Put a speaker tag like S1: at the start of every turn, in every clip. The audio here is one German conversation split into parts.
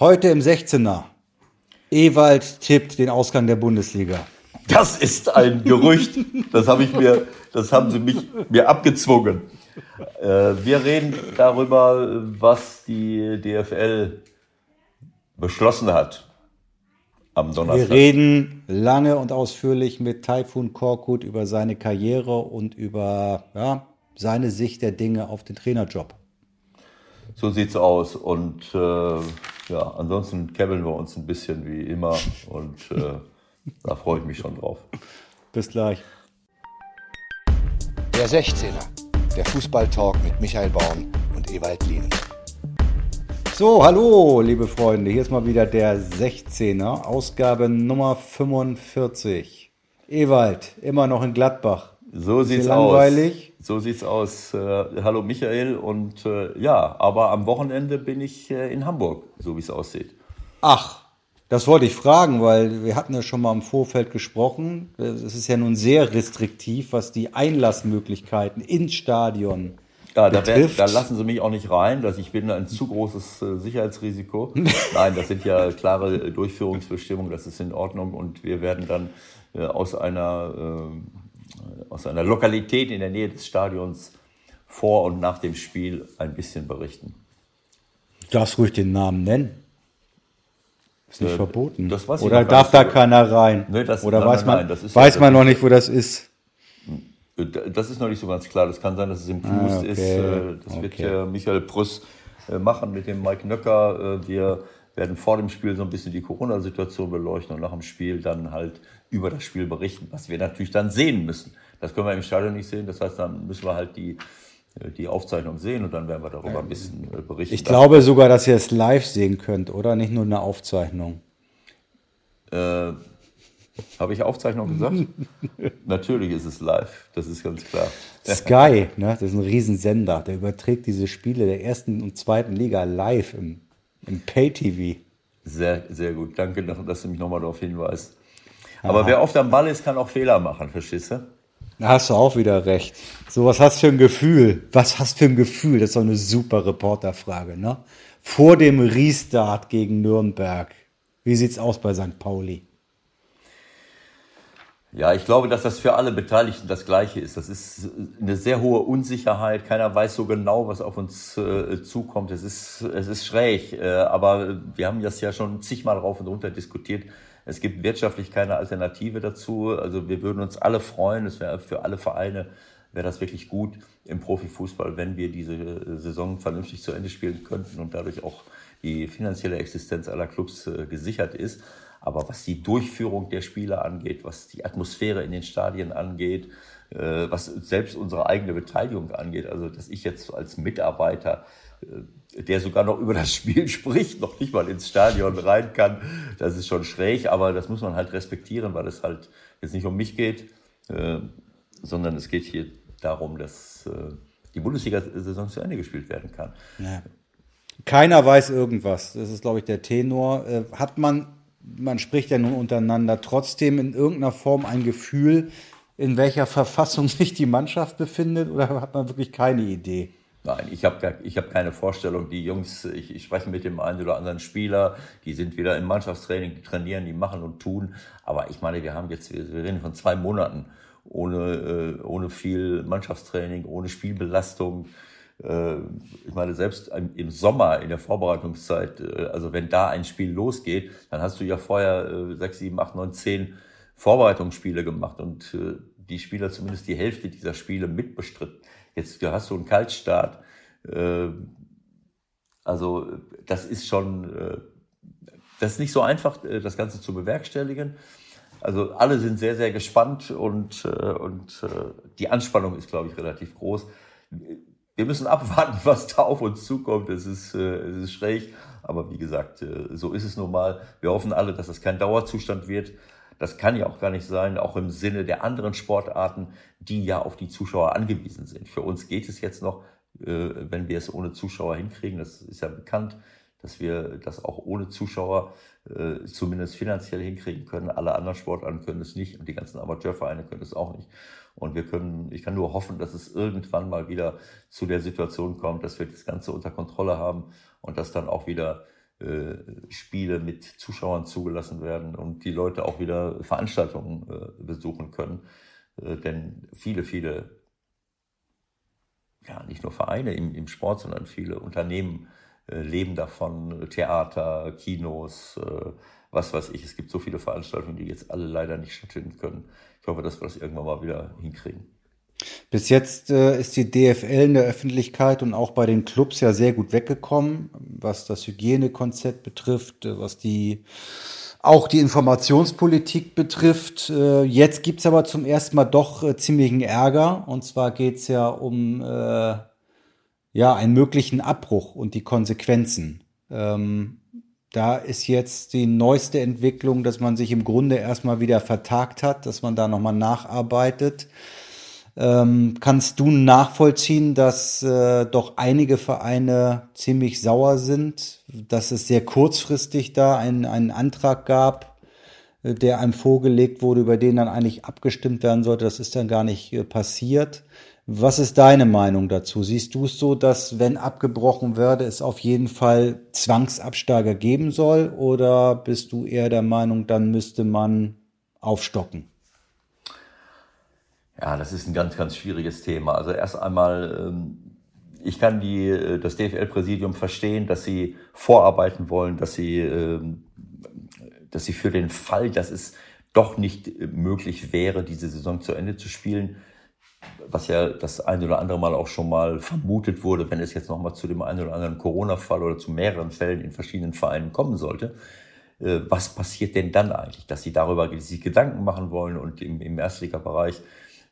S1: Heute im 16er. Ewald tippt den Ausgang der Bundesliga.
S2: Das ist ein Gerücht. Das habe ich mir, das haben sie mich, mir abgezwungen. Äh, wir reden darüber, was die DFL beschlossen hat am Donnerstag.
S1: Wir reden lange und ausführlich mit Taifun Korkut über seine Karriere und über ja, seine Sicht der Dinge auf den Trainerjob.
S2: So sieht's aus. Und äh, ja, ansonsten kebbeln wir uns ein bisschen wie immer und äh, da freue ich mich schon drauf.
S1: Bis gleich.
S3: Der 16er, der Fußballtalk mit Michael Baum und Ewald Lien.
S1: So, hallo, liebe Freunde. Hier ist mal wieder der 16er, Ausgabe Nummer 45. Ewald, immer noch in Gladbach.
S2: So sieht's langweilig? aus. So sieht's aus. Äh, hallo Michael und äh, ja, aber am Wochenende bin ich äh, in Hamburg, so wie es aussieht.
S1: Ach, das wollte ich fragen, weil wir hatten ja schon mal im Vorfeld gesprochen. Es ist ja nun sehr restriktiv, was die Einlassmöglichkeiten ins Stadion
S2: ja, da, wär, da, lassen sie mich auch nicht rein, dass ich bin ein zu großes äh, Sicherheitsrisiko. Nein, das sind ja klare Durchführungsbestimmungen, das ist in Ordnung und wir werden dann äh, aus einer äh, aus einer Lokalität in der Nähe des Stadions vor und nach dem Spiel ein bisschen berichten.
S1: Du darfst ruhig den Namen nennen. Ist nicht äh, verboten.
S2: Oder
S1: darf da keiner rein?
S2: Nee, das,
S1: Oder nein, weiß man, nein, weiß man noch nicht, wo das ist?
S2: Das ist noch nicht so ganz klar. Das kann sein, dass es im Plus ah, okay. ist. Äh, das okay. wird ja Michael Prüss äh, machen mit dem Mike Nöcker. Äh, wir werden vor dem Spiel so ein bisschen die Corona-Situation beleuchten und nach dem Spiel dann halt über das Spiel berichten, was wir natürlich dann sehen müssen. Das können wir im Stadion nicht sehen. Das heißt, dann müssen wir halt die, die Aufzeichnung sehen und dann werden wir darüber ein bisschen berichten.
S1: Ich glaube sogar, dass ihr es live sehen könnt, oder? Nicht nur eine Aufzeichnung.
S2: Äh, habe ich Aufzeichnung gesagt? Natürlich ist es live, das ist ganz klar.
S1: Sky, ne, das ist ein Riesensender, der überträgt diese Spiele der ersten und zweiten Liga live im, im Pay-TV.
S2: Sehr, sehr gut. Danke, dass du mich nochmal darauf hinweist. Aber Aha. wer oft am Ball ist, kann auch Fehler machen, verstehst du?
S1: Da hast du auch wieder recht. So, was hast du für ein Gefühl? Was hast du für ein Gefühl? Das ist doch eine super Reporterfrage, ne? Vor dem Restart gegen Nürnberg. Wie sieht's aus bei St. Pauli?
S2: Ja, ich glaube, dass das für alle Beteiligten das Gleiche ist. Das ist eine sehr hohe Unsicherheit. Keiner weiß so genau, was auf uns äh, zukommt. Es ist, es ist schräg. Äh, aber wir haben das ja schon zigmal rauf und runter diskutiert. Es gibt wirtschaftlich keine Alternative dazu. Also wir würden uns alle freuen. Es wäre für alle Vereine wäre das wirklich gut im Profifußball, wenn wir diese Saison vernünftig zu Ende spielen könnten und dadurch auch die finanzielle Existenz aller Clubs äh, gesichert ist. Aber was die Durchführung der Spiele angeht, was die Atmosphäre in den Stadien angeht, äh, was selbst unsere eigene Beteiligung angeht, also dass ich jetzt als Mitarbeiter, der sogar noch über das Spiel spricht, noch nicht mal ins Stadion rein kann, das ist schon schräg, aber das muss man halt respektieren, weil es halt jetzt nicht um mich geht, äh, sondern es geht hier darum, dass die Bundesliga-Saison zu Ende gespielt werden kann.
S1: Keiner weiß irgendwas. Das ist, glaube ich, der Tenor. Hat man man spricht ja nun untereinander, trotzdem in irgendeiner Form ein Gefühl, in welcher Verfassung sich die Mannschaft befindet oder hat man wirklich keine Idee?
S2: Nein, ich habe ich hab keine Vorstellung. Die Jungs, ich, ich spreche mit dem einen oder anderen Spieler, die sind wieder im Mannschaftstraining, die trainieren, die machen und tun. Aber ich meine, wir haben jetzt, wir reden von zwei Monaten ohne, äh, ohne viel Mannschaftstraining, ohne Spielbelastung. Äh, ich meine, selbst im Sommer in der Vorbereitungszeit, äh, also wenn da ein Spiel losgeht, dann hast du ja vorher sechs, sieben, acht, neun, zehn Vorbereitungsspiele gemacht und die Spieler zumindest die Hälfte dieser Spiele mitbestritten. Jetzt hast du einen Kaltstart. Also das ist schon, das ist nicht so einfach, das Ganze zu bewerkstelligen. Also alle sind sehr, sehr gespannt und, und die Anspannung ist, glaube ich, relativ groß wir müssen abwarten, was da auf uns zukommt. Es ist, äh, es ist schräg, aber wie gesagt, äh, so ist es nun mal. Wir hoffen alle, dass es kein Dauerzustand wird. Das kann ja auch gar nicht sein, auch im Sinne der anderen Sportarten, die ja auf die Zuschauer angewiesen sind. Für uns geht es jetzt noch, äh, wenn wir es ohne Zuschauer hinkriegen. Das ist ja bekannt, dass wir das auch ohne Zuschauer äh, zumindest finanziell hinkriegen können. Alle anderen Sportarten können es nicht und die ganzen Amateurvereine können es auch nicht. Und wir können, ich kann nur hoffen, dass es irgendwann mal wieder zu der Situation kommt, dass wir das Ganze unter Kontrolle haben und dass dann auch wieder äh, Spiele mit Zuschauern zugelassen werden und die Leute auch wieder Veranstaltungen äh, besuchen können. Äh, denn viele, viele, ja, nicht nur Vereine im, im Sport, sondern viele Unternehmen äh, leben davon, Theater, Kinos, äh, was weiß ich. Es gibt so viele Veranstaltungen, die jetzt alle leider nicht stattfinden können. Ich hoffe, dass wir das irgendwann mal wieder hinkriegen.
S1: Bis jetzt äh, ist die DFL in der Öffentlichkeit und auch bei den Clubs ja sehr gut weggekommen, was das Hygienekonzept betrifft, äh, was die auch die Informationspolitik betrifft. Äh, jetzt gibt's aber zum ersten Mal doch äh, ziemlichen Ärger. Und zwar geht's ja um äh, ja einen möglichen Abbruch und die Konsequenzen. Ähm, da ist jetzt die neueste Entwicklung, dass man sich im Grunde erstmal wieder vertagt hat, dass man da nochmal nacharbeitet. Ähm, kannst du nachvollziehen, dass äh, doch einige Vereine ziemlich sauer sind, dass es sehr kurzfristig da einen, einen Antrag gab, äh, der einem vorgelegt wurde, über den dann eigentlich abgestimmt werden sollte. Das ist dann gar nicht äh, passiert. Was ist deine Meinung dazu? Siehst du es so, dass wenn abgebrochen werde, es auf jeden Fall Zwangsabsteiger geben soll? Oder bist du eher der Meinung, dann müsste man aufstocken?
S2: Ja, das ist ein ganz, ganz schwieriges Thema. Also erst einmal, ähm, ich kann die, äh, das DFL-Präsidium verstehen, dass sie vorarbeiten wollen, dass sie, ähm, dass sie für den Fall, dass es doch nicht möglich wäre, diese Saison zu Ende zu spielen, was ja das eine oder andere Mal auch schon mal vermutet wurde, wenn es jetzt noch mal zu dem einen oder anderen Corona-Fall oder zu mehreren Fällen in verschiedenen Vereinen kommen sollte, äh, was passiert denn dann eigentlich, dass sie darüber sich Gedanken machen wollen und im, im Erstliga-Bereich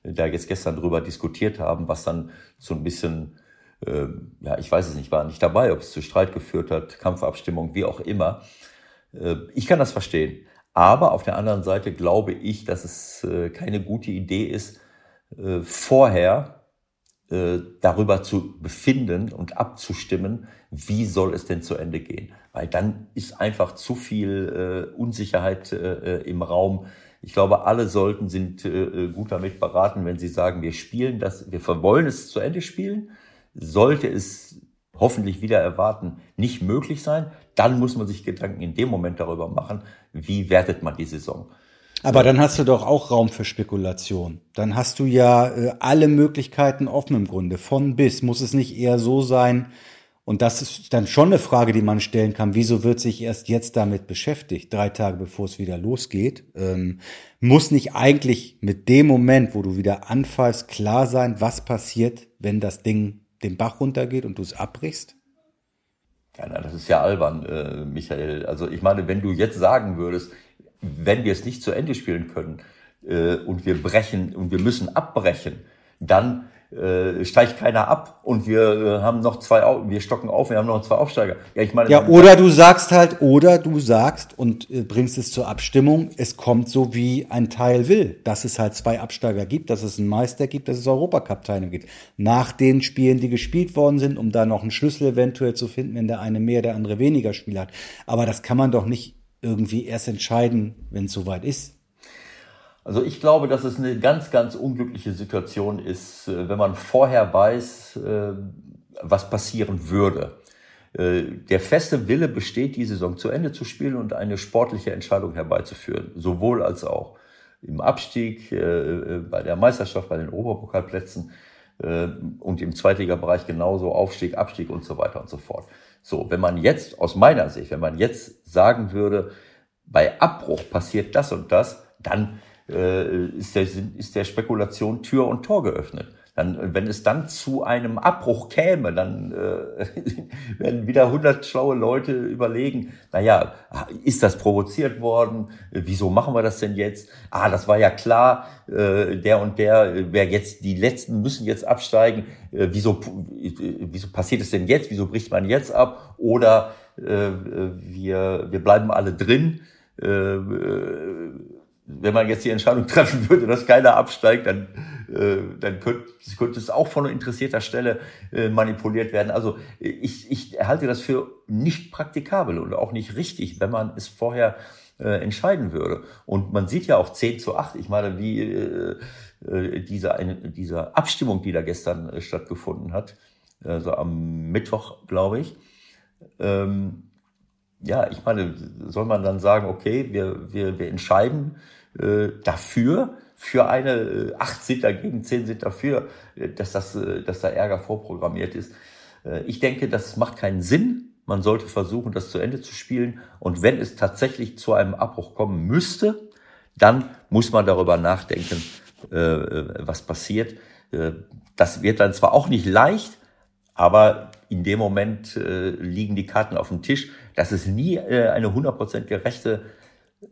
S2: da jetzt gestern drüber diskutiert haben, was dann so ein bisschen, äh, ja, ich weiß es nicht, war nicht dabei, ob es zu Streit geführt hat, Kampfabstimmung, wie auch immer. Äh, ich kann das verstehen. Aber auf der anderen Seite glaube ich, dass es äh, keine gute Idee ist, äh, vorher äh, darüber zu befinden und abzustimmen, wie soll es denn zu Ende gehen. Weil dann ist einfach zu viel äh, Unsicherheit im Raum ich glaube, alle sollten, sind äh, äh, gut damit beraten, wenn sie sagen, wir spielen das, wir wollen es zu Ende spielen. Sollte es hoffentlich wieder erwarten, nicht möglich sein, dann muss man sich Gedanken in dem Moment darüber machen, wie wertet man die Saison.
S1: Aber dann hast du doch auch Raum für Spekulation. Dann hast du ja äh, alle Möglichkeiten offen im Grunde, von bis. Muss es nicht eher so sein, und das ist dann schon eine Frage, die man stellen kann. Wieso wird sich erst jetzt damit beschäftigt, drei Tage bevor es wieder losgeht? Ähm, muss nicht eigentlich mit dem Moment, wo du wieder anfallst, klar sein, was passiert, wenn das Ding den Bach runtergeht und du es abbrichst?
S2: Ja, na, das ist ja albern, äh, Michael. Also ich meine, wenn du jetzt sagen würdest, wenn wir es nicht zu Ende spielen können äh, und wir brechen und wir müssen abbrechen, dann äh, steigt keiner ab und wir äh, haben noch zwei, wir stocken auf, wir haben noch zwei Aufsteiger.
S1: Ja, ich meine. Ja, oder du sagst halt, oder du sagst und äh, bringst es zur Abstimmung, es kommt so, wie ein Teil will, dass es halt zwei Absteiger gibt, dass es einen Meister gibt, dass es Europacup-Teilnehmer gibt. Nach den Spielen, die gespielt worden sind, um da noch einen Schlüssel eventuell zu finden, wenn der eine mehr, der andere weniger Spiele hat. Aber das kann man doch nicht irgendwie erst entscheiden, wenn es soweit ist.
S2: Also ich glaube, dass es eine ganz, ganz unglückliche Situation ist, äh, wenn man vorher weiß, äh, was passieren würde. Äh, der feste Wille besteht, die Saison zu Ende zu spielen und eine sportliche Entscheidung herbeizuführen, sowohl als auch im Abstieg, bei der Meisterschaft, bei den Oberpokalplätzen und im Zweitligabereich genauso Aufstieg, Abstieg und so weiter und so fort. So, wenn man jetzt aus meiner Sicht, wenn man jetzt sagen würde, bei Abbruch passiert das und das, dann äh, ist, der, ist der Spekulation Tür und Tor geöffnet. Dann, wenn es dann zu einem Abbruch käme, dann äh, werden wieder hundert schlaue Leute überlegen, naja, ist das provoziert worden? Wieso machen wir das denn jetzt? Ah, das war ja klar, äh, der und der, wer jetzt, die Letzten müssen jetzt absteigen. Äh, wieso, äh, wieso passiert es denn jetzt? Wieso bricht man jetzt ab? Oder äh, wir, wir bleiben alle drin. Äh, äh wenn man jetzt die Entscheidung treffen würde, dass keiner absteigt, dann, äh, dann könnte, könnte es auch von interessierter Stelle äh, manipuliert werden. Also ich, ich halte das für nicht praktikabel und auch nicht richtig, wenn man es vorher äh, entscheiden würde. Und man sieht ja auch 10 zu 8, ich meine, wie äh, äh, diese, eine, diese Abstimmung, die da gestern äh, stattgefunden hat, also am Mittwoch, glaube ich, ähm, ja, ich meine, soll man dann sagen, okay, wir, wir, wir entscheiden dafür, für eine, äh, acht sind dagegen, zehn sind dafür, äh, dass, das, äh, dass da Ärger vorprogrammiert ist. Äh, ich denke, das macht keinen Sinn. Man sollte versuchen, das zu Ende zu spielen. Und wenn es tatsächlich zu einem Abbruch kommen müsste, dann muss man darüber nachdenken, äh, äh was passiert. Äh, das wird dann zwar auch nicht leicht, aber in dem Moment äh, liegen die Karten auf dem Tisch. Dass es nie äh, eine 100% gerechte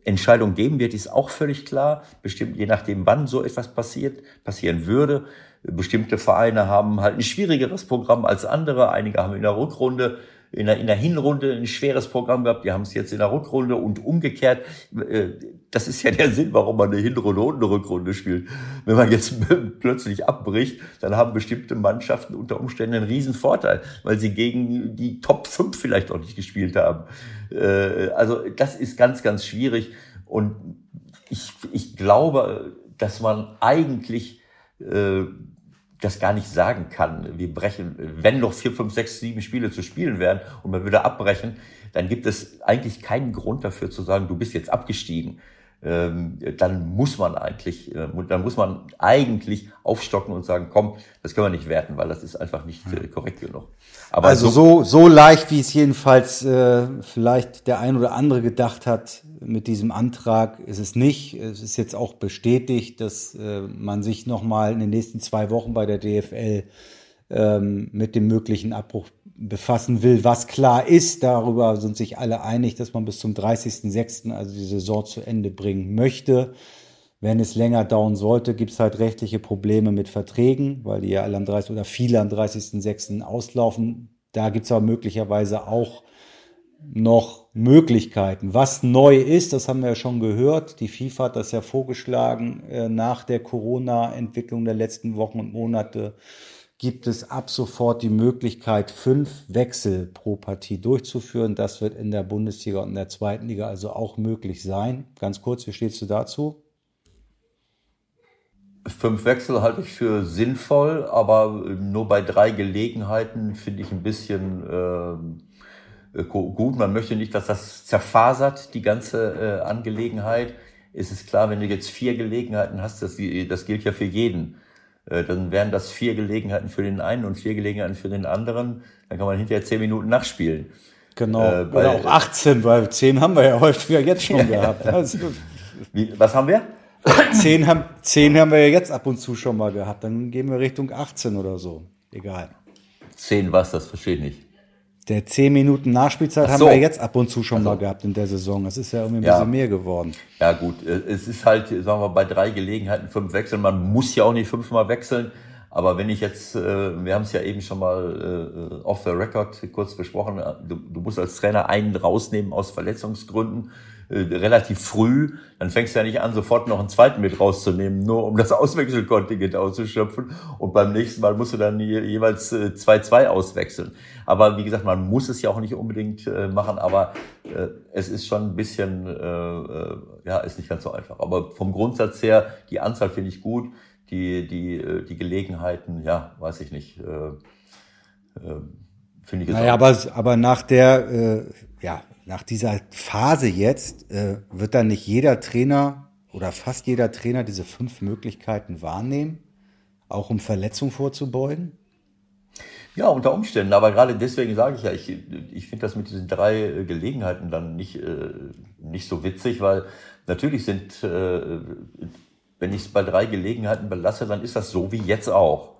S2: Entscheidung geben wird, ist auch völlig klar. Bestimmt, je nachdem, wann so etwas passiert, passieren würde. Bestimmte Vereine haben halt ein schwierigeres Programm als andere. Einige haben in der Rückrunde in der, in der Hinrunde ein schweres Programm gehabt, die haben es jetzt in der Rückrunde und umgekehrt. Äh, das ist ja der Sinn, warum man eine Hinrunde und eine Rückrunde spielt. Wenn man jetzt plötzlich abbricht, dann haben bestimmte Mannschaften unter Umständen einen riesen Vorteil, weil sie gegen die Top 5 vielleicht auch nicht gespielt haben. Äh, also das ist ganz, ganz schwierig und ich, ich glaube, dass man eigentlich äh, das gar nicht sagen kann. Wir brechen, wenn noch vier, fünf, sechs, sieben Spiele zu spielen wären und man würde abbrechen, dann gibt es eigentlich keinen Grund dafür zu sagen, du bist jetzt abgestiegen. Ähm, dann muss man eigentlich, äh, dann muss man eigentlich aufstocken und sagen, komm, das können wir nicht werten, weil das ist einfach nicht äh, korrekt genug.
S1: Aber also so, so leicht, wie es jedenfalls äh, vielleicht der ein oder andere gedacht hat mit diesem Antrag, ist es nicht. Es ist jetzt auch bestätigt, dass äh, man sich nochmal in den nächsten zwei Wochen bei der DFL ähm, mit dem möglichen Abbruch befassen will. Was klar ist, darüber sind sich alle einig, dass man bis zum 30.06., also die Saison zu Ende bringen möchte. Wenn es länger dauern sollte, gibt es halt rechtliche Probleme mit Verträgen, weil die ja alle am 30. oder viele am 30.06. auslaufen. Da gibt es aber möglicherweise auch noch Möglichkeiten. Was neu ist, das haben wir ja schon gehört. Die FIFA hat das ja vorgeschlagen äh, nach der Corona-Entwicklung der letzten Wochen und Monate gibt es ab sofort die Möglichkeit, fünf Wechsel pro Partie durchzuführen. Das wird in der Bundesliga und in der zweiten Liga also auch möglich sein. Ganz kurz, wie stehst du dazu?
S2: Fünf Wechsel halte ich für sinnvoll, aber nur bei drei Gelegenheiten finde ich ein bisschen äh, gut. Man möchte nicht, dass das zerfasert, die ganze äh, Angelegenheit. Es ist klar, wenn du jetzt vier Gelegenheiten hast, das, das gilt ja für jeden äh, dann wären das vier Gelegenheiten für den einen und vier Gelegenheiten für den anderen. Dann kann man hinterher zehn Minuten nachspielen.
S1: Genau. Äh, Oder auch 18, weil zehn haben wir ja häufiger jetzt schon gehabt.
S2: Also, Wie, was haben wir?
S1: zehn, haben, zehn haben wir ja jetzt ab und zu schon mal gehabt. Dann gehen wir Richtung 18 oder so. Egal.
S2: Zehn was, das verstehe ich nicht.
S1: Der 10 Minuten Nachspielzeit so. haben wir jetzt ab und zu schon so. mal gehabt in der Saison. Das ist ja irgendwie ein ja. bisschen mehr geworden.
S2: Ja gut, äh, es ist halt, sagen wir, bei drei Gelegenheiten fünf wechseln. Man muss ja auch nicht fünfmal wechseln. Aber wenn ich jetzt, äh, wir haben es ja eben schon mal äh, off the record kurz besprochen, du musst als Trainer einen rausnehmen aus Verletzungsgründen äh, relativ früh, dann fängst du ja nicht an, sofort noch einen zweiten mit rauszunehmen, nur um das Auswechselkontingent auszuschöpfen. Und beim nächsten Mal musst du dann je, jeweils 2-2 äh, auswechseln. Aber wie gesagt, man muss es ja auch nicht unbedingt äh, machen, aber äh, es ist schon ein bisschen, äh, äh, ja, ist nicht ganz so einfach. Aber vom Grundsatz her, die Anzahl finde ich gut, die, die, äh, die Gelegenheiten, ja, weiß ich nicht. Äh,
S1: äh, finde ich naja, aber, aber nach der, äh, ja, nach dieser Phase jetzt äh, wird dann nicht jeder Trainer oder fast jeder Trainer diese fünf Möglichkeiten wahrnehmen, auch um Verletzungen vorzubeugen?
S2: Ja, unter Umständen. Aber gerade deswegen sage ich ja, ich, ich finde das mit diesen drei äh, Gelegenheiten dann nicht, äh, nicht so witzig, weil natürlich sind, äh, wenn ich es bei drei Gelegenheiten belasse, dann ist das so wie jetzt auch.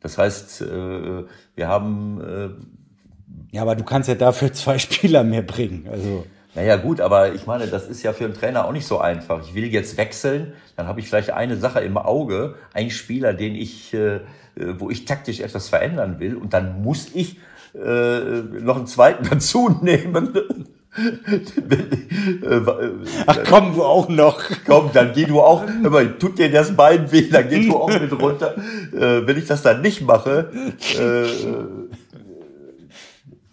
S2: Das heißt, äh, wir haben äh,
S1: ja, aber du kannst ja dafür zwei Spieler mehr bringen. Also.
S2: Naja, gut, aber ich meine, das ist ja für einen Trainer auch nicht so einfach. Ich will jetzt wechseln, dann habe ich vielleicht eine Sache im Auge, einen Spieler, den ich, äh, wo ich taktisch etwas verändern will, und dann muss ich äh, noch einen zweiten dazu nehmen.
S1: Ach komm, du auch noch.
S2: Komm, dann geh du auch. Immer, tut dir das Bein weh, dann geh du auch mit runter. Äh, wenn ich das dann nicht mache, äh,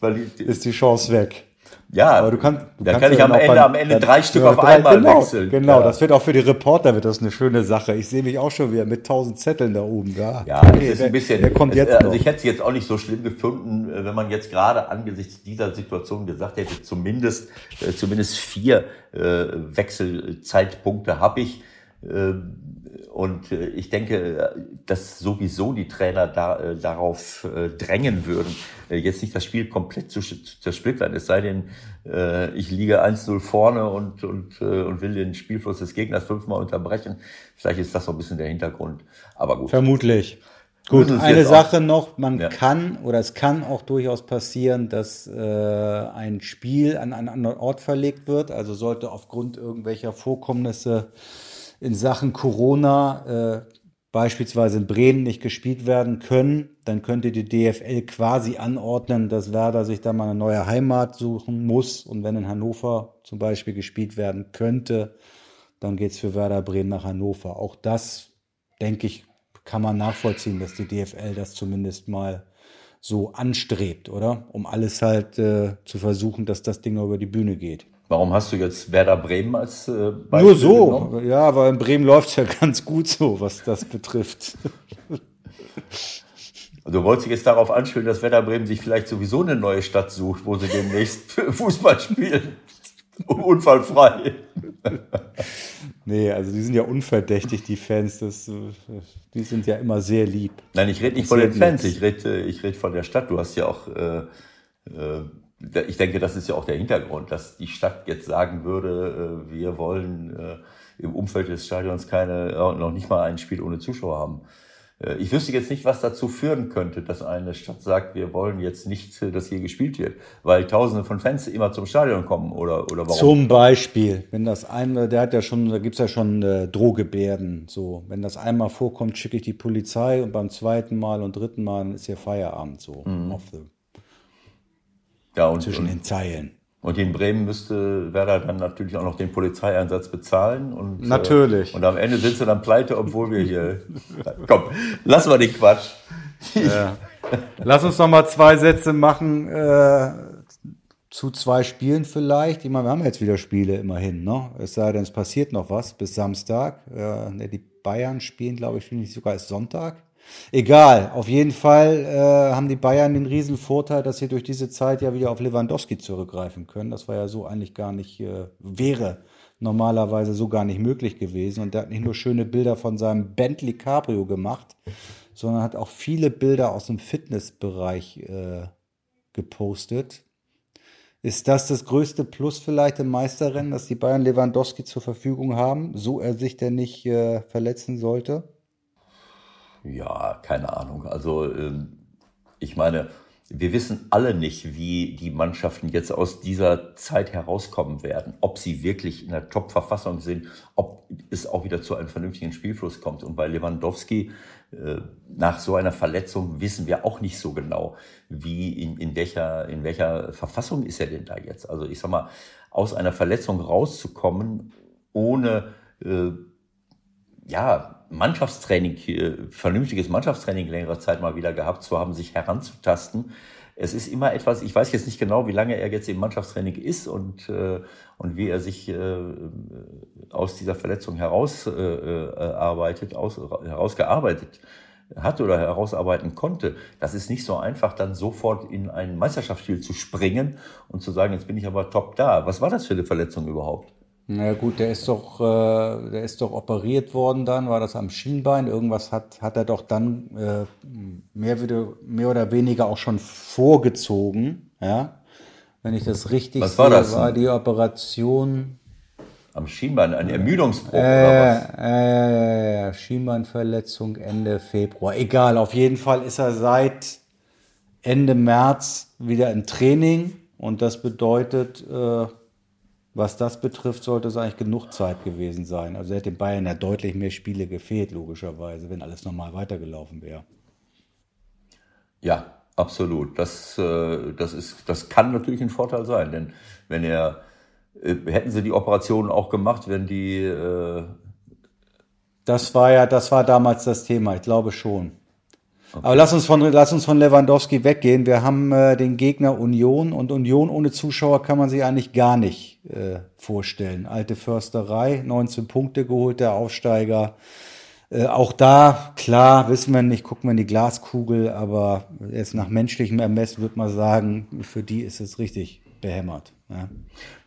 S1: die, ist die Chance weg.
S2: Ja,
S1: aber du kannst, du
S2: da
S1: kannst
S2: kann ich
S1: ja
S2: am Ende, am Ende
S1: dann-
S2: drei Stück
S1: ja,
S2: auf
S1: drei-
S2: einmal
S1: genau,
S2: wechseln.
S1: Genau,
S2: ja.
S1: das wird auch für die Reporter wird das eine schöne Sache. Ich sehe mich auch schon wieder mit tausend Zetteln da oben. Ja,
S2: Ja,
S1: Okay,
S2: es ist ein bisschen.
S1: Der kommt
S2: es,
S1: jetzt
S2: also
S1: noch.
S2: ich hätte es jetzt auch nicht so schlimm gefunden, äh, wenn man jetzt gerade angesichts dieser Situation gesagt hätte, zumindest äh, zumindest vier äh, Wechselzeitpunkte habe ich. Und äh, ich denke, dass sowieso die Trainer da, äh, darauf äh, drängen würden, äh, jetzt nicht das Spiel komplett zu sch- zersplittern. Es sei denn, äh, ich liege 1-0 vorne und, und, äh, und will den Spielfluss des Gegners fünfmal unterbrechen. Vielleicht ist das so ein bisschen der Hintergrund. Aber gut.
S1: Vermutlich. Gut, eine
S2: jetzt auch-
S1: Sache noch, man
S2: Ja.
S1: kann oder es kann auch durchaus passieren, dass äh, ein Spiel an einen anderen Ort verlegt wird. Also sollte aufgrund irgendwelcher Vorkommnisse in Sachen Corona äh, beispielsweise in Bremen nicht gespielt werden können, dann könnte die DFL quasi anordnen, dass Werder sich da mal eine neue Heimat suchen muss. Und wenn in Hannover zum Beispiel gespielt werden könnte, dann geht's für Werder Bremen nach Hannover. Auch das, denke ich, kann man nachvollziehen, dass die DFL das zumindest mal so anstrebt, oder? Um alles halt äh, zu versuchen, dass das Ding über die Bühne geht.
S2: Warum hast du jetzt Werder Bremen als äh, Beispiel
S1: Nur so,
S2: genommen?
S1: ja, weil in Bremen läuft's ja ganz gut so, was das betrifft.
S2: Also du wolltest dich jetzt darauf anspielen, dass Werder Bremen sich vielleicht sowieso eine neue Stadt sucht, wo sie demnächst Fußball spielen. Unfallfrei.
S1: Nee, also die sind ja unverdächtig, die Fans, das, äh, die sind ja immer sehr lieb.
S2: Nein, ich rede nicht von den Fans, ich rede äh, ich red von der Stadt. Du hast ja auch, äh, äh, ich denke, das ist ja auch der Hintergrund, dass die Stadt jetzt sagen würde, äh, wir wollen äh, im Umfeld des Stadions keine, äh, noch nicht mal ein Spiel ohne Zuschauer haben. Ich wüsste jetzt nicht, was dazu führen könnte, dass eine Stadt sagt, wir wollen jetzt nicht, dass hier gespielt wird, weil Tausende von Fans immer zum Stadion kommen oder oder warum?
S1: Zum Beispiel, wenn das einmal, der hat ja schon, da gibt's ja schon äh, Drohgebärden. So, wenn das einmal vorkommt, schicke ich die Polizei und beim zweiten Mal und dritten Mal ist hier Feierabend so off the,
S2: ja, und,
S1: zwischen
S2: und,
S1: den Zeilen.
S2: und in Bremen müsste Werder dann natürlich auch noch den Polizeieinsatz bezahlen und
S1: Natürlich.
S2: Äh, und am Ende sind sie dann pleite, obwohl wir hier. Komm, lass mal den Quatsch.
S1: Lass uns noch mal zwei Sätze machen äh, zu zwei Spielen vielleicht. Ich meine, wir haben jetzt wieder Spiele immerhin, ne? Es sei denn, es passiert noch was bis Samstag. Äh, ne, die Bayern spielen, glaube ich, spielen nicht sogar erst Sonntag. Egal, auf jeden Fall äh, haben die Bayern den riesen Vorteil, dass sie durch diese Zeit ja wieder auf Lewandowski zurückgreifen können. Das war ja so eigentlich gar nicht, äh, wäre normalerweise so gar nicht möglich gewesen. Und der hat nicht nur schöne Bilder von seinem Bentley Cabrio gemacht, sondern hat auch viele Bilder aus dem Fitnessbereich äh, gepostet. Ist das das größte Plus vielleicht im Meisterrennen, dass die Bayern Lewandowski zur Verfügung haben, so er sich denn nicht äh, verletzen sollte?
S2: Ja, keine Ahnung. Also ähm, ich meine, wir wissen alle nicht, wie die Mannschaften jetzt aus dieser Zeit herauskommen werden. Ob sie wirklich in der Top-Verfassung sind, ob es auch wieder zu einem vernünftigen Spielfluss kommt. Und bei Lewandowski äh, nach so einer Verletzung wissen wir auch nicht so genau, wie in, in welcher in welcher Verfassung ist er denn da jetzt. Also ich sag mal, aus einer Verletzung rauszukommen ohne äh, ja, Mannschaftstraining, äh, vernünftiges Mannschaftstraining längere Zeit mal wieder gehabt zu haben, sich heranzutasten. Es ist immer etwas, ich weiß jetzt nicht genau, wie lange er jetzt im Mannschaftstraining ist und, äh, und wie er sich äh, aus dieser Verletzung herausarbeitet, äh, aus, herausgearbeitet hat oder herausarbeiten konnte. Das ist nicht so einfach, dann sofort in ein Meisterschaftsspiel zu springen und zu sagen, jetzt bin ich aber top da. Was war das für eine Verletzung überhaupt?
S1: Na gut, der ist doch, äh, der ist doch operiert worden dann, war das am Schienbein. Irgendwas hat, hat er doch dann äh, mehr, wieder, mehr oder weniger auch schon vorgezogen, ja. Wenn ich das richtig
S2: Was war
S1: sehe,
S2: das?
S1: war die Operation
S2: Am Schienbein, ein Ermüdungsbruch oder
S1: äh,
S2: was?
S1: äh, äh, Schienbeinverletzung Ende Februar. Egal, auf jeden Fall ist er seit Ende März wieder im Training und das bedeutet, äh, was das betrifft, sollte es eigentlich genug Zeit gewesen sein. Also hätte den Bayern ja deutlich mehr Spiele gefehlt, logischerweise, wenn alles normal weitergelaufen wäre.
S2: Ja, absolut. Das, äh, das, ist, das kann natürlich ein Vorteil sein, denn wenn er, äh, hätten sie die Operation auch gemacht, wenn die, äh,
S1: Das war ja, das war damals das Thema, ich glaube schon. Aber lass uns von lass uns von Lewandowski weggehen. Wir haben äh, den Gegner Union und Union ohne Zuschauer kann man sich eigentlich gar nicht äh, vorstellen. Alte Försterei, 19 Punkte geholt, der Aufsteiger. Äh, auch da, klar, wissen wir nicht, gucken wir in die Glaskugel, aber jetzt nach menschlichem Ermessen würde man sagen, für die ist es richtig behämmert. Ja.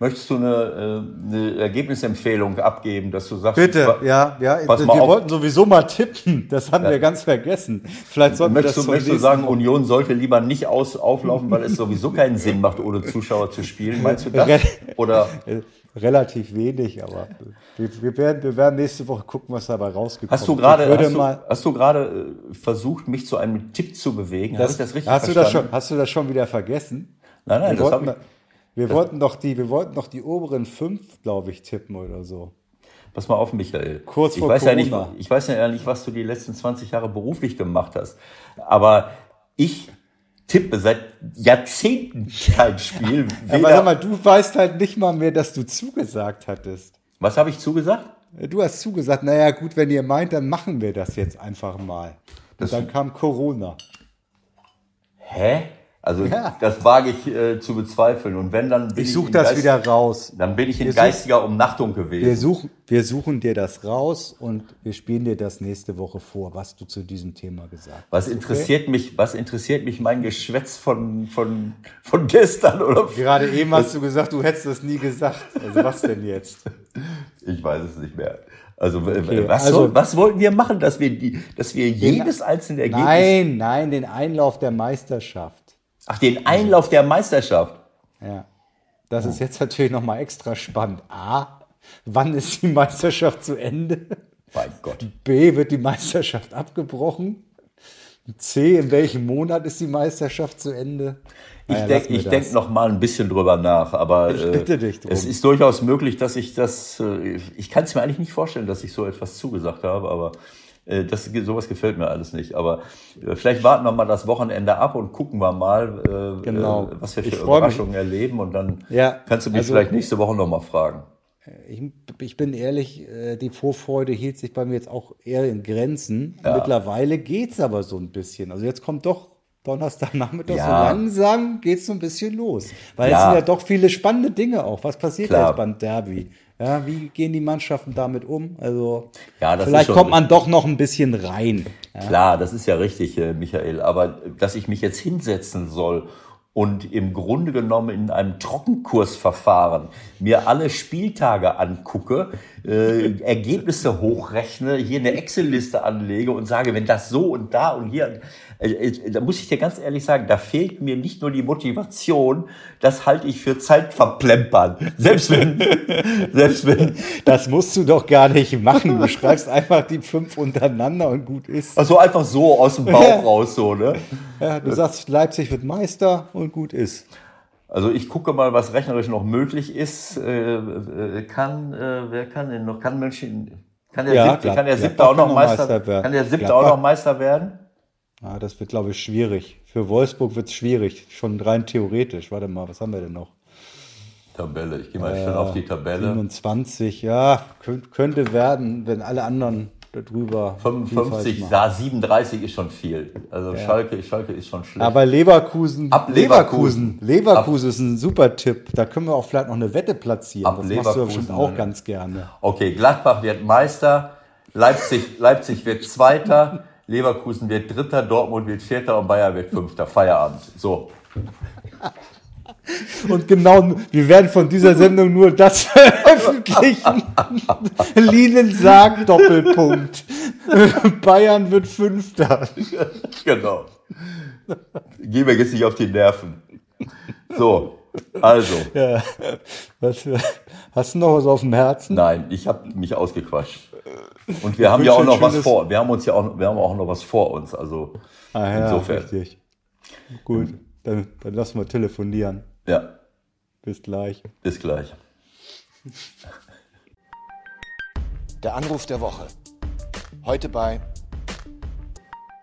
S2: Möchtest du eine, äh, eine Ergebnisempfehlung abgeben, dass du sagst,
S1: Bitte, ja, ja. Wir wollten sowieso mal tippen. Das haben wir ganz vergessen. Vielleicht sollten wir das
S2: möchtest, du, möchtest du sagen, Union sollte lieber nicht aus, auflaufen, weil es sowieso keinen Sinn macht, ohne Zuschauer zu spielen? Meinst du das? Oder
S1: Äh, Relativ wenig, aber wir, wir, werden, wir werden nächste Woche gucken, was dabei rausgekommen
S2: hast du
S1: ist.
S2: gerade hast du,
S1: mal,
S2: hast du gerade äh, versucht, mich zu einem Tipp zu bewegen? Habe ich das richtig
S1: hast, du das
S2: verstanden?
S1: schon, hast du das schon wieder vergessen?
S2: Nein, nein,
S1: wir
S2: das habe ich.
S1: Wir wollten doch die, wir wollten doch die oberen fünf, glaube ich, tippen oder so.
S2: Pass mal auf, Michael.
S1: Kurz
S2: ich
S1: vor
S2: weiß ja nicht,
S1: Corona.
S2: ich weiß ja nicht, was du die letzten 20 Jahre beruflich gemacht hast. Aber ich tippe seit Jahrzehnten kein Spiel.
S1: Aber sag mal, du weißt halt nicht mal mehr, dass du zugesagt hattest.
S2: was habe ich zugesagt?
S1: Du hast zugesagt, naja, gut, wenn ihr meint, dann machen wir das jetzt einfach mal. Und dann kam Corona.
S2: Hä? Also
S1: Ja.
S2: das wage ich äh, zu bezweifeln. Und wenn dann bin
S1: Ich suche das
S2: Geist-
S1: wieder raus.
S2: Dann bin ich in
S1: Wir
S2: geistiger Umnachtung
S1: Wir
S2: gewesen.
S1: suchen, wir suchen dir das raus und wir spielen dir das nächste Woche vor, was du zu diesem Thema gesagt hast.
S2: Was interessiert mich? Was interessiert mich mein Geschwätz von von von gestern oder?
S1: Gerade eben hast du gesagt, du hättest das nie gesagt. Also was denn jetzt?
S2: Ich weiß es nicht mehr. Also,
S1: Okay,
S2: was,
S1: also-
S2: soll, was wollten wir machen, dass wir die, dass wir jedes einzelne Ergebnis,
S1: Nein, nein, den Einlauf der Meisterschaft.
S2: Ach den Einlauf der Meisterschaft.
S1: Ja. Das ist jetzt natürlich nochmal extra spannend. A, wann ist die Meisterschaft zu Ende?
S2: Mein Gott.
S1: B, wird die Meisterschaft abgebrochen? C, in welchem Monat ist die Meisterschaft zu Ende?
S2: Ich
S1: Naja,
S2: denke ich
S1: das.
S2: denk noch mal ein bisschen drüber nach, aber
S1: Ich
S2: äh,
S1: bitte dich drum.
S2: es ist durchaus möglich, dass ich das. Äh, ich kann es mir eigentlich nicht vorstellen, dass ich so etwas zugesagt habe, aber das sowas gefällt mir alles nicht. Aber äh, vielleicht warten wir mal das Wochenende ab und gucken wir mal, äh,
S1: Genau.
S2: äh, was wir für
S1: freu mich.
S2: Überraschungen erleben und dann
S1: Ja,
S2: kannst du mich
S1: also-
S2: vielleicht nächste Woche noch mal fragen.
S1: Ich, ich bin ehrlich, äh, die Vorfreude hielt sich bei mir jetzt auch eher in Grenzen.
S2: Ja.
S1: Mittlerweile geht's aber so ein bisschen. Also jetzt kommt doch Donnerstagnachmittag so
S2: Ja.
S1: langsam geht's so ein bisschen los. Weil
S2: Ja.
S1: es sind ja doch viele spannende Dinge auch. Was passiert da
S2: Klar.
S1: jetzt beim Derby? Ja, wie gehen die Mannschaften damit um? Also
S2: Ja,
S1: vielleicht kommt man doch noch ein bisschen rein.
S2: Klar, das ist ja richtig, äh, Michael. Aber dass ich mich jetzt hinsetzen soll und im Grunde genommen in einem Trockenkursverfahren mir alle Spieltage angucke, äh, Ergebnisse hochrechne, hier eine Excel-Liste anlege und sage, wenn das so und da und hier, äh, äh, da muss ich dir ganz ehrlich sagen, da fehlt mir nicht nur die Motivation, das halte ich für Zeitverplempern. Selbst wenn, selbst wenn,
S1: Das musst du doch gar nicht machen. Du schreibst einfach die fünf untereinander und gut ist.
S2: also einfach so aus dem Bauch raus, so, ne?
S1: Ja, du sagst, Leipzig wird Meister und gut ist.
S2: Also ich gucke mal, was rechnerisch noch möglich ist. Äh, äh, kann, äh, wer kann denn noch? Kann München, kann der
S1: Ja,
S2: siebte, kann der siebte auch noch Meister,
S1: Meister werden.
S2: kann der siebte
S1: Gladbach.
S2: auch noch Meister werden?
S1: Ah, das wird, glaube ich, schwierig. Für Wolfsburg wird es schwierig. Schon rein theoretisch. Warte mal, was haben wir denn noch?
S2: Tabelle, ich gehe mal schnell auf die Tabelle.
S1: 27, ja, könnt, könnte werden, wenn alle anderen darüber. viel falsch
S2: 55,
S1: machen.
S2: da 37 ist schon viel. Also Schalke, Schalke ist schon schlecht.
S1: Aber Leverkusen,
S2: Ab
S1: Leverkusen,
S2: Leverkusen.
S1: Leverkusen ist ein super Tipp. Da können wir auch vielleicht noch eine Wette platzieren.
S2: Ab
S1: das machst du ja
S2: Leverkusen,
S1: bestimmt auch ganz gerne.
S2: Okay, Gladbach wird Meister, Leipzig, Leipzig wird Zweiter, Leverkusen wird Dritter, Dortmund wird Vierter und Bayern wird Fünfter. Feierabend. So.
S1: Und genau, wir werden von dieser Sendung nur das veröffentlichen. Linen sagt Doppelpunkt. Bayern wird Fünfter.
S2: Genau. Geh mir jetzt nicht auf die Nerven. So, also.
S1: Ja. Was, hast du noch was auf dem Herzen?
S2: Nein, ich habe mich ausgequatscht. Und wir haben ja auch noch was vor. Wir haben uns ja auch, wir haben auch noch was vor uns. Also
S1: Ah, ja,
S2: insofern.
S1: richtig. Gut, dann, dann lassen wir telefonieren.
S2: Ja,
S1: Bis gleich.
S2: bis gleich.
S3: Der Anruf der Woche. Heute bei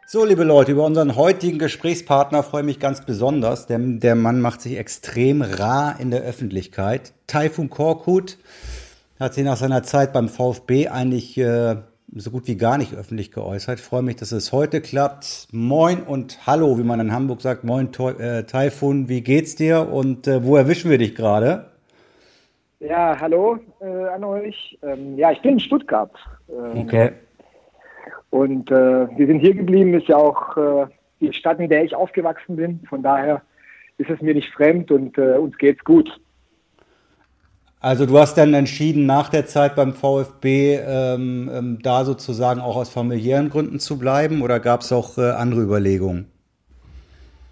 S1: So, liebe Leute, über unseren heutigen Gesprächspartner freue ich mich ganz besonders. Der, der Mann macht sich extrem rar in der Öffentlichkeit. Taifun Korkut hat sich nach seiner Zeit beim VfB eigentlich äh, so gut wie gar nicht öffentlich geäußert. Ich freue mich, dass es heute klappt. Moin und Hallo, wie man in Hamburg sagt. Moin, äh, Taifun, wie geht's dir und äh, wo erwischen wir dich gerade?
S4: Ja, hallo äh, an euch. Ähm, ja, ich bin in Stuttgart.
S1: Ähm, okay.
S4: Und äh, wir sind hier geblieben, ist ja auch äh, die Stadt, in der ich aufgewachsen bin. Von daher ist es mir nicht fremd und uns geht's gut.
S1: Also du hast dann entschieden, nach der Zeit beim VfB ähm, ähm, da sozusagen auch aus familiären Gründen zu bleiben oder gab es auch äh, andere Überlegungen?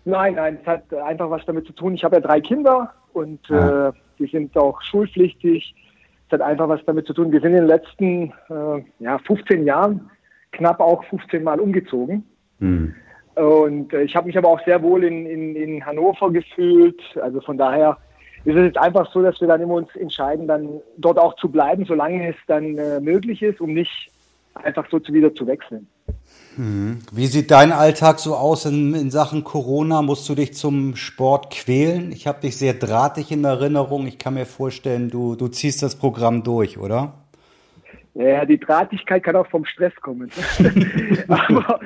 S4: Nein, nein, es hat einfach was damit zu tun. Ich habe ja drei Kinder und ja. äh, die sind auch schulpflichtig. Es hat einfach was damit zu tun. Wir sind in den letzten äh, ja, 15 Jahren knapp auch 15 Mal umgezogen. Hm. Und äh, ich habe mich aber auch sehr wohl in, in, in Hannover gefühlt. Also von daher ist es jetzt einfach so, dass wir dann immer uns entscheiden, dann dort auch zu bleiben, solange es dann äh, möglich ist, um nicht einfach so zu wieder zu wechseln.
S1: Hm. Wie sieht dein Alltag so aus in, in Sachen Corona? Musst du dich zum Sport quälen? Ich habe dich sehr drahtig in Erinnerung. Ich kann mir vorstellen, du, du ziehst das Programm durch, oder?
S4: Ja, die Drahtigkeit kann auch vom Stress kommen. aber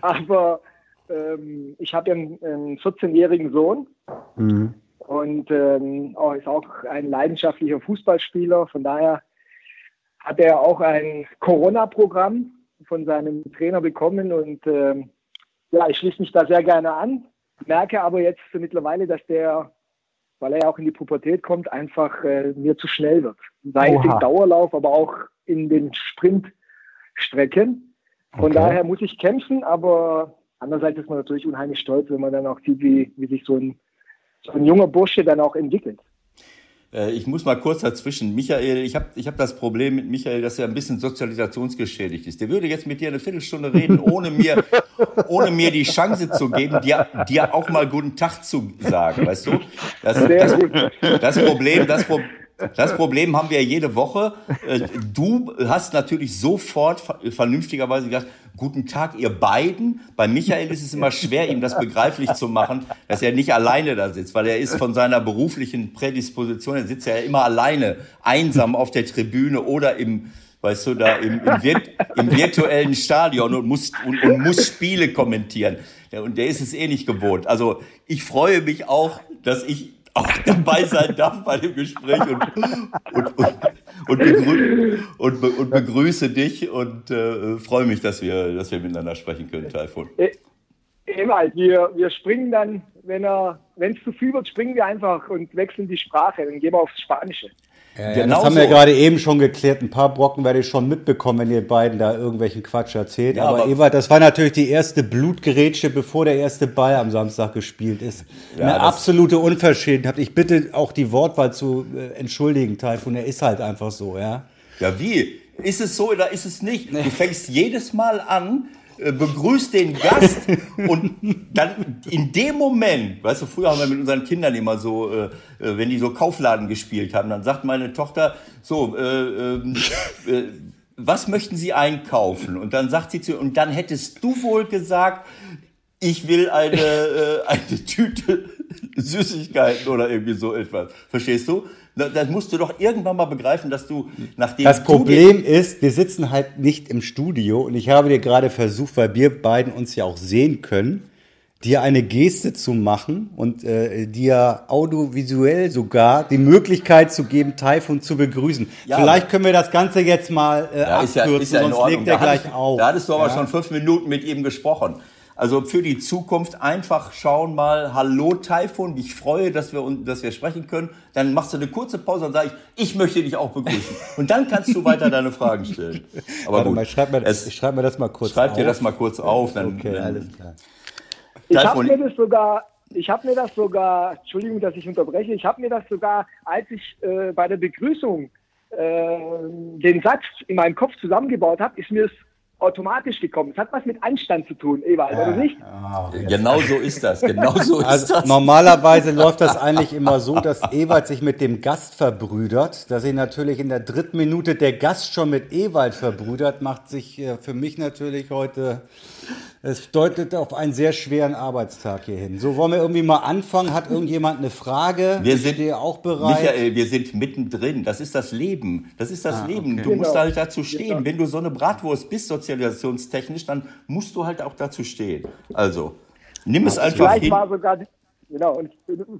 S4: aber ähm, ich habe einen, einen 14-jährigen Sohn mhm. Und ähm, ist auch ein leidenschaftlicher Fußballspieler. Von daher hat er auch ein Corona-Programm von seinem Trainer bekommen und ähm, ja, ich schließe mich da sehr gerne an. Merke aber jetzt mittlerweile, dass der, weil er ja auch in die Pubertät kommt, einfach äh, mir zu schnell wird. Sei es im Dauerlauf, aber auch in den Sprintstrecken. Von okay. daher muss ich kämpfen, aber andererseits ist man natürlich unheimlich stolz, wenn man dann auch sieht, wie, wie sich so ein, so ein junger Bursche dann auch entwickelt.
S2: Äh, ich muss mal kurz dazwischen. Michael, ich habe ich hab das Problem mit Michael, dass er ein bisschen sozialisationsgeschädigt ist. Der würde jetzt mit dir eine Viertelstunde reden, ohne mir, ohne mir die Chance zu geben, dir, dir auch mal guten Tag zu sagen, weißt du? Das, das, das Problem, das Problem, das Problem haben wir jede Woche. Äh, du hast natürlich sofort vernünftigerweise gesagt, guten Tag, ihr beiden. Bei Michael ist es immer schwer, ihm das begreiflich zu machen, dass er nicht alleine da sitzt, weil er ist von seiner beruflichen Prädisposition, er sitzt ja immer alleine, einsam auf der Tribüne oder im, weißt du, da im, im, Virt, im virtuellen Stadion und muss, und, und muss Spiele kommentieren. Ja, und der ist es eh nicht gewohnt. Also ich freue mich auch, dass ich auch dabei sein darf bei dem Gespräch und, und, und, und, begrü und, und begrüße dich und äh, freue mich, dass wir, dass wir miteinander sprechen können, Taifun.
S4: E Ewald, wir, wir springen dann, wenn es zu viel wird, springen wir einfach und wechseln die Sprache, dann gehen wir aufs Spanische.
S1: Ja, ja, das haben wir gerade eben schon geklärt. Ein paar Brocken werde ich schon mitbekommen, wenn ihr beiden da irgendwelchen Quatsch erzählt. Ja, aber, aber Ewald, das war natürlich die erste Blutgerätsche, bevor der erste Ball am Samstag gespielt ist. Eine absolute Unverschämtheit. Ich bitte auch die Wortwahl zu äh, entschuldigen, Taifun. Er ist halt einfach so, ja.
S2: Ja, wie? Ist es so oder ist es nicht? Du fängst jedes Mal an, begrüßt den Gast und dann in dem Moment, weißt du, früher haben wir mit unseren Kindern immer so, äh, äh wenn die so Kaufladen gespielt haben, dann sagt meine Tochter so, äh, ähm, äh, was möchten Sie einkaufen? Und dann sagt sie zu, und dann hättest du wohl gesagt, ich will eine, äh, eine Tüte Süßigkeiten oder irgendwie so etwas. Verstehst du? Das musst du doch irgendwann mal begreifen, dass du nachdem.
S1: Das Problem ist, wir sitzen halt nicht im Studio und ich habe dir gerade versucht, weil wir beiden uns ja auch sehen können, dir eine Geste zu machen und äh, dir audiovisuell sogar die Möglichkeit zu geben, Taifun zu begrüßen. Ja, Vielleicht können wir das Ganze jetzt mal äh, ja, abkürzen, ja, ja sonst legt er gleich auf.
S2: Da hattest du aber schon fünf Minuten mit ihm gesprochen. Also für die Zukunft einfach schauen mal, hallo Taifun, ich freue, dass wir, dass wir sprechen können. Dann machst du eine kurze Pause und sage ich, ich möchte dich auch begrüßen. Und dann kannst du weiter deine Fragen stellen.
S1: Aber Warte gut. Mal, schreib, mir, es, ich schreib mir das mal kurz
S2: schreib auf. Schreib dir das mal kurz auf. Dann,
S1: okay, dann, alles klar.
S4: Ich habe mir das sogar, ich habe mir das sogar, Entschuldigung, dass ich unterbreche, ich habe mir das sogar, als ich äh, bei der Begrüßung äh, den Satz in meinem Kopf zusammengebaut habe, ist mir es automatisch gekommen. Es hat was mit Anstand zu tun, Ewald, ja. oder nicht?
S2: Oh, genau so ist das. Genau so ist
S1: also,
S2: das.
S1: Normalerweise läuft das eigentlich immer so, dass Ewald sich mit dem Gast verbrüdert. Da sich natürlich in der dritten Minute der Gast schon mit Ewald verbrüdert, macht sich äh, für mich natürlich heute Es deutet auf einen sehr schweren Arbeitstag hier hin. So wollen wir irgendwie mal anfangen. Hat irgendjemand eine Frage?
S2: Wir sind dir auch bereit. Michael, wir sind mittendrin. Das ist das Leben. Das ist das ah, Leben. Okay. Du musst genau. halt dazu stehen. Genau. Wenn du so eine Bratwurst bist, sozialisationstechnisch, dann musst du halt auch dazu stehen. Also, nimm es einfach
S4: vielleicht hin. War sogar, genau, und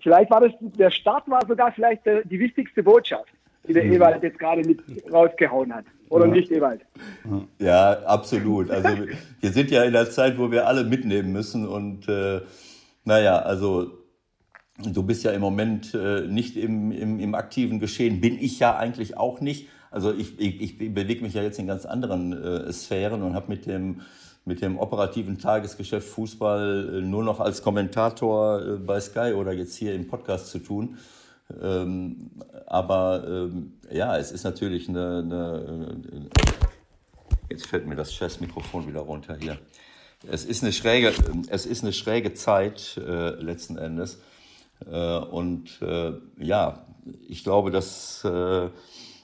S4: vielleicht war das, der Start war sogar vielleicht die wichtigste Botschaft die der Ewald jetzt gerade mit rausgehauen hat. Oder ja. nicht, Ewald?
S2: Ja, absolut. Also wir sind ja in der Zeit, wo wir alle mitnehmen müssen. Und äh, naja, also du bist ja im Moment äh, nicht im, im, im aktiven Geschehen. Bin ich ja eigentlich auch nicht. Also ich, ich, ich bewege mich ja jetzt in ganz anderen äh, Sphären und habe mit dem mit dem operativen Tagesgeschäft Fußball äh, nur noch als Kommentator äh, bei Sky oder jetzt hier im Podcast zu tun. Ähm, aber ähm, ja, es ist natürlich eine, eine, Jetzt fällt mir das Chess-Mikrofon wieder runter hier. Es ist eine schräge, es ist eine schräge Zeit äh, letzten Endes. Äh, und äh, ja, ich glaube, dass äh,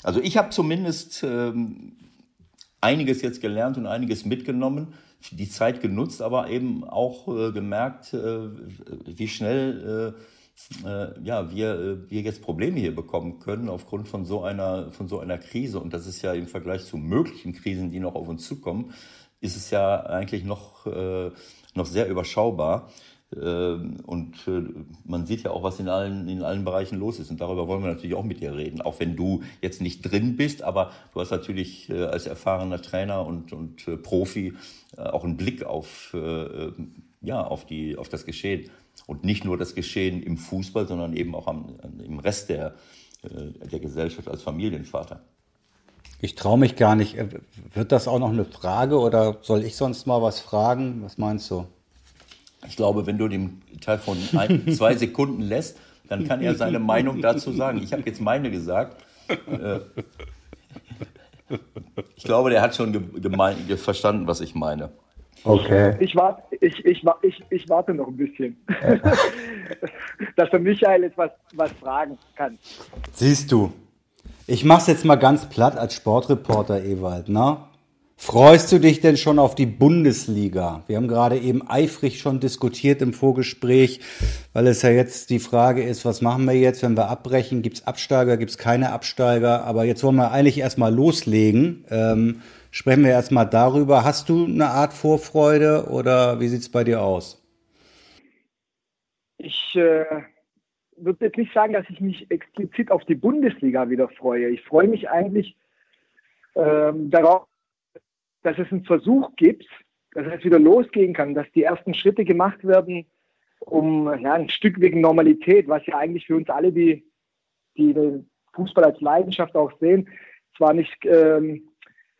S2: also ich habe zumindest ähm, einiges jetzt gelernt und einiges mitgenommen, die Zeit genutzt, aber eben auch äh, gemerkt, äh, wie schnell äh, ja, wir, äh, wir jetzt Probleme hier bekommen können aufgrund von so einer, von so einer Krise. Und das ist ja im Vergleich zu möglichen Krisen, die noch auf uns zukommen, ist es ja eigentlich noch, äh, noch sehr überschaubar. Ähm, und äh, man sieht ja auch, was in allen, in allen Bereichen los ist. Und darüber wollen wir natürlich auch mit dir reden. Auch wenn du jetzt nicht drin bist, aber du hast natürlich äh, als erfahrener Trainer und, und äh, Profi auch einen Blick auf, ja, auf, die, auf das Geschehen. Und nicht nur das Geschehen im Fußball, sondern eben auch am, im Rest der, äh, der Gesellschaft als Familienvater.
S1: Ich traue mich gar nicht. Äh, wird das auch noch eine Frage oder soll ich sonst mal was fragen? Was meinst du?
S2: Ich glaube, wenn du den Teil von ein, zwei Sekunden lässt, dann kann er seine Meinung dazu sagen. Ich habe jetzt meine gesagt. Äh, ich glaube, der hat schon verstanden, was ich meine.
S4: Okay. Ich, wart, ich, ich, ich, ich warte noch ein bisschen, dass der Michael jetzt was, was fragen kann.
S1: Siehst du, ich mach's jetzt mal ganz platt als Sportreporter, Ewald, ne? Freust du dich denn schon auf die Bundesliga? Wir haben gerade eben eifrig schon diskutiert im Vorgespräch, weil es ja jetzt die Frage ist, was machen wir jetzt, wenn wir abbrechen? Gibt's Absteiger, gibt's keine Absteiger? Aber jetzt wollen wir eigentlich erstmal loslegen. Ähm, Sprechen wir erstmal darüber. Hast du eine Art Vorfreude oder wie sieht es bei dir aus?
S4: Ich äh, würde jetzt nicht sagen, dass ich mich explizit auf die Bundesliga wieder freue. Ich freue mich eigentlich ähm, darauf, dass es einen Versuch gibt, dass es wieder losgehen kann, dass die ersten Schritte gemacht werden, um ja, ein Stück wegen Normalität, was ja eigentlich für uns alle, die, die den Fußball als Leidenschaft auch sehen, zwar nicht ähm,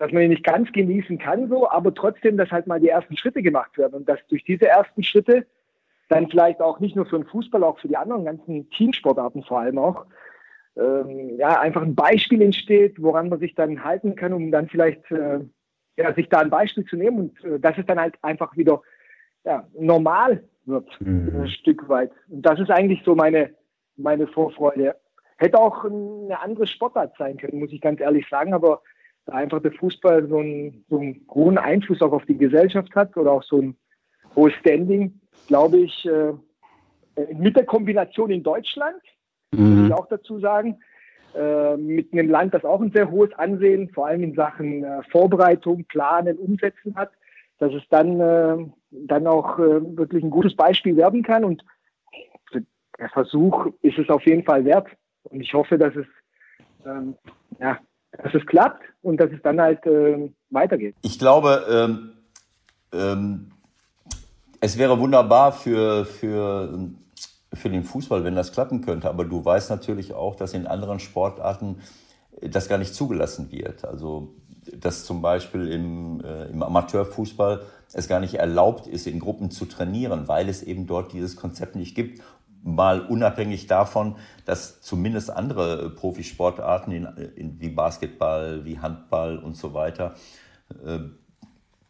S4: dass man ihn nicht ganz genießen kann, so, aber trotzdem, dass halt mal die ersten Schritte gemacht werden und dass durch diese ersten Schritte dann vielleicht auch nicht nur für den Fußball, auch für die anderen ganzen Teamsportarten vor allem auch, ähm, ja, einfach ein Beispiel entsteht, woran man sich dann halten kann, um dann vielleicht äh, ja, sich da ein Beispiel zu nehmen und äh, dass es dann halt einfach wieder ja, normal wird, mhm. ein Stück weit. Und das ist eigentlich so meine, meine Vorfreude. Hätte auch eine andere Sportart sein können, muss ich ganz ehrlich sagen, aber da einfach der Fußball so einen, so einen hohen Einfluss auch auf die Gesellschaft hat oder auch so ein hohes Standing, glaube ich, äh, mit der Kombination in Deutschland, mhm. muss ich auch dazu sagen, äh, mit einem Land, das auch ein sehr hohes Ansehen, vor allem in Sachen äh, Vorbereitung, Planen, Umsetzen hat, dass es dann, äh, dann auch äh, wirklich ein gutes Beispiel werden kann. Und der Versuch ist es auf jeden Fall wert. Und ich hoffe, dass es ähm, ja, dass es klappt und dass es dann halt äh, weitergeht.
S2: Ich glaube, ähm, ähm, es wäre wunderbar für, für, für den Fußball, wenn das klappen könnte. Aber du weißt natürlich auch, dass in anderen Sportarten das gar nicht zugelassen wird. Also dass zum Beispiel im, äh, im Amateurfußball es gar nicht erlaubt ist, in Gruppen zu trainieren, weil es eben dort dieses Konzept nicht gibt mal unabhängig davon, dass zumindest andere Profisportarten in, in, wie Basketball, wie Handball und so weiter äh,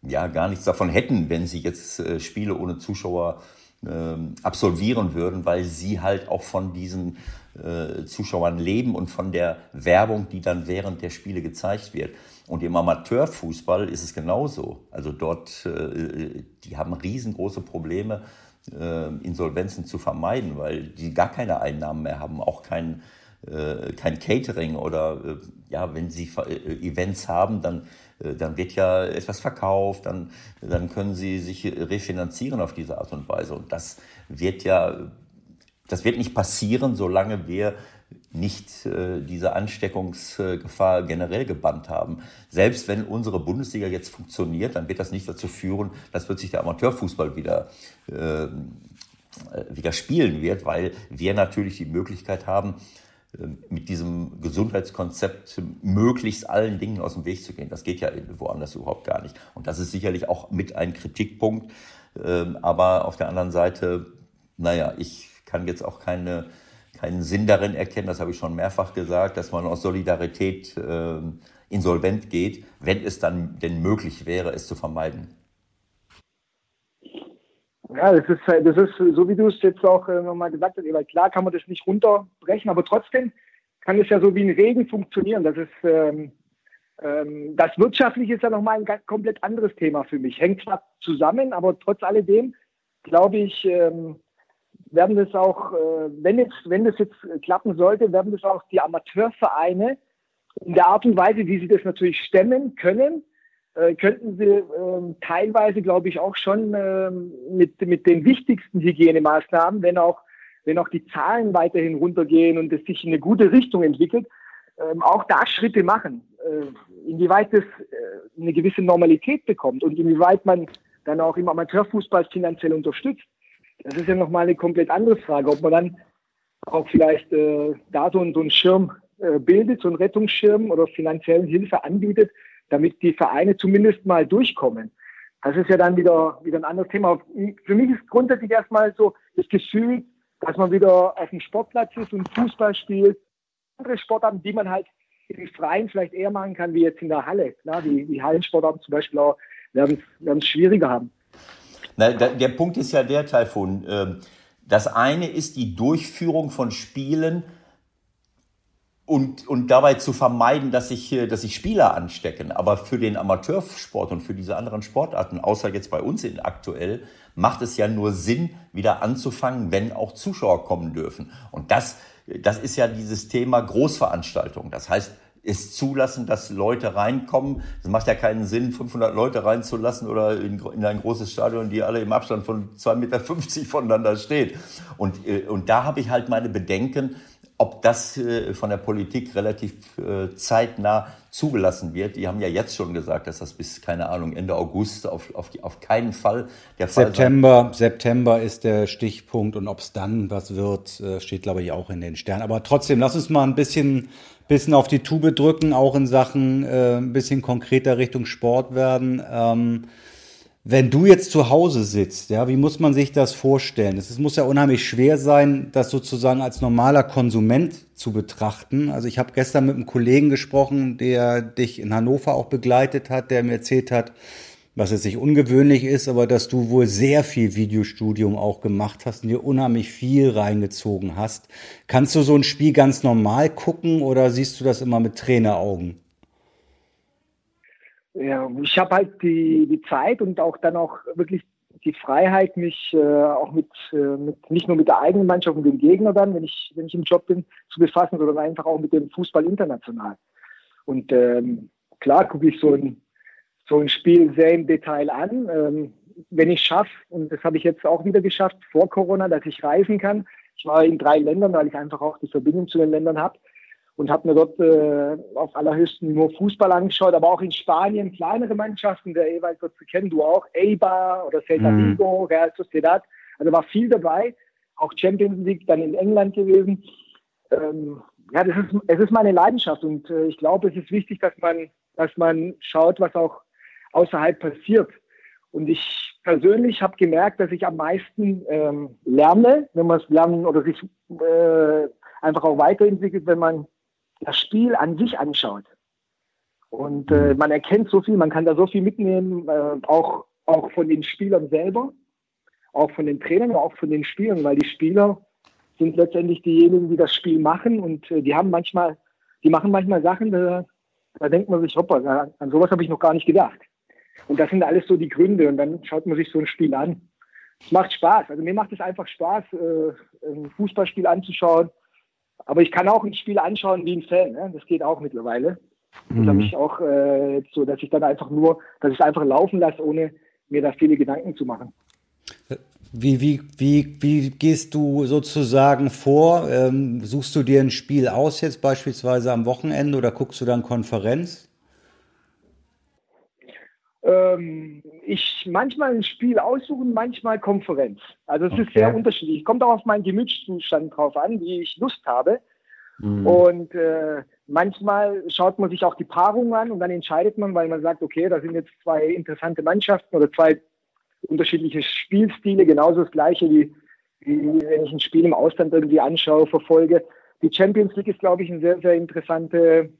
S2: ja gar nichts davon hätten, wenn sie jetzt äh, Spiele ohne Zuschauer ähm, absolvieren würden, weil sie halt auch von diesen äh, Zuschauern leben und von der Werbung, die dann während der Spiele gezeigt wird. Und im Amateurfußball ist es genauso. Also dort, äh, die haben riesengroße Probleme, äh, Insolvenzen zu vermeiden, weil die gar keine Einnahmen mehr haben, auch kein, kein Catering oder ja, wenn sie Events haben, dann äh, dann wird ja etwas verkauft, dann, dann können sie sich refinanzieren auf diese Art und Weise. Und das wird ja, das wird nicht passieren, solange wir nicht äh, diese Ansteckungsgefahr generell gebannt haben. Selbst wenn unsere Bundesliga jetzt funktioniert, dann wird das nicht dazu führen, dass plötzlich der Amateurfußball wieder, äh, wieder spielen wird, weil wir natürlich die Möglichkeit haben, mit diesem Gesundheitskonzept möglichst allen Dingen aus dem Weg zu gehen. Das geht ja woanders überhaupt gar nicht. Und das ist sicherlich auch mit ein Kritikpunkt. Ähm, aber auf der anderen Seite, naja, ich kann jetzt auch keine, keinen Sinn darin erkennen, das habe ich schon mehrfach gesagt, dass man aus Solidarität ähm, insolvent geht, wenn es dann denn möglich wäre, es zu vermeiden.
S4: Ja, das ist, das ist so, wie du es jetzt auch äh, nochmal gesagt hast, weil klar kann man das nicht runterbrechen, aber trotzdem kann es ja so wie ein Regen funktionieren. Das ist, ähm, ähm, das Wirtschaftliche ist ja nochmal ein komplett anderes Thema für mich. Hängt zwar zusammen, aber trotz alledem glaube ich, ähm, werden das auch, äh, wenn, jetzt, wenn das jetzt klappen sollte, werden das auch die Amateurvereine in der Art und Weise, wie sie das natürlich stemmen können, äh, könnten sie äh, teilweise, glaube ich, auch schon äh, mit, mit den wichtigsten Hygienemaßnahmen, wenn auch, wenn auch die Zahlen weiterhin runtergehen und es sich in eine gute Richtung entwickelt, ähm, auch da Schritte machen. Äh, inwieweit das eine gewisse Normalität bekommt und inwieweit man dann auch im Amateurfußball finanziell unterstützt. Das ist ja nochmal eine komplett andere Frage, ob man dann auch vielleicht äh, da so, so einen Schirm äh, bildet, so einen Rettungsschirm oder finanziellen Hilfe anbietet, damit die Vereine zumindest mal durchkommen. Das ist ja dann wieder, wieder ein anderes Thema. Für mich ist grundsätzlich erstmal so das Gefühl, dass man wieder auf dem Sportplatz ist und Fußball spielt. Andere Sportarten, die man halt im Freien vielleicht eher machen kann, wie jetzt in der Halle. Klar, die, die Hallensportarten zum Beispiel auch werden es schwieriger haben.
S2: Na, der Punkt ist ja der, Taifun. Ähm, das eine ist die Durchführung von Spielen und, und dabei zu vermeiden, dass sich, dass sich Spieler anstecken. Aber für den Amateursport und für diese anderen Sportarten, außer jetzt bei uns in aktuell, macht es ja nur Sinn, wieder anzufangen, wenn auch Zuschauer kommen dürfen. Und das, das ist ja dieses Thema Großveranstaltung. Das heißt, es zulassen, dass Leute reinkommen. Es macht ja keinen Sinn, 500 Leute reinzulassen oder in, in, ein großes Stadion, die alle im Abstand von 2,50 Meter voneinander stehen. Und, äh, und da habe ich halt meine Bedenken, ob das äh, von der Politik relativ äh, zeitnah zugelassen wird. Die haben ja jetzt schon gesagt, dass das bis, keine Ahnung, Ende August auf, auf, auf keinen Fall der
S1: Fall September, sein. September ist der Stichpunkt und ob es dann was wird, steht, glaube ich, auch in den Sternen. Aber trotzdem, lass uns mal ein bisschen, bisschen auf die Tube drücken, auch in Sachen äh, ein bisschen konkreter Richtung Sport werden. Ähm, wenn du jetzt zu Hause sitzt, ja, wie muss man sich das vorstellen? Es muss ja unheimlich schwer sein, das sozusagen als normaler Konsument zu betrachten. Also ich habe gestern mit einem Kollegen gesprochen, der dich in Hannover auch begleitet hat, der mir erzählt hat, was jetzt nicht ungewöhnlich ist, aber dass du wohl sehr viel Videostudium auch gemacht hast und dir unheimlich viel reingezogen hast. Kannst du so ein Spiel ganz normal gucken oder siehst du das immer mit Traineraugen?
S4: ja, ich habe halt die, die Zeit und auch dann auch wirklich die Freiheit, mich äh, auch mit, äh, mit nicht nur mit der eigenen Mannschaft und dem Gegner dann, wenn ich, wenn ich im Job bin, zu befassen, sondern einfach auch mit dem Fußball international. Und ähm, klar gucke ich so ein, so ein Spiel sehr im Detail an. Ähm, wenn ich schaffe, und das habe ich jetzt auch wieder geschafft vor Corona, dass ich reisen kann. Ich war in drei Ländern, weil ich einfach auch die Verbindung zu den Ländern habe und habe mir dort äh, auf allerhöchstem Niveau Fußball angeschaut, aber auch in Spanien kleinere Mannschaften, der jeweils dort zu kennen, du auch, Eibar oder Celta mhm. Vigo, Real Sociedad, also war viel dabei, auch Champions League dann in England gewesen. Ähm, ja, das ist, es ist meine Leidenschaft und äh, ich glaube, es ist wichtig, dass man, dass man schaut, was auch außerhalb passiert. Und ich persönlich habe gemerkt, dass ich am meisten ähm, lerne, wenn man es lernen oder sich äh, einfach auch weiterentwickelt, wenn man das Spiel an sich anschaut. Und äh, man erkennt so viel, man kann da so viel mitnehmen, äh, auch, auch von den Spielern selber. auch von den Trainern, auch von den Spielern, weil die Spieler sind letztendlich diejenigen, die das Spiel machen und äh, die haben manchmal, die machen manchmal Sachen, da, da denkt man sich, hoppa, an sowas habe ich noch gar nicht gedacht. Und das sind alles so die Gründe und dann schaut man sich so ein Spiel an. Es macht Spaß. Also mir macht es einfach Spaß, äh, ein Fußballspiel anzuschauen. Aber ich kann auch ein Spiel anschauen wie ein Fan. Ne? Das geht auch mittlerweile. Das mhm. habe ich auch äh, so, dass ich dann einfach nur, dass ich es einfach laufen lasse, ohne mir da viele Gedanken zu machen.
S1: Wie, wie, wie, wie gehst du sozusagen vor? Ähm, suchst du dir ein Spiel aus jetzt beispielsweise am Wochenende oder guckst du dann Konferenz?
S4: Ähm, ich manchmal ein Spiel aussuchen, manchmal Konferenz. Also es okay. ist sehr unterschiedlich. Kommt auch auf meinen Gemütszustand drauf an, wie ich Lust habe. Mhm. Und äh, manchmal schaut man sich auch die Paarung an und dann entscheidet man, weil man sagt, okay, da sind jetzt zwei interessante Mannschaften oder zwei unterschiedliche Spielstile, genauso das gleiche wie, wie wenn ich ein Spiel im Ausland irgendwie anschaue, verfolge. Die Champions League ist, glaube ich, ein sehr, sehr interessante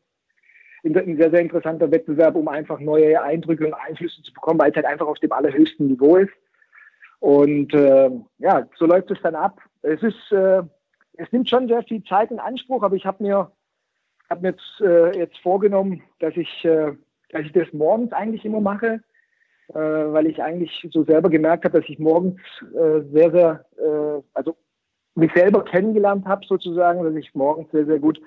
S4: ein sehr, sehr interessanter Wettbewerb, um einfach neue Eindrücke und Einflüsse zu bekommen, weil es halt einfach auf dem allerhöchsten Niveau ist. Und äh, ja, so läuft es dann ab. Es ist, äh, es nimmt schon sehr viel Zeit in Anspruch, aber ich habe mir, hab mir jetzt, äh, jetzt vorgenommen, dass ich, äh, dass ich das morgens eigentlich immer mache, äh, weil ich eigentlich so selber gemerkt habe, dass ich morgens äh, sehr, sehr, äh, also mich selber kennengelernt habe sozusagen, dass ich morgens sehr, sehr gut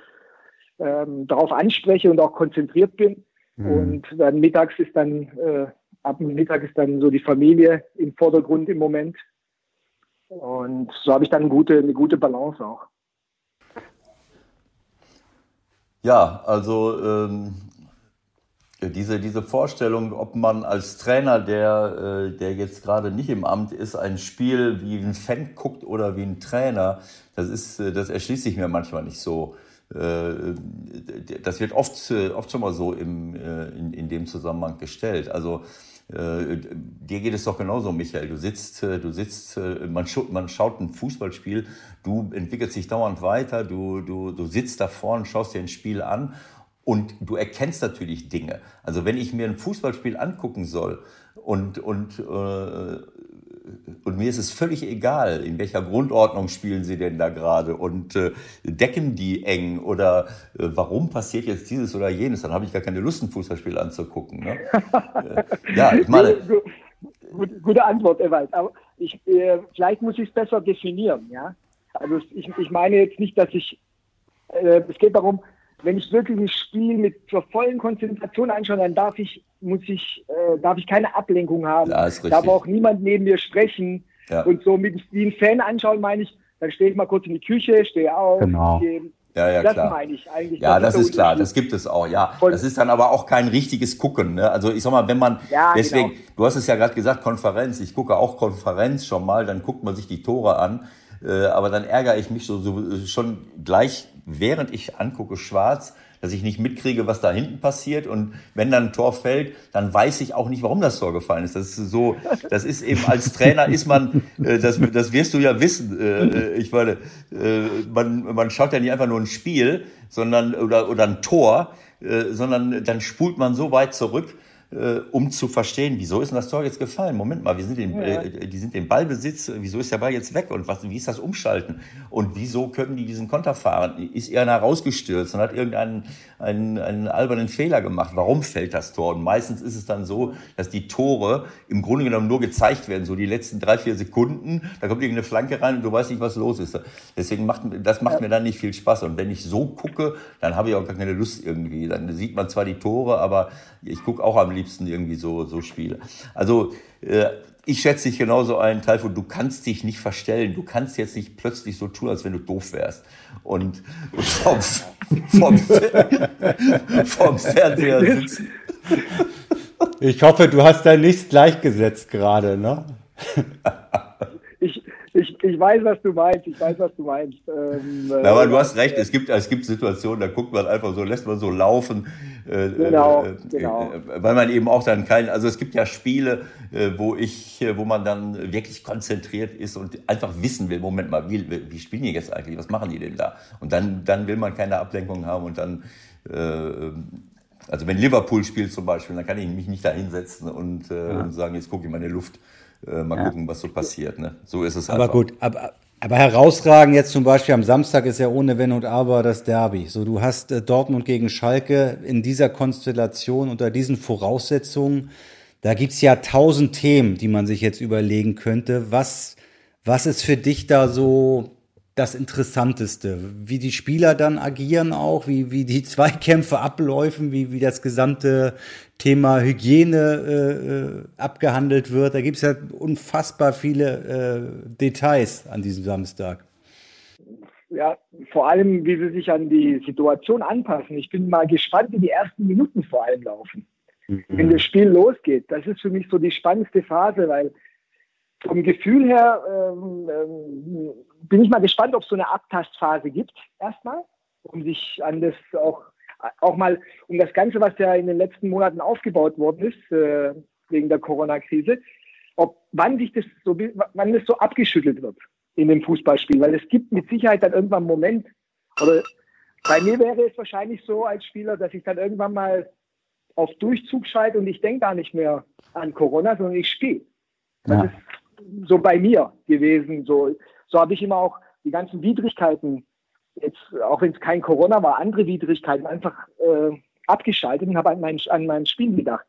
S4: ähm, darauf anspreche und auch konzentriert bin. Mhm. Und dann mittags ist dann, äh, ab Mittag ist dann so die Familie im Vordergrund im Moment. Und so habe ich dann eine gute, eine gute Balance auch.
S2: Ja, also ähm, diese, diese Vorstellung, ob man als Trainer, der, äh, der jetzt gerade nicht im Amt ist, ein Spiel wie ein Fan guckt oder wie ein Trainer, das, ist, äh, das erschließt sich mir manchmal nicht so. Äh, das wird oft, oft schon mal so im, äh, in, in dem Zusammenhang gestellt. Also äh, dir geht es doch genauso, Michael. Du sitzt, du sitzt, man, schaut, man schaut ein Fußballspiel, du entwickelst dich dauernd weiter, du, du, du sitzt da vorne, schaust dir ein Spiel an und du erkennst natürlich Dinge. Also wenn ich mir ein Fußballspiel angucken soll und, und äh, und mir ist es völlig egal, in welcher Grundordnung spielen sie denn da gerade und äh, decken die eng oder äh, warum passiert jetzt dieses oder jenes, dann habe ich gar keine Lust, ein Fußballspiel anzugucken. Ne?
S4: äh, ja, ich meine. Gute, Antwort, Ewald. Aber ich, äh, vielleicht muss ich es besser definieren. Ja? Also ich, ich meine jetzt nicht, dass ich, äh, es geht darum, wenn ich wirklich ein Spiel mit zur vollen Konzentration anschaue, dann darf ich, muss ich, äh, darf ich keine Ablenkung haben. Ja, ist darf auch niemand neben mir sprechen. Ja. Und so mit wie ein Fan anschauen, meine ich, dann stehe ich mal kurz in die Küche, stehe auf,
S1: genau.
S4: gehe
S2: ja, ja,
S4: das
S2: klar.
S4: meine ich eigentlich.
S2: Ja, das, das ist klar, das gibt es auch, ja. Das ist dann aber auch kein richtiges Gucken. Ne? Also ich sag mal, wenn man, ja, deswegen, genau. du hast es ja gerade gesagt, Konferenz, ich gucke auch Konferenz schon mal, dann guckt man sich die Tore an, äh, aber dann ärgere ich mich so, so schon gleich, während ich angucke, schwarz, dass ich nicht mitkriege, was da hinten passiert. Und wenn dann ein Tor fällt, dann weiß ich auch nicht, warum das Tor gefallen ist. Das ist so, das ist eben als Trainer ist man, äh, das, das wirst du ja wissen. Äh, äh ich meine, äh, man, man schaut ja nicht einfach nur ein Spiel, sondern oder oder ein Tor, äh, sondern dann spult man so weit zurück, äh, um zu verstehen, wieso ist denn das Tor jetzt gefallen? Moment mal, wir sind in, ja. äh, die sind im Ballbesitz, wieso ist der Ball jetzt weg und was, wie ist das Umschalten? Und wieso können die diesen Konter fahren? Ist einer rausgestürzt und hat irgendeinen einen, einen albernen Fehler gemacht? Warum fällt das Tor? Und meistens ist es dann so, dass die Tore im Grunde genommen nur gezeigt werden, so die letzten drei, vier Sekunden, da kommt irgendeine Flanke rein und du weißt nicht, was los ist. Deswegen macht, das macht ja. mir dann nicht viel Spaß. Und wenn ich so gucke, dann habe ich auch gar keine Lust irgendwie. Dann sieht man zwar die Tore, aber ich gucke auch am liebsten irgendwie so, so Spiele. Also äh, ich schätze dich genauso ein, Taifo, du kannst dich nicht verstellen. Du kannst jetzt nicht plötzlich so tun, als wenn du doof wärst. Und, vom, vom, vom Fernseher sitzen.
S1: Ich hoffe, du hast da nichts gleichgesetzt gerade, ne?
S4: Ich, ich, ich weiß, was du meinst. Ich weiß, was du meinst. Ähm,
S2: Na, aber du hast recht. Es gibt, es gibt Situationen, da guckt man einfach so, lässt man so laufen.
S4: Äh, genau, äh, genau.
S2: Äh, weil man eben auch dann kein, also es gibt ja Spiele, äh, wo ich, äh, wo man dann wirklich konzentriert ist und einfach wissen will, Moment mal, wie, wie spielen die jetzt eigentlich? Was machen die denn da? Und dann, dann will man keine Ablenkung haben und dann, äh, also wenn Liverpool spielt zum Beispiel, dann kann ich mich nicht da hinsetzen und, äh, ja. und sagen, jetzt gucke ich mal in die Luft Äh, mal ja. gucken, was so passiert. Ne? So ist es
S1: Aber einfach. gut, aber, aber herausragen jetzt zum Beispiel am Samstag ist ja ohne Wenn und Aber das Derby. So, du hast äh, Dortmund gegen Schalke in dieser Konstellation unter diesen Voraussetzungen. Da gibt's ja tausend Themen, die man sich jetzt überlegen könnte. Was, was ist für dich da so das Interessanteste? Wie die Spieler dann agieren auch, wie, wie die Zweikämpfe abläufen, wie, wie das gesamte Thema Hygiene äh, äh abgehandelt wird. Da gibt es ja unfassbar viele äh, Details an diesem Samstag.
S4: Ja, vor allem, wie sie sich an die Situation anpassen. Ich bin mal gespannt, wie die ersten Minuten vor allem laufen. Mhm. Wenn das Spiel losgeht, das ist für mich so die spannendste Phase, weil vom Gefühl her ähm, ähm, bin ich mal gespannt, ob es so eine Abtastphase gibt, erstmal, um sich an das auch, auch mal, um das Ganze, was ja in den letzten Monaten aufgebaut worden ist, äh, wegen der Corona-Krise, ob wann sich das so, wann das so abgeschüttelt wird in dem Fußballspiel, weil es gibt mit Sicherheit dann irgendwann einen Moment, oder bei mir wäre es wahrscheinlich so als Spieler, dass ich dann irgendwann mal auf Durchzug schalte und ich denke gar nicht mehr an Corona, sondern ich spiele. Das ja. ist so bei mir gewesen. So, so habe ich immer auch die ganzen Widrigkeiten, jetzt, auch wenn es kein Corona war, andere Widrigkeiten einfach äh, abgeschaltet und habe an mein, an mein Spiel gedacht.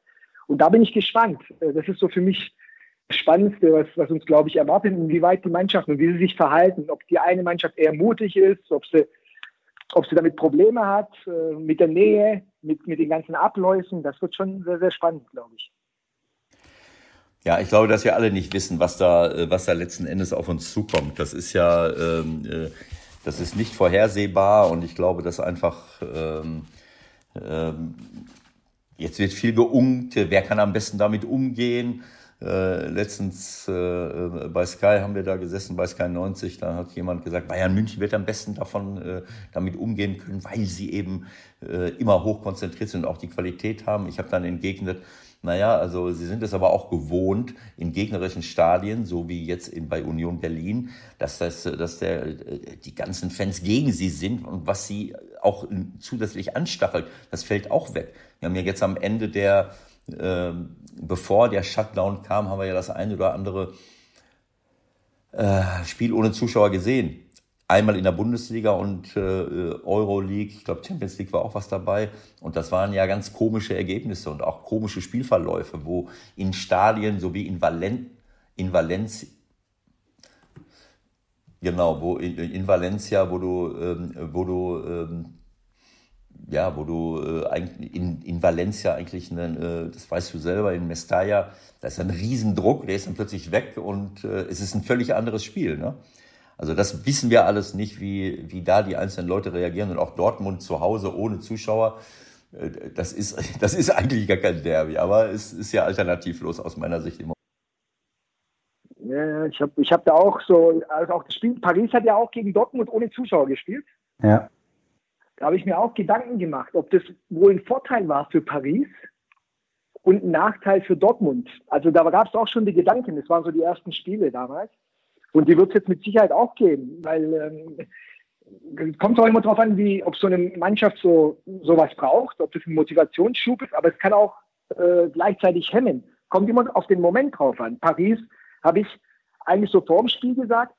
S4: Und da bin ich gespannt. Äh, das ist so für mich das Spannendste, was, was uns, glaube ich, erwartet, inwieweit die Mannschaften und wie sie sich verhalten. Ob die eine Mannschaft eher mutig ist, ob sie, ob sie damit Probleme hat, äh, mit der Nähe, mit, mit den ganzen Abläufen. Das wird schon sehr, sehr spannend, glaube ich.
S2: Ja, ich glaube, dass wir alle nicht wissen, was da, äh, was da letzten Endes auf uns zukommt. Das ist ja, ähm, äh, das ist nicht vorhersehbar und ich glaube, dass einfach ähm, ähm, jetzt wird viel geungt, wer kann am besten damit umgehen. Äh, letztens äh, bei Sky haben wir da gesessen, bei Sky 90, da hat jemand gesagt, Bayern München wird am besten davon äh, damit umgehen können, weil sie eben äh, immer hoch konzentriert sind und auch die Qualität haben. Ich habe dann entgegnet, naja, also sie sind es aber auch gewohnt in gegnerischen Stadien, so wie jetzt in, bei Union Berlin, dass, das, dass der, die ganzen Fans gegen sie sind und was sie auch zusätzlich anstachelt, das fällt auch weg. Wir haben ja jetzt am Ende der, äh, bevor der Shutdown kam, haben wir ja das eine oder andere äh, Spiel ohne Zuschauer gesehen einmal in der Bundesliga und äh, Euroleague, ich glaube Champions League war auch was dabei. Und das waren ja ganz komische Ergebnisse und auch komische Spielverläufe, wo in Stadien, so wie in, Valen in Valencia, genau, wo in, in Valencia, wo du, ähm, wo du ähm, ja, wo du äh, in, in Valencia eigentlich, einen, äh, das weißt du selber, in Mestalla, da ist ein Riesendruck, der ist dann plötzlich weg und äh, es ist ein völlig anderes Spiel. Ne? Also das wissen wir alles nicht, wie, wie da die einzelnen Leute reagieren und auch Dortmund zu Hause ohne Zuschauer. Äh, das ist, das ist eigentlich gar kein Derby, aber es ist ja alternativlos aus meiner Sicht immer.
S4: Ja, ich habe ich hab da auch so, also auch das Spiel, Paris hat ja auch gegen Dortmund ohne Zuschauer gespielt.
S1: Ja.
S4: Da habe ich mir auch Gedanken gemacht, ob das wohl ein Vorteil war für Paris und ein Nachteil für Dortmund. Also da gab es auch schon die Gedanken, das waren so die ersten Spiele damals. Und die wird es jetzt mit Sicherheit auch geben, weil ähm, kommt auch immer darauf an, wie, ob so eine Mannschaft so sowas braucht, ob das ein Motivationsschub ist, aber es kann auch äh, gleichzeitig hemmen. Kommt immer auf den Moment drauf an. Paris habe ich eigentlich so vor dem Spiel gesagt,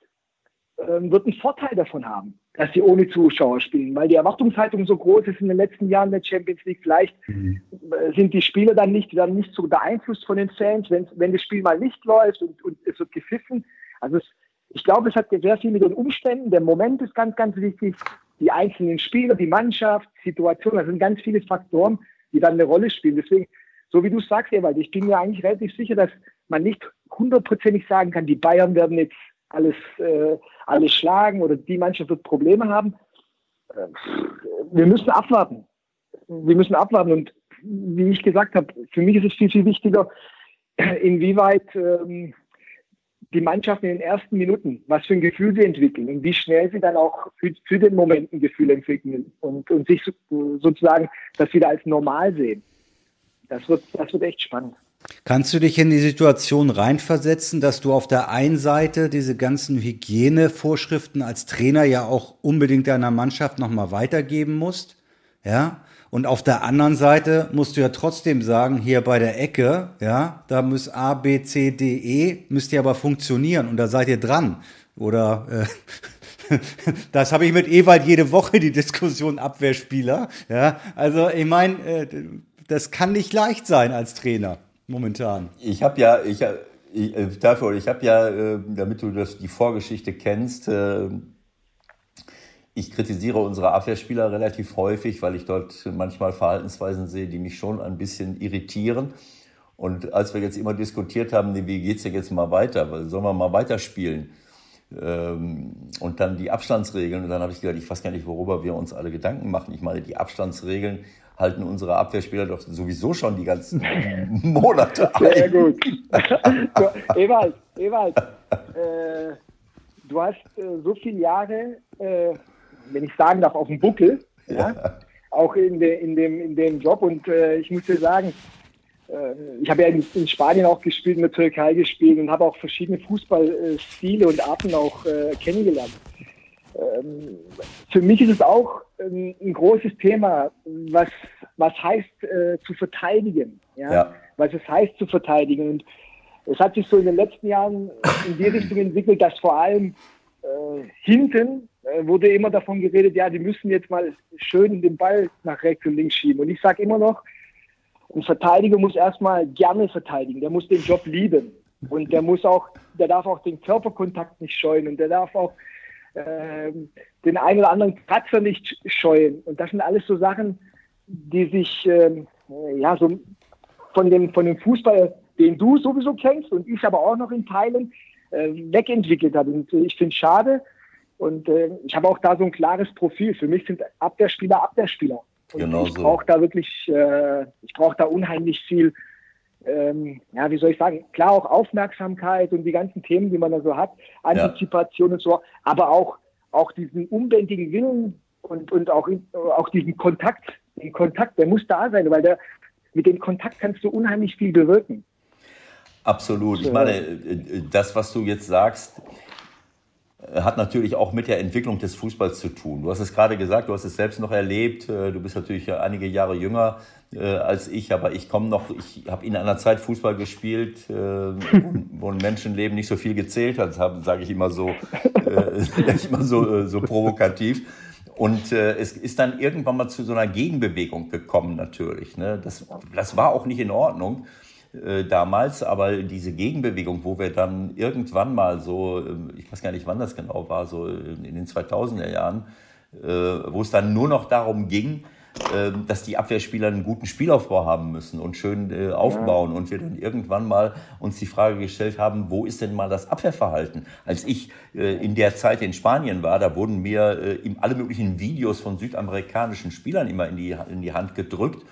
S4: äh, wird einen Vorteil davon haben, dass sie ohne Zuschauer spielen, weil die Erwartungshaltung so groß ist in den letzten Jahren der Champions League. Vielleicht mhm. sind die Spieler dann nicht, dann nicht so beeinflusst von den Fans, wenn, wenn das Spiel mal nicht läuft und, und es wird gepfiffen. Also es, ich glaube, es hat sehr viel mit den Umständen. Der Moment ist ganz, ganz wichtig. Die einzelnen Spieler, die Mannschaft, Situation, das sind ganz viele Faktoren, die dann eine Rolle spielen. Deswegen, so wie du sagst, Ewald, ich bin mir eigentlich relativ sicher, dass man nicht hundertprozentig sagen kann, die Bayern werden jetzt alles, äh, alles schlagen oder die Mannschaft wird Probleme haben. Äh, wir müssen abwarten. Wir müssen abwarten. Und wie ich gesagt habe, für mich ist es viel, viel wichtiger, inwieweit ähm, die Mannschaft in den ersten Minuten, was für ein Gefühl sie entwickeln und wie schnell sie dann auch für, für den Moment ein Gefühl entwickeln und, und sich sozusagen das wieder als normal sehen. Das wird, das wird echt spannend.
S1: Kannst du dich in die Situation reinversetzen, dass du auf der einen Seite diese ganzen Hygienevorschriften als Trainer ja auch unbedingt deiner Mannschaft nochmal weitergeben musst? Ja? Und auf der anderen Seite musst du ja trotzdem sagen, hier bei der Ecke, ja, da muss A, B, C, D, E, müsst ihr aber funktionieren und da seid ihr dran. Oder äh, das habe ich mit Ewald jede Woche, die Diskussion Abwehrspieler. Ja, also ich meine, äh, das kann nicht leicht sein als Trainer momentan.
S2: Ich habe ja, ich, ich, äh, dafür, ich habe ja, äh, damit du das, die Vorgeschichte kennst, äh, ich kritisiere unsere Abwehrspieler relativ häufig, weil ich dort manchmal Verhaltensweisen sehe, die mich schon ein bisschen irritieren. Und als wir jetzt immer diskutiert haben, wie geht's denn jetzt mal weiter? Sollen wir mal weiterspielen? Ähm, und dann die Abstandsregeln. Und dann habe ich gedacht, ich weiß gar nicht, worüber wir uns alle Gedanken machen. Ich meine, die Abstandsregeln halten unsere Abwehrspieler doch sowieso schon die ganzen Monate
S4: ein. Sehr gut. Ewald, Ewald, äh, du hast äh, so viele Jahre äh, wenn ich sagen darf, auf dem Buckel. Ja. ja. Auch in, de, in, dem, in dem Job. Und äh, ich muss dir sagen, äh, ich habe ja in, in, Spanien auch gespielt, in der Türkei gespielt und habe auch verschiedene Fußballstile und Arten auch äh, kennengelernt. Ähm, für mich ist es auch ein, ein großes Thema, was, was heißt äh, zu verteidigen. Ja? ja? Was es heißt zu verteidigen. Und es hat sich so in den letzten Jahren in die Richtung entwickelt, dass vor allem äh, hinten wurde immer davon geredet, ja, die müssen jetzt mal schön den Ball nach rechts und links schieben. Und ich sage immer noch, ein Verteidiger muss erstmal gerne verteidigen, der muss den Job lieben. Und der muss auch, der darf auch den Körperkontakt nicht scheuen und der darf auch äh, den einen oder anderen Kratzer nicht scheuen. Und das sind alles so Sachen, die sich äh, ja so von dem, von dem Fußball, den du sowieso kennst und ich aber auch noch in Teilen, äh, wegentwickelt hat. Und ich finde es schade. Und äh, ich habe auch da so ein klares Profil. Für mich sind Abwehrspieler Abwehrspieler. Und genau ich brauche da wirklich, äh, ich brauche da unheimlich viel, ähm, ja, wie soll ich sagen, klar auch Aufmerksamkeit und die ganzen Themen, die man da so hat, Antizipation ja. und so, aber auch, auch diesen unbändigen Willen und, und auch, auch diesen Kontakt, den Kontakt, der muss da sein, weil der, mit dem Kontakt kannst du unheimlich viel bewirken.
S2: Absolut. Ich meine, das, was du jetzt sagst, hat natürlich auch mit der Entwicklung des Fußballs zu tun. Du hast es gerade gesagt, du hast es selbst noch erlebt. Du bist natürlich einige Jahre jünger äh, als ich, aber ich komme noch, ich habe in einer Zeit Fußball gespielt, äh, wo ein Menschenleben nicht so viel gezählt hat, sage ich immer so, äh, immer so, äh, so provokativ. Und äh, es ist dann irgendwann mal zu so einer Gegenbewegung gekommen natürlich. Ne? Das, das war auch nicht in Ordnung. Äh, damals, aber diese Gegenbewegung, wo wir dann irgendwann mal so, ähm, ich weiß gar nicht, wann das genau war, so in den 2000er Jahren, äh, wo es dann nur noch darum ging, ähm, dass die Abwehrspieler einen guten Spielaufbau haben müssen und schön äh, aufbauen und wir dann irgendwann mal uns die Frage gestellt haben, wo ist denn mal das Abwehrverhalten? Als ich in der Zeit in Spanien war, da wurden mir alle möglichen Videos von südamerikanischen Spielern immer in die, in die Hand gedrückt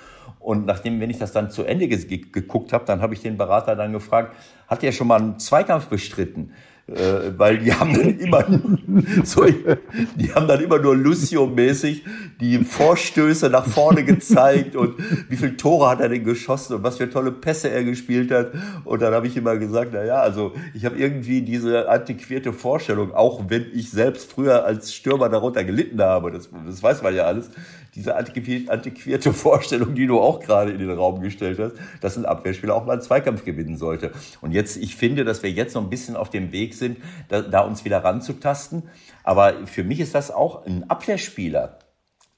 S2: und nachdem, wenn ich das dann zu Ende geguckt habe, dann habe ich den Berater dann gefragt, hat er schon mal einen Zweikampf bestritten? Äh, weil die haben dann immer so, die haben dann immer nur Lucio-mäßig die Vorstöße nach vorne gezeigt und wie viele Tore hat er denn geschossen und was für tolle Pässe er gespielt hat. Und dann habe ich immer gesagt, na ja, also ich habe irgendwie diese antiquierte Vorstellung, auch wenn ich selbst früher als Stürmer darunter gelitten habe, das, das weiß man ja alles, diese antiquierte Vorstellung, die du auch gerade in den Raum gestellt hast, dass ein Abwehrspieler auch mal einen Zweikampf gewinnen sollte. Und jetzt, ich finde, dass wir jetzt noch ein bisschen auf dem Weg sind, da, da uns wieder ranzutasten. Aber für mich ist das auch ein Abwehrspieler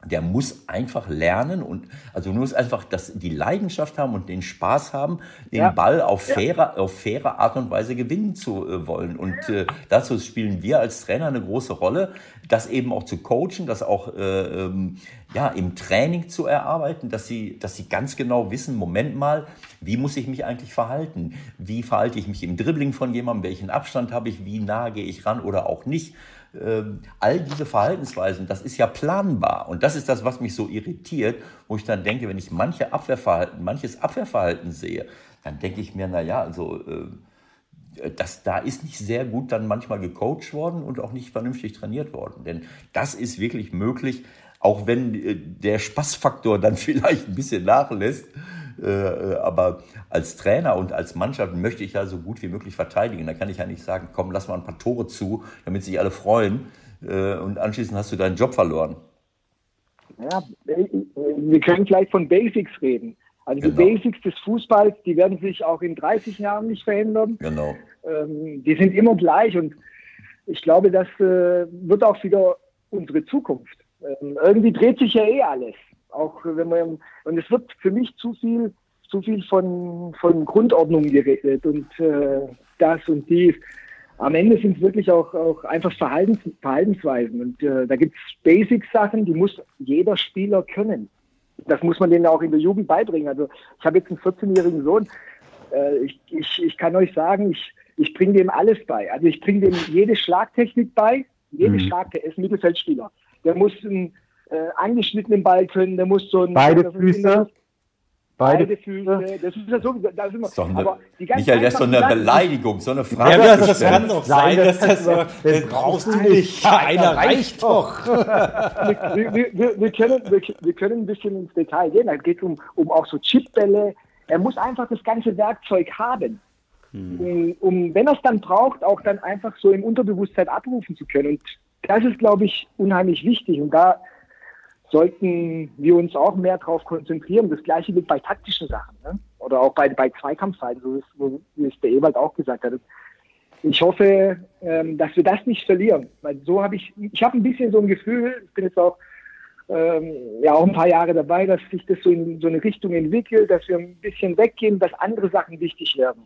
S2: der muss einfach lernen und also muss einfach das, die Leidenschaft haben und den Spaß haben, den ja. Ball auf faire, ja. auf faire Art und Weise gewinnen zu äh, wollen. Und äh, dazu spielen wir als Trainer eine große Rolle, das eben auch zu coachen, das auch äh, ähm, ja, im Training zu erarbeiten, dass sie, dass sie ganz genau wissen, Moment mal, wie muss ich mich eigentlich verhalten? Wie verhalte ich mich im Dribbling von jemandem? Welchen Abstand habe ich? Wie nah gehe ich ran oder auch nicht? Ähm, all diese Verhaltensweisen, das ist ja planbar. Und das ist das, was mich so irritiert, wo ich dann denke, wenn ich manche Abwehrverhalten, manches Abwehrverhalten sehe, dann denke ich mir, na ja, also, äh, das, da ist nicht sehr gut dann manchmal gecoacht worden und auch nicht vernünftig trainiert worden. Denn das ist wirklich möglich, auch wenn äh, der Spaßfaktor dann vielleicht ein bisschen nachlässt. Äh, aber als Trainer und als Mannschaft möchte ich ja so gut wie möglich verteidigen. Da kann ich ja nicht sagen, komm, lass mal ein paar Tore zu, damit sich alle freuen. Äh, und anschließend hast du deinen Job verloren.
S4: Ja, wir können vielleicht von Basics reden. Also genau. die Basics des Fußballs, die werden sich auch in 30 Jahren nicht verändern.
S2: Genau.
S4: Ähm, die sind immer gleich und ich glaube, das äh, wird auch wieder unsere Zukunft. Ähm, irgendwie dreht sich ja eh alles. Auch wenn man, und es wird für mich zu viel, zu viel von, von Grundordnung geredet und äh, das und dies. Am Ende sind es wirklich auch, auch einfach Verhaltens, Verhaltensweisen. Und äh, da gibt es Basic-Sachen, die muss jeder Spieler können. Das muss man denen auch in der Jugend beibringen. Also ich habe jetzt einen 14-jährigen Sohn. Äh, ich, ich, ich kann euch sagen, ich, ich bringe dem alles bei. Also ich bringe dem jede Schlagtechnik bei, jede mhm. Schlagtechnik. Er ist Mittelfeldspieler. Der muss einen äh, angeschnittenen Ball können, der muss so ein...
S1: Beide Füße.
S4: Beide, Beide Füße. Das ist ja so, da sind wir.
S2: Ist eine, aber die Michael, das ist so eine Beleidigung, so eine Frage.
S1: Ja, das, das kann doch sein, dass das, so, das brauchst du nicht. Einer reicht doch.
S4: wir, wir, wir, können, wir, wir können ein bisschen ins Detail gehen. Da geht es um, um auch so Chipbälle. Er muss einfach das ganze Werkzeug haben. Hm. Um, um, wenn er es dann braucht, auch dann einfach so im Unterbewusstsein abrufen zu können. Und das ist, glaube ich, unheimlich wichtig. Und da sollten wir uns auch mehr darauf konzentrieren. Das gleiche gilt bei taktischen Sachen ne? oder auch bei, bei Zweikampfzeiten, so wie es der Ewald auch gesagt hat. Ich hoffe, ähm, dass wir das nicht verlieren, weil so habe ich, ich habe ein bisschen so ein Gefühl, ich bin jetzt auch ähm, ja auch ein paar Jahre dabei, dass sich das so in so eine Richtung entwickelt, dass wir ein bisschen weggehen, dass andere Sachen wichtig werden.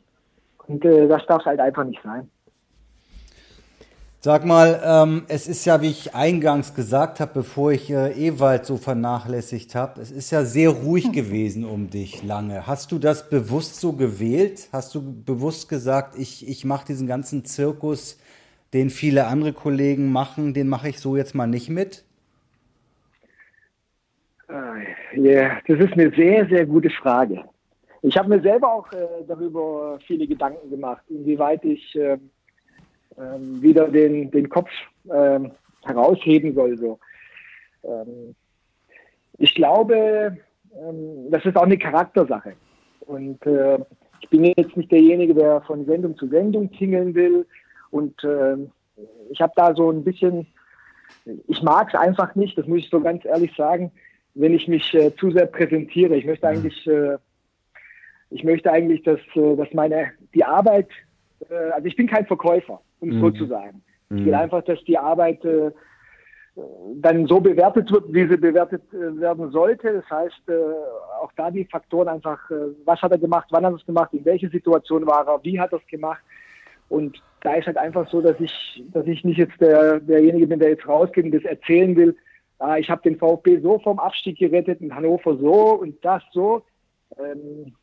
S4: Und äh, das darf es halt einfach nicht sein.
S1: Sag mal, ähm, es ist ja, wie ich eingangs gesagt habe, bevor ich äh, Ewald so vernachlässigt habe, es ist ja sehr ruhig gewesen um dich lange. Hast du das bewusst so gewählt? Hast du bewusst gesagt, ich, ich mache diesen ganzen Zirkus, den viele andere Kollegen machen, den mache ich so jetzt mal nicht mit?
S4: Äh, ja, das ist eine sehr, sehr gute Frage. Ich habe mir selber auch äh, darüber viele Gedanken gemacht, inwieweit ich äh, ähm, wieder den, den Kopf ähm, herausheben soll. So. Ähm, ich glaube, ähm, das ist auch eine Charaktersache. Und äh, ich bin jetzt nicht derjenige, der von Sendung zu Sendung tingeln will. Und äh, ich habe da so ein bisschen, ich mag es einfach nicht, das muss ich so ganz ehrlich sagen, wenn ich mich äh, zu sehr präsentiere. Ich möchte eigentlich, äh, ich möchte eigentlich, dass, äh, dass meine die Arbeit, äh, also ich bin kein Verkäufer um es mhm. so zu sagen. Ich will mhm. einfach, dass die Arbeit äh, dann so bewertet wird, wie sie bewertet äh, werden sollte. Das heißt, äh, auch da die Faktoren einfach, äh, was hat er gemacht, wann hat er es gemacht, in welcher Situation war er, wie hat er es gemacht. Und da ist halt einfach so, dass ich, dass ich nicht jetzt der, derjenige bin, der jetzt rausgeht und das erzählen will, ah, ich habe den VfB so vom Abstieg gerettet und Hannover so und das so. Ähm,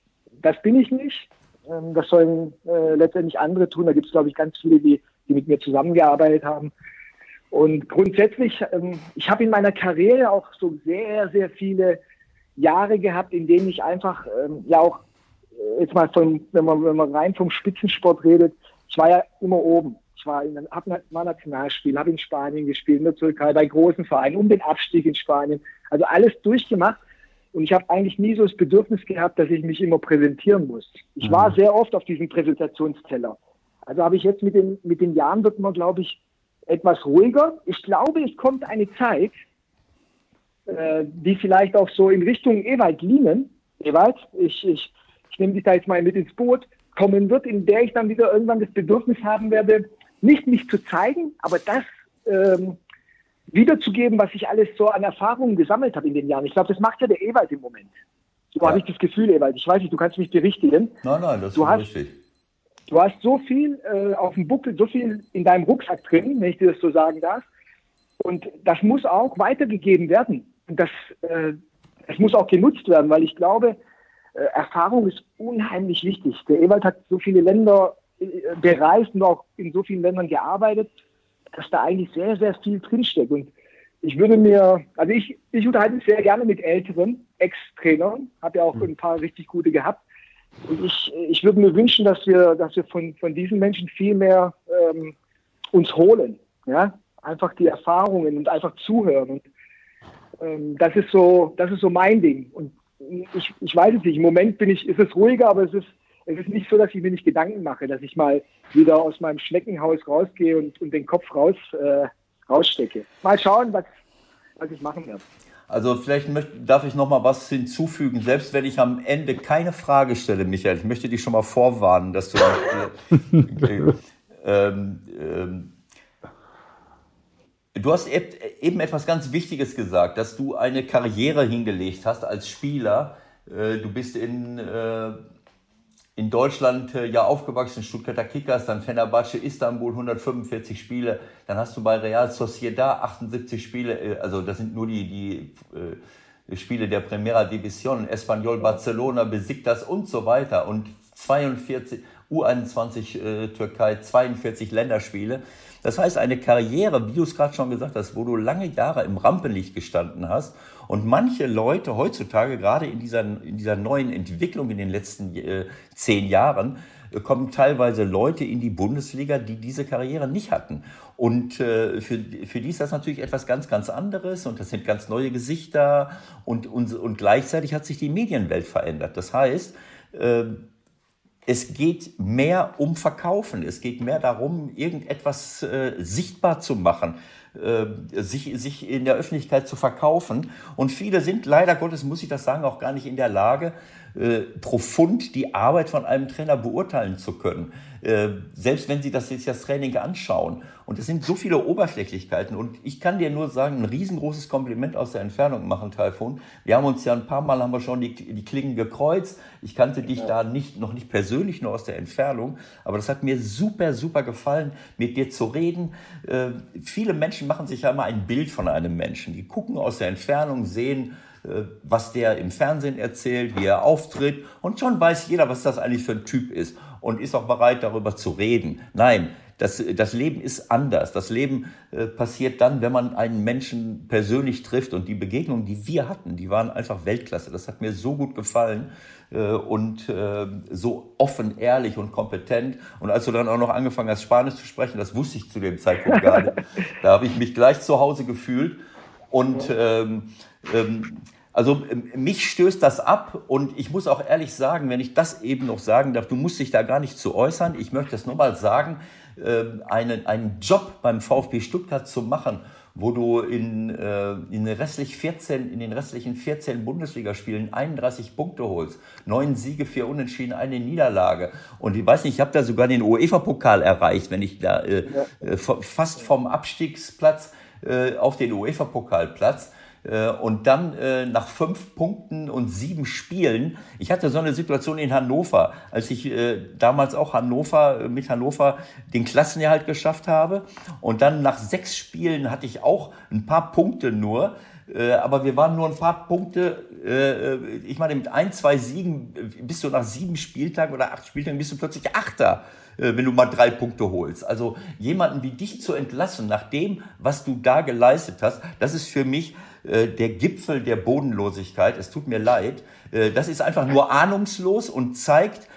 S4: das bin ich nicht. Ähm, das sollen äh, letztendlich andere tun. Da gibt es, glaube ich, ganz viele, die, die mit mir zusammengearbeitet haben. Und grundsätzlich, ähm, ich habe in meiner Karriere auch so sehr, sehr viele Jahre gehabt, in denen ich einfach, ähm, ja auch, äh, jetzt mal von, wenn man, wenn man rein vom Spitzensport redet, ich war ja immer oben. Ich war, in, war Nationalspiel, habe in Spanien gespielt, in der Türkei, bei großen Vereinen, um den Abstieg in Spanien. Also alles durchgemacht. Und ich habe eigentlich nie so das Bedürfnis gehabt, dass ich mich immer präsentieren muss. Ich war mhm. sehr oft auf diesem Präsentationsteller. Also habe ich jetzt mit den, mit den Jahren wird man, glaube ich, etwas ruhiger. Ich glaube, es kommt eine Zeit, äh, die vielleicht auch so in Richtung Ewald Lienen, Ewald, ich, ich, ich nehme dich da jetzt mal mit ins Boot, kommen wird, in der ich dann wieder irgendwann das Bedürfnis haben werde, nicht mich zu zeigen, aber das ähm, wiederzugeben, was ich alles so an Erfahrungen gesammelt habe in den Jahren. Ich glaube, das macht ja der Ewald im Moment. So ja. habe ich das Gefühl, Ewald. Ich weiß nicht, du kannst mich berichtigen.
S2: Nein, nein, das
S4: du
S2: ist
S4: hast,
S2: richtig.
S4: Du hast so viel äh, auf dem Buckel, so viel in deinem Rucksack drin, wenn ich dir das so sagen darf. Und das muss auch weitergegeben werden. Und das, äh, das muss auch genutzt werden, weil ich glaube, äh, Erfahrung ist unheimlich wichtig. Der Ewald hat so viele Länder äh, bereist und auch in so vielen Ländern gearbeitet dass da eigentlich sehr, sehr viel drinsteckt. Und ich würde mir, also ich, ich unterhalte mich sehr gerne mit älteren Ex-Trainern, habe ja auch mhm. ein paar richtig gute gehabt. Und ich, ich würde mir wünschen, dass wir, dass wir von, von diesen Menschen viel mehr ähm, uns holen. Ja? Einfach die Erfahrungen und einfach zuhören. Und ähm, das ist so, das ist so mein Ding. Und ich, ich weiß es nicht, im Moment bin ich, ist es ruhiger, aber es ist, es ist nicht so, dass ich mir nicht Gedanken mache, dass ich mal wieder aus meinem Schneckenhaus rausgehe und, und den Kopf raus, äh, rausstecke. Mal schauen, was, was ich machen werde.
S2: Also vielleicht möchte, darf ich noch mal was hinzufügen, selbst wenn ich am Ende keine Frage stelle, Michael. Ich möchte dich schon mal vorwarnen, dass du äh, ähm, ähm, Du hast eben etwas ganz Wichtiges gesagt, dass du eine Karriere hingelegt hast als Spieler. Äh, du bist in, äh, in Deutschland äh, ja aufgewachsen, Stuttgarter Kickers, dann Fenerbahce Istanbul 145 Spiele, dann hast du bei Real Sociedad 78 Spiele, also das sind nur die, die Spiele der Primera División, Espanyol Barcelona, Besiktas und so weiter. Und 42 U21 Türkei, 42 Länderspiele. Das heißt, eine Karriere, wie du es gerade schon gesagt hast, wo du lange Jahre im Rampenlicht gestanden hast und manche Leute heutzutage, gerade in dieser, in dieser neuen Entwicklung in den letzten äh, zehn Jahren, äh, kommen teilweise Leute in die Bundesliga, die diese Karriere nicht hatten. Und äh, für, für die ist das natürlich etwas ganz, ganz anderes und das sind ganz neue Gesichter und, und, und gleichzeitig hat sich die Medienwelt verändert. Das heißt, äh, es geht mehr um Verkaufen. Es geht mehr darum, irgendetwas äh, sichtbar zu machen, sich, sich in der Öffentlichkeit zu verkaufen. Und viele sind leider Gottes, muss ich das sagen, auch gar nicht in der Lage, äh, profund die Arbeit von einem Trainer beurteilen zu können. Äh, selbst wenn sie das jetzt das Training anschauen. Und es sind so viele Oberflächlichkeiten. Und ich kann dir nur sagen, ein riesengroßes Kompliment aus der Entfernung machen, Taifun. Wir haben uns ja ein paar Mal haben wir schon die, die Klingen gekreuzt. Ich kannte dich da nicht, noch nicht persönlich, nur aus der Entfernung. Aber das hat mir super, super gefallen, mit dir zu reden. Äh, viele Menschen machen sich ja immer ein Bild von einem Menschen. Die gucken aus der Entfernung, sehen, was der im Fernsehen erzählt, wie er auftritt. Und schon weiß jeder, was das eigentlich für ein Typ ist und ist auch bereit, darüber zu reden. Nein, das, das Leben ist anders. Das Leben äh, passiert dann, wenn man einen Menschen persönlich trifft. Und die Begegnungen, die wir hatten, die waren einfach Weltklasse. Das hat mir so gut gefallen äh, und äh, so offen, ehrlich und kompetent. Und als du dann auch noch angefangen hast, Spanisch zu sprechen, das wusste ich zu dem Zeitpunkt gar nicht. Da habe ich mich gleich zu Hause gefühlt. Und ähm, ähm, also ähm, mich stößt das ab und ich muss auch ehrlich sagen, wenn ich das eben noch sagen darf, du musst dich da gar nicht zu äußern. Ich möchte es nur mal sagen, ähm, einen, einen Job beim VfB Stuttgart zu machen, wo du in, äh, in, restlich 14, in den restlichen 14 Bundesligaspielen 31 Punkte holst, neun Siege, vier Unentschieden, eine Niederlage. Und ich weiß nicht, ich habe da sogar den UEFA-Pokal erreicht, wenn ich da äh, ja. Äh, fast vom Abstiegsplatz äh, auf den UEFA-Pokalplatz. Äh, und dann äh, nach fünf Punkten und sieben Spielen, ich hatte so eine Situation in Hannover, als ich äh, damals auch Hannover mit Hannover den Klassenerhalt geschafft habe. Und dann nach sechs Spielen hatte ich auch ein paar Punkte nur. Aber wir waren nur ein paar Punkte, ich meine, mit ein, zwei Siegen bist du nach sieben Spieltagen oder acht Spieltagen bist du plötzlich Achter wenn du mal drei Punkte holst. Also jemanden wie dich zu entlassen, nach dem, was du da geleistet hast, das ist für mich äh, der Gipfel der Bodenlosigkeit. Es tut mir leid. Äh, das ist einfach nur ahnungslos und zeigt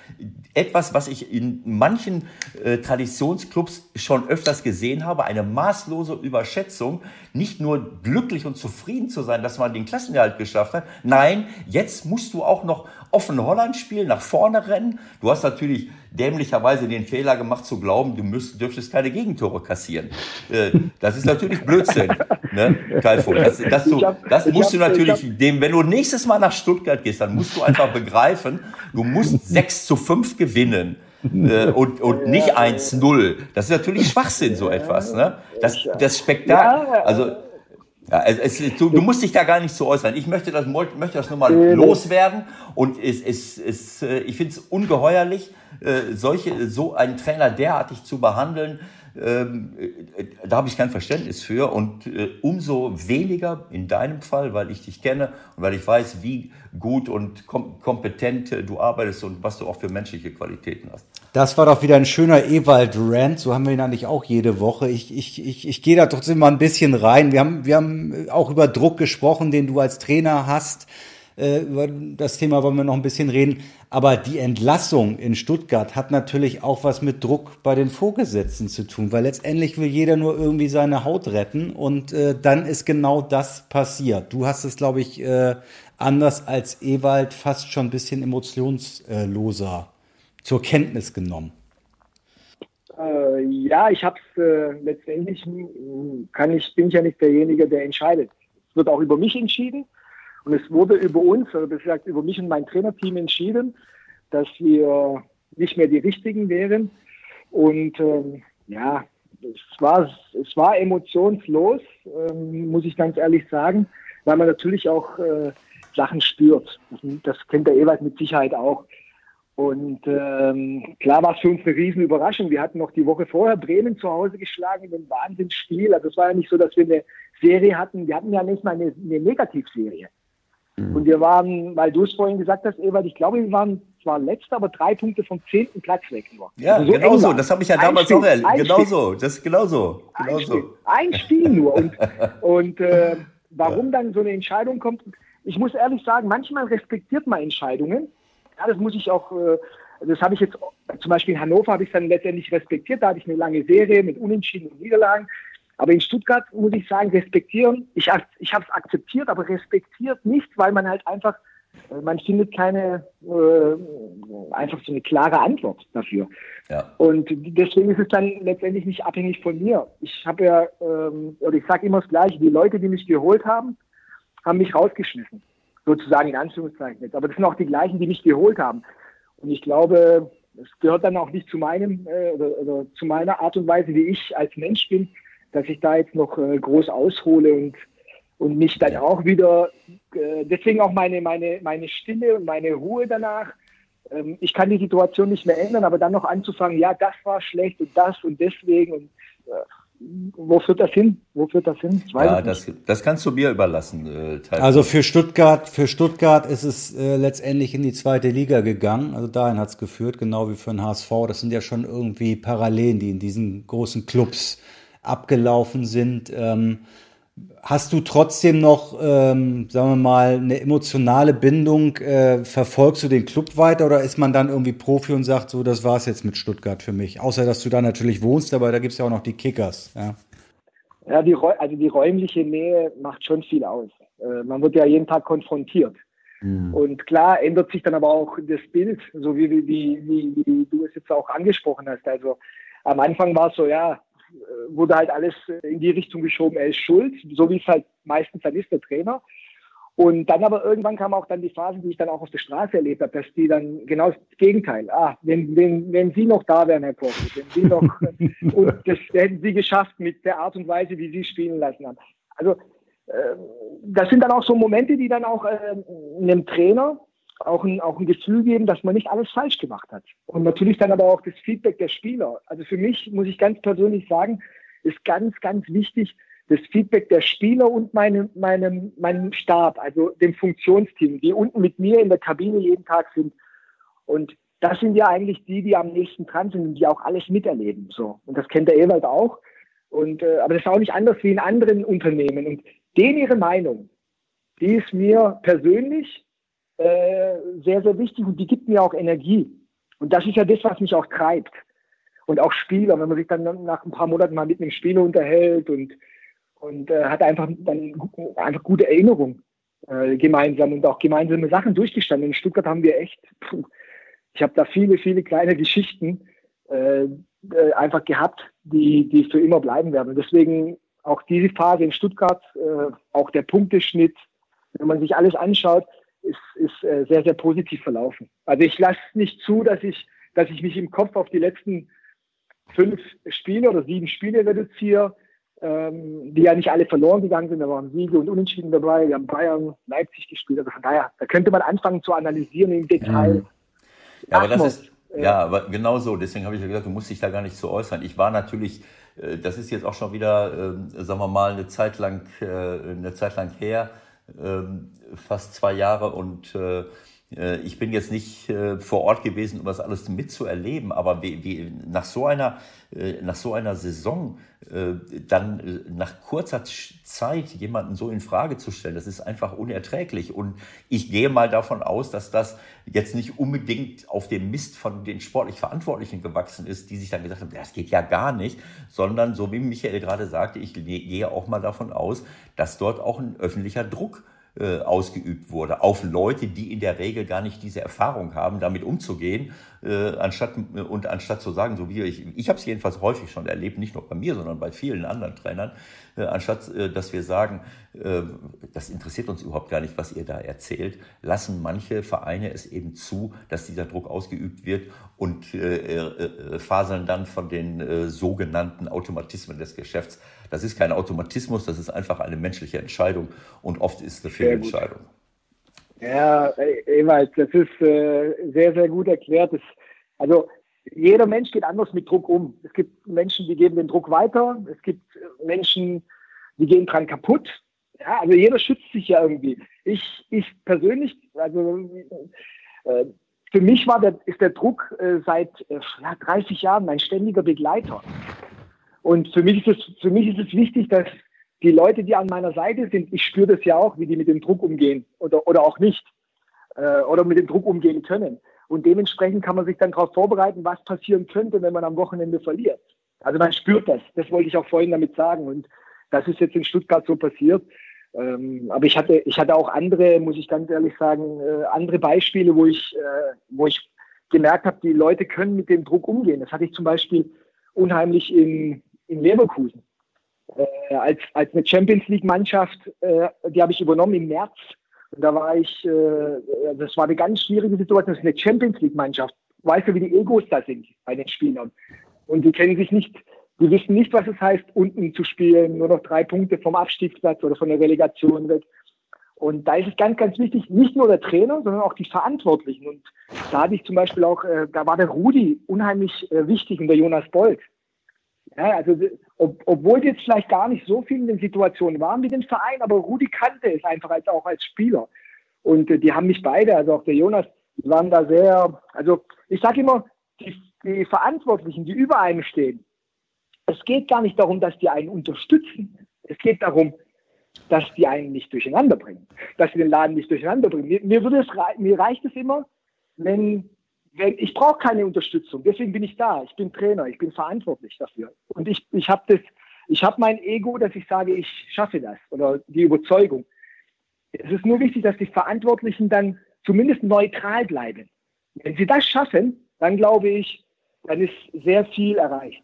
S2: etwas, was ich in manchen äh, Traditionsclubs schon öfters gesehen habe, eine maßlose Überschätzung, nicht nur glücklich und zufrieden zu sein, dass man den Klassenerhalt geschafft hat. Nein, jetzt musst du auch noch offen Holland spielen, nach vorne rennen. Du hast natürlich dämlicherweise den Fehler gemacht zu glauben, du müsst, dürftest keine Gegentore kassieren. Äh, das ist natürlich Blödsinn, ne, Kalfo. Das, das, du, das musst du natürlich, dem, wenn du nächstes Mal nach Stuttgart gehst, dann musst du einfach begreifen, du musst 6 zu 5 gewinnen. Äh, und, und nicht 1-0. Das ist natürlich Schwachsinn, so etwas. Ne? Das, das Spektakel, also ja, es, es, du, du, musst dich da gar nicht so äußern. Ich möchte das, möchte das nur mal loswerden. Und es, es, es, äh, ich finde es ungeheuerlich, äh, solche, so einen Trainer derartig zu behandeln. Ähm, äh, da habe ich kein Verständnis für und äh, umso weniger in deinem Fall, weil ich dich kenne und weil ich weiß, wie gut und kom kompetent du arbeitest und was du auch für menschliche Qualitäten hast.
S1: Das war doch wieder ein schöner Ewald-Rant, so haben wir ihn eigentlich auch jede Woche. Ich, ich, ich, ich gehe da trotzdem mal ein bisschen rein. Wir haben, wir haben auch über Druck gesprochen, den du als Trainer hast. Äh, über das Thema wollen wir noch ein bisschen reden. Aber die Entlassung in Stuttgart hat natürlich auch was mit Druck bei den Vorgesetzten zu tun, weil letztendlich will jeder nur irgendwie seine Haut retten und äh, dann ist genau das passiert. Du hast es, glaube ich, äh, anders als Ewald fast schon ein bisschen emotionsloser zur Kenntnis genommen.
S4: Äh, ja, ich habe es äh, letztendlich, kann ich, bin ich ja nicht derjenige, der entscheidet. Es wird auch über mich entschieden. Und es wurde über uns, oder besser gesagt über mich und mein Trainerteam entschieden, dass wir nicht mehr die Richtigen wären. Und ähm, ja, es war, es war emotionslos, ähm, muss ich ganz ehrlich sagen, weil man natürlich auch äh, Sachen spürt. Das kennt der Ewald mit Sicherheit auch. Und ähm, klar war es für uns eine riesen Überraschung. Wir hatten noch die Woche vorher Bremen zu Hause geschlagen in einem Wahnsinnsspiel. Also es war ja nicht so, dass wir eine Serie hatten. Wir hatten ja nicht mal eine, eine Negativserie. Mhm. Und wir waren, weil du es vorhin gesagt hast, Ewald, ich glaube, wir waren zwar letzter, aber drei Punkte vom zehnten Platz weg
S2: nur. Ja, also so genau so. Das habe ich ja damals Spiel, auch erlebt. Genau so. Das ist genau so.
S4: Genau ein, so. Spiel, ein Spiel nur. Und, und äh, warum ja. dann so eine Entscheidung kommt, ich muss ehrlich sagen, manchmal respektiert man Entscheidungen. Ja, das muss ich auch, äh, das habe ich jetzt, zum Beispiel in Hannover habe ich dann letztendlich respektiert. Da hatte ich eine lange Serie mit Unentschieden und Niederlagen. Aber in Stuttgart muss ich sagen, respektieren, ich, ich habe es akzeptiert, aber respektiert nicht, weil man halt einfach, äh, man findet keine, äh, einfach so eine klare Antwort dafür. Ja. Und deswegen ist es dann letztendlich nicht abhängig von mir. Ich habe ja, ähm, oder ich sage immer das Gleiche, die Leute, die mich geholt haben, haben mich rausgeschmissen. Sozusagen in Anführungszeichen jetzt. Aber das sind auch die gleichen, die mich geholt haben. Und ich glaube, es gehört dann auch nicht zu meinem äh, oder, oder, zu meiner Art und Weise, wie ich als Mensch bin, dass ich da jetzt noch äh, groß aushole und, und mich dann auch wieder, äh, deswegen auch meine, meine, meine Stille und meine Ruhe danach. Ähm, ich kann die Situation nicht mehr ändern, aber dann noch anzufangen, ja, das war schlecht und das und deswegen und äh, wo führt das hin? Wo führt das hin?
S2: Ja, das, das kannst du mir überlassen.
S1: Äh, also für Stuttgart, für Stuttgart ist es äh, letztendlich in die zweite Liga gegangen. Also dahin hat es geführt, genau wie für den HSV. Das sind ja schon irgendwie Parallelen, die in diesen großen Clubs abgelaufen sind. Ähm, hast du trotzdem noch, ähm, sagen wir mal, eine emotionale Bindung? Äh, verfolgst du den Club weiter oder ist man dann irgendwie Profi und sagt, so, das war's jetzt mit Stuttgart für mich? Außer, dass du da natürlich wohnst, aber da gibt's ja auch noch die Kickers. Ja,
S4: ja die, also die räumliche Nähe macht schon viel aus. Äh, man wird ja jeden Tag konfrontiert. Mhm. Und klar ändert sich dann aber auch das Bild, so wie, wie, wie, wie du es jetzt auch angesprochen hast. Also am Anfang war es so, ja, wurde halt alles in die Richtung geschoben, er ist schuld, so wie es halt meistens dann ist, der Trainer. Und dann aber irgendwann kam auch dann die Phase, die ich dann auch auf der Straße erlebt habe, dass die dann genau das Gegenteil, ah, wenn, wenn, wenn Sie noch da wären, Herr Koch, wenn Sie noch, und das hätten Sie geschafft mit der Art und Weise, wie Sie spielen lassen haben. Also, äh, das sind dann auch so Momente, die dann auch äh, einem Trainer auch ein, auch ein Gefühl geben, dass man nicht alles falsch gemacht hat. Und natürlich dann aber auch das Feedback der Spieler. Also für mich, muss ich ganz persönlich sagen, ist ganz, ganz wichtig, das Feedback der Spieler und meinem, meinem, meinem Stab, also dem Funktionsteam, die unten mit mir in der Kabine jeden Tag sind. Und das sind ja eigentlich die, die am nächsten dran sind und die auch alles miterleben. So. Und das kennt der Ewald auch. Und, äh, aber das ist auch nicht anders wie in anderen Unternehmen. Und denen ihre Meinung, die ist mir persönlich äh, sehr, sehr wichtig und die gibt mir auch Energie. Und das ist ja das, was mich auch treibt. Und auch Spieler, wenn man sich dann nach ein paar Monaten mal mit einem Spieler unterhält und, und äh, hat einfach dann einfach gute Erinnerungen äh, gemeinsam und auch gemeinsame Sachen durchgestanden. In Stuttgart haben wir echt, puh, ich habe da viele, viele kleine Geschichten äh, äh, einfach gehabt, die, die für immer bleiben werden. Und deswegen auch diese Phase in Stuttgart, äh, auch der Punkteschnitt, wenn man sich alles anschaut, ist, ist äh, sehr, sehr positiv verlaufen. Also ich lasse nicht zu, dass ich, dass ich mich im Kopf auf die letzten fünf Spiele oder sieben Spiele reduziere, ähm, die ja nicht alle verloren gegangen sind. Da waren Siege und Unentschieden dabei. Wir haben Bayern, Leipzig gespielt. Also von daher, da könnte man anfangen zu analysieren im Detail.
S2: Mhm. Ja, aber das ist, äh, ja, aber genau so. Deswegen habe ich ja gesagt, du musst dich da gar nicht zu äußern. Ich war natürlich, äh, das ist jetzt auch schon wieder, äh, sagen wir mal, eine Zeit lang, äh, eine Zeit lang her ähm, fast zwei Jahre und äh, ich bin jetzt nicht äh, vor Ort gewesen, um das alles mitzuerleben, aber wie, wie, nach, so einer, äh, nach so einer Saison äh, dann äh, nach kurzer Zeit jemanden so in Frage zu stellen, das ist einfach unerträglich. Und ich gehe mal davon aus, dass das jetzt nicht unbedingt auf dem Mist von den sportlich Verantwortlichen gewachsen ist, die sich dann gesagt haben, das geht ja gar nicht, sondern so wie Michael gerade sagte, ich gehe auch mal davon aus, dass dort auch ein öffentlicher Druck äh, ausgeübt wurde auf Leute, die in der Regel gar nicht diese Erfahrung haben, damit umzugehen, äh, anstatt und anstatt zu sagen, so wie ich, ich habe es jedenfalls häufig schon erlebt, nicht nur bei mir, sondern bei vielen anderen Trainern, äh, anstatt äh, dass wir sagen, äh, das interessiert uns überhaupt gar nicht, was ihr da erzählt, lassen manche Vereine es eben zu, dass dieser Druck ausgeübt wird und äh, äh, faseln dann von den äh, sogenannten Automatismen des Geschäfts. Das ist kein Automatismus, das ist einfach eine menschliche Entscheidung und oft ist es eine Fehlentscheidung.
S4: Ja, Ewald, das ist äh, sehr, sehr gut erklärt. Das, also jeder Mensch geht anders mit Druck um. Es gibt Menschen, die geben den Druck weiter. Es gibt Menschen, die gehen dran kaputt. Ja, also jeder schützt sich ja irgendwie. Ich, ich persönlich, also äh, für mich war der, ist der Druck äh, seit äh, 30 Jahren mein ständiger Begleiter. Und für mich ist es, für mich ist es wichtig, dass die Leute, die an meiner Seite sind, ich spüre das ja auch, wie die mit dem Druck umgehen oder, oder auch nicht äh, oder mit dem Druck umgehen können. Und dementsprechend kann man sich dann darauf vorbereiten, was passieren könnte, wenn man am Wochenende verliert. Also man spürt das. Das wollte ich auch vorhin damit sagen. Und das ist jetzt in Stuttgart so passiert. Ähm, aber ich hatte, ich hatte auch andere, muss ich ganz ehrlich sagen, äh, andere Beispiele, wo ich, äh, wo ich gemerkt habe, die Leute können mit dem Druck umgehen. Das hatte ich zum Beispiel unheimlich in, in Leverkusen. Äh, als, als eine Champions League Mannschaft, äh, die habe ich übernommen im März. Und da war ich, äh, das war eine ganz schwierige Situation. Das ist eine Champions League Mannschaft. Weißt du, wie die Egos da sind bei den Spielern? Und die kennen sich nicht, die wissen nicht, was es heißt, unten zu spielen, nur noch drei Punkte vom Abstiegsplatz oder von der Relegation weg. Und da ist es ganz, ganz wichtig, nicht nur der Trainer, sondern auch die Verantwortlichen. Und da hatte ich zum Beispiel auch, äh, da war der Rudi unheimlich äh, wichtig und der Jonas Bolt. Ja, also ob, obwohl jetzt vielleicht gar nicht so viel in den Situationen waren wie den Verein, aber Rudi kannte es einfach als auch als Spieler. Und äh, die haben mich beide, also auch der Jonas, die waren da sehr, also ich sage immer, die, die Verantwortlichen, die über einem stehen, es geht gar nicht darum, dass die einen unterstützen. Es geht darum, dass die einen nicht durcheinander bringen, dass sie den Laden nicht durcheinander bringen. Mir, mir, es, mir reicht es immer, wenn, ich brauche keine Unterstützung, deswegen bin ich da. Ich bin Trainer, ich bin verantwortlich dafür. Und ich, ich habe das, mein Ego, dass ich sage, ich schaffe das oder die Überzeugung. Es ist nur wichtig, dass die Verantwortlichen dann zumindest neutral bleiben. Wenn sie das schaffen, dann glaube ich, dann ist sehr viel erreicht.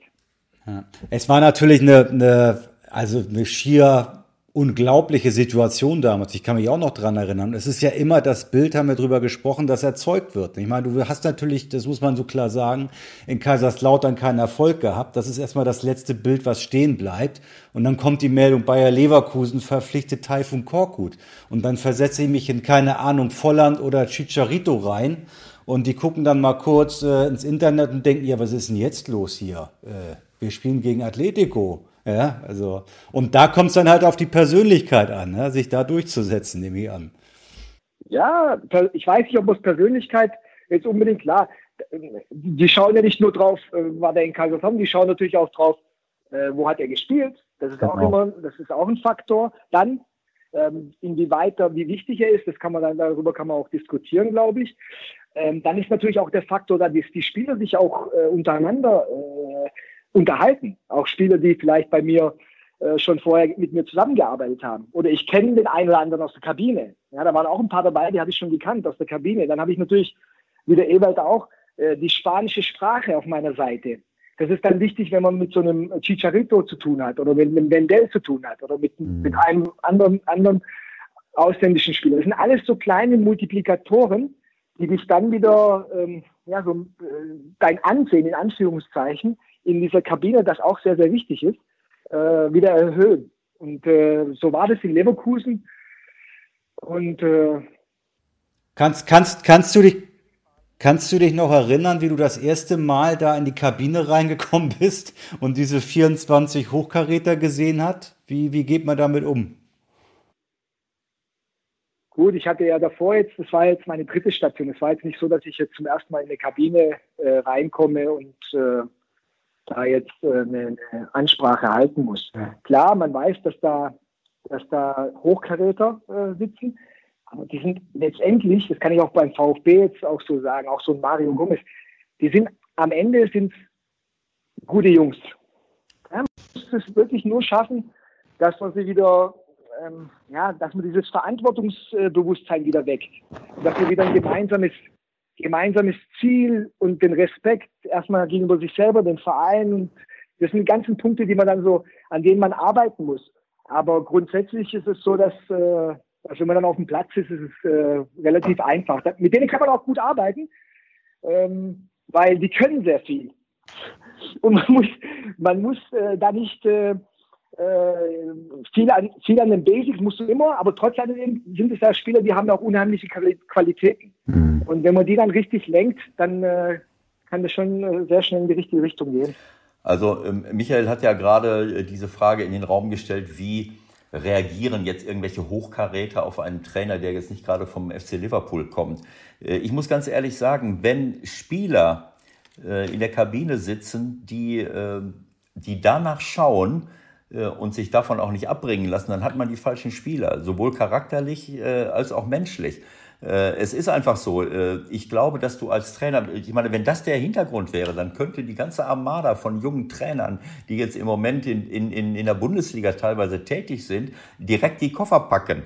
S1: Ja. Es war natürlich eine, eine, also eine schier unglaubliche Situation damals. Ich kann mich auch noch dran erinnern. Es ist ja immer das Bild, haben wir drüber gesprochen, das erzeugt wird. Ich meine, du hast natürlich, das muss man so klar sagen, in Kaiserslautern keinen Erfolg gehabt. Das ist erstmal das letzte Bild, was stehen bleibt. Und dann kommt die Meldung, Bayer Leverkusen verpflichtet Taifun Korkut. Und dann versetze ich mich in keine Ahnung Volland oder Chicharito rein. Und die gucken dann mal kurz äh, ins Internet und denken, ja, was ist denn jetzt los hier? Äh, wir spielen gegen Atletico. Ja, also, und da kommt es dann halt auf die Persönlichkeit an, ne? sich da durchzusetzen, nehme ich an.
S4: Ja, ich weiß nicht, ob es Persönlichkeit jetzt unbedingt klar. Die schauen ja nicht nur drauf, äh, war der in Kaiserslautern, die schauen natürlich auch drauf, äh, wo hat er gespielt. Das ist genau. auch immer, das ist auch ein Faktor. Dann, ähm, inwieweit er, wie wichtig er ist, das kann man dann, darüber kann man auch diskutieren, glaube ich. Ähm, dann ist natürlich auch der Faktor, dass die Spieler sich auch äh, untereinander unterhalten. Auch Spieler, die vielleicht bei mir äh, schon vorher mit mir zusammengearbeitet haben. Oder ich kenne den einen oder anderen aus der Kabine. Ja, da waren auch ein paar dabei, die habe ich schon gekannt aus der Kabine. Dann habe ich natürlich, wie der Ewald auch, äh, die spanische Sprache auf meiner Seite. Das ist dann wichtig, wenn man mit so einem Chicharito zu tun hat oder mit einem Wendell zu tun hat oder mit, mhm. mit einem anderen, anderen ausländischen Spieler. Das sind alles so kleine Multiplikatoren, die dich dann wieder, ähm, ja, so äh, dein Ansehen in Anführungszeichen in dieser Kabine, das auch sehr, sehr wichtig ist, äh, wieder erhöhen. Und äh, so war das in Leverkusen. Und äh,
S1: kannst, kannst, kannst du dich Kannst du dich noch erinnern, wie du das erste Mal da in die Kabine reingekommen bist und diese 24 Hochkaräter gesehen hat? Wie, wie geht man damit um?
S4: Gut, ich hatte ja davor jetzt, das war jetzt meine dritte Station. Es war jetzt nicht so, dass ich jetzt zum ersten Mal in eine Kabine äh, reinkomme und äh, da jetzt äh, eine, Ansprache halten muss. Klar, man weiß, dass da, dass da Hochkaräter äh, sitzen, aber die sind letztendlich, das kann ich auch beim VfB jetzt auch so sagen, auch so ein Mario Gomez, die sind am Ende sind gute Jungs. Man muss es wirklich nur schaffen, dass man sie wieder ähm, ja, dass man dieses Verantwortungsbewusstsein wieder weckt. Dass man wieder ein gemeinsames, gemeinsames Ziel und den Respekt erstmal gegenüber sich selber, den Verein. Das sind die ganzen Punkte, die man dann so, an denen man arbeiten muss. Aber grundsätzlich ist es so, dass, äh, also wenn man dann auf dem Platz ist, ist es äh, relativ einfach. Mit denen kann man auch gut arbeiten, ähm, weil die können sehr viel. Und man muss, man muss äh, da nicht äh, äh, viel, an, viel an den Basics musst du immer, aber trotzdem sind es ja Spieler, die haben auch unheimliche Qualitäten. Mhm. Und wenn man die dann richtig lenkt, dann äh, kann das schon äh, sehr schnell in die richtige Richtung gehen.
S2: Also ähm, Michael hat ja gerade äh, diese Frage in den Raum gestellt, wie reagieren jetzt irgendwelche Hochkaräter auf einen Trainer, der jetzt nicht gerade vom FC Liverpool kommt. Äh, ich muss ganz ehrlich sagen, wenn Spieler äh, in der Kabine sitzen, die, die danach schauen und sich davon auch nicht abbringen lassen, dann hat man die falschen Spieler, sowohl charakterlich als auch menschlich. Es ist einfach so. Ich glaube, dass du als Trainer, ich meine, wenn das der Hintergrund wäre, dann könnte die ganze Armada von jungen Trainern, die jetzt im Moment in, in, in der Bundesliga teilweise tätig sind, direkt die Koffer packen.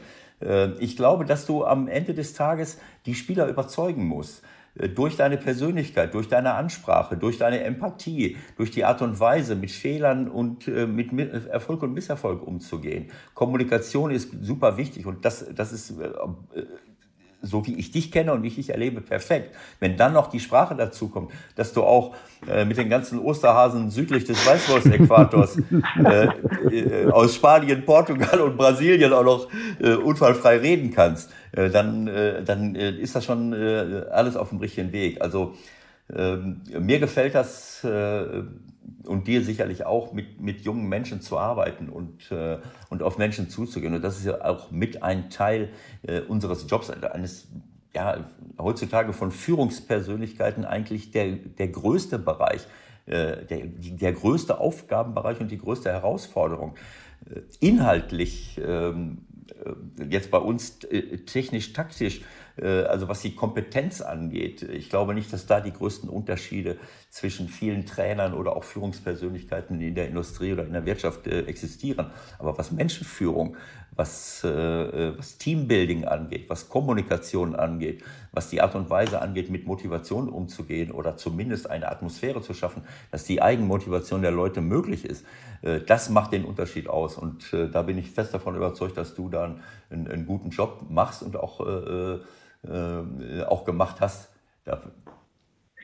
S2: Ich glaube, dass du am Ende des Tages die Spieler überzeugen musst. Äh, durch deine Persönlichkeit, durch deine Ansprache, durch deine Empathie, durch die Art und Weise, mit Fehlern und äh, mit Erfolg und Misserfolg umzugehen. Kommunikation ist super wichtig und das, das ist äh, so wie ich dich kenne und wie ich dich erlebe, perfekt. Wenn dann noch die Sprache dazu kommt, dass du auch äh, mit den ganzen Osterhasen südlich des Weißwurst-Äquators äh, äh, aus Spanien, Portugal und Brasilien auch noch äh, unfallfrei reden kannst, äh, dann, äh, dann ist das schon alles auf dem richtigen Weg. Also äh, mir gefällt das äh, und dir sicherlich auch, mit, mit jungen Menschen zu arbeiten und, äh, und auf Menschen zuzugehen. Und das ist ja auch mit ein Teil äh, unseres Jobs, eines, ja, heutzutage von Führungspersönlichkeiten eigentlich der, der größte Bereich, äh, der, der größte Aufgabenbereich und die größte Herausforderung. Äh, inhaltlich, ähm, äh, jetzt bei uns äh, technisch-taktisch, also was die Kompetenz angeht, ich glaube nicht, dass da die größten Unterschiede zwischen vielen Trainern oder auch Führungspersönlichkeiten in der Industrie oder in der Wirtschaft äh, existieren. Aber was Menschenführung, was, äh, was Teambuilding angeht, was Kommunikation angeht, was die Art und Weise angeht, mit Motivation umzugehen oder zumindest eine Atmosphäre zu schaffen, dass die Eigenmotivation der Leute möglich ist, das macht den Unterschied aus. Und da bin ich fest davon überzeugt, dass du dann einen, einen guten Job machst und auch äh, auch gemacht hast.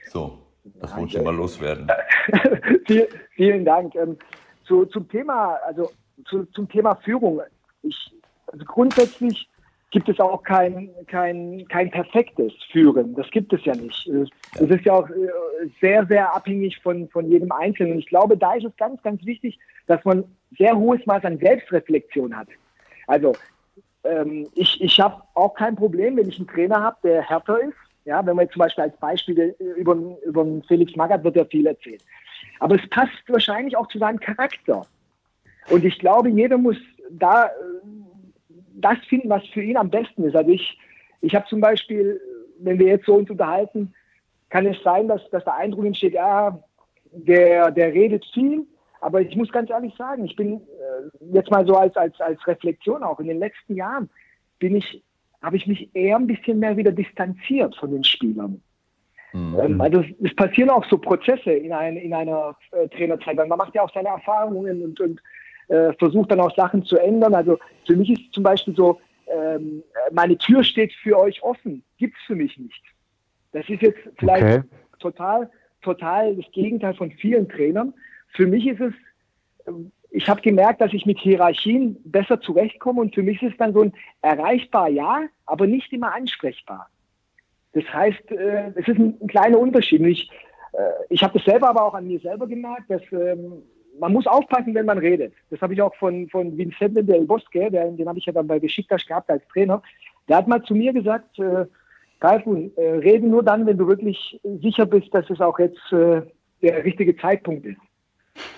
S2: So, das wollte ich mal loswerden.
S4: Viel, vielen Dank. Ähm, zu, zum Thema, also zu, zum Thema Führung. Ich, also grundsätzlich gibt es auch kein, kein, kein perfektes Führen. Das gibt es ja nicht. Es ist ja auch äh, sehr, sehr abhängig von, von jedem Einzelnen. Ich glaube, da ist es ganz, ganz wichtig, dass man sehr hohes Maß an Selbstreflexion hat. Also ähm, ich, ich habe auch kein Problem, wenn ich einen Trainer habe, der härter ist. Ja, wenn man jetzt zum Beispiel als Beispiel über, über Felix Magath wird er viel erzählt. Aber es passt wahrscheinlich auch zu seinem Charakter. Und ich glaube, jeder muss da äh, das finden, was für ihn am besten ist. Also ich, ich habe zum Beispiel, wenn wir jetzt so uns unterhalten, kann es sein, dass, dass der Eindruck entsteht, ja, der, der redet viel, aber ich muss ganz ehrlich sagen, ich bin äh, jetzt mal so als, als, als Reflexion auch in den letzten Jahren, bin ich, habe ich mich eher ein bisschen mehr wieder distanziert von den Spielern. Mhm. Ähm, also es, passieren auch so Prozesse in, ein, in einer äh, Trainerzeit, weil man macht ja auch seine Erfahrungen und, und äh, versucht dann auch Sachen zu ändern. Also für mich ist zum Beispiel so, ähm, meine Tür steht für euch offen, gibt es für mich nicht. Das ist jetzt vielleicht okay. total, total das Gegenteil von vielen Trainern für mich ist es, ich habe gemerkt, dass ich mit Hierarchien besser zurechtkomme und für mich ist es dann so ein erreichbar ja, aber nicht immer ansprechbar. Das heißt, äh, es ist ein, ein kleiner Unterschied. Ich, äh, ich habe das selber aber auch an mir selber gemerkt, dass ähm, man muss aufpassen, wenn man redet. Das habe ich auch von, von Vincente del Bosque, der, den habe ich ja dann bei Besiktas gehabt als Trainer. Der hat mal zu mir gesagt, äh, Kalfun, äh, reden nur dann, wenn du wirklich sicher bist, dass es auch jetzt äh, der richtige Zeitpunkt ist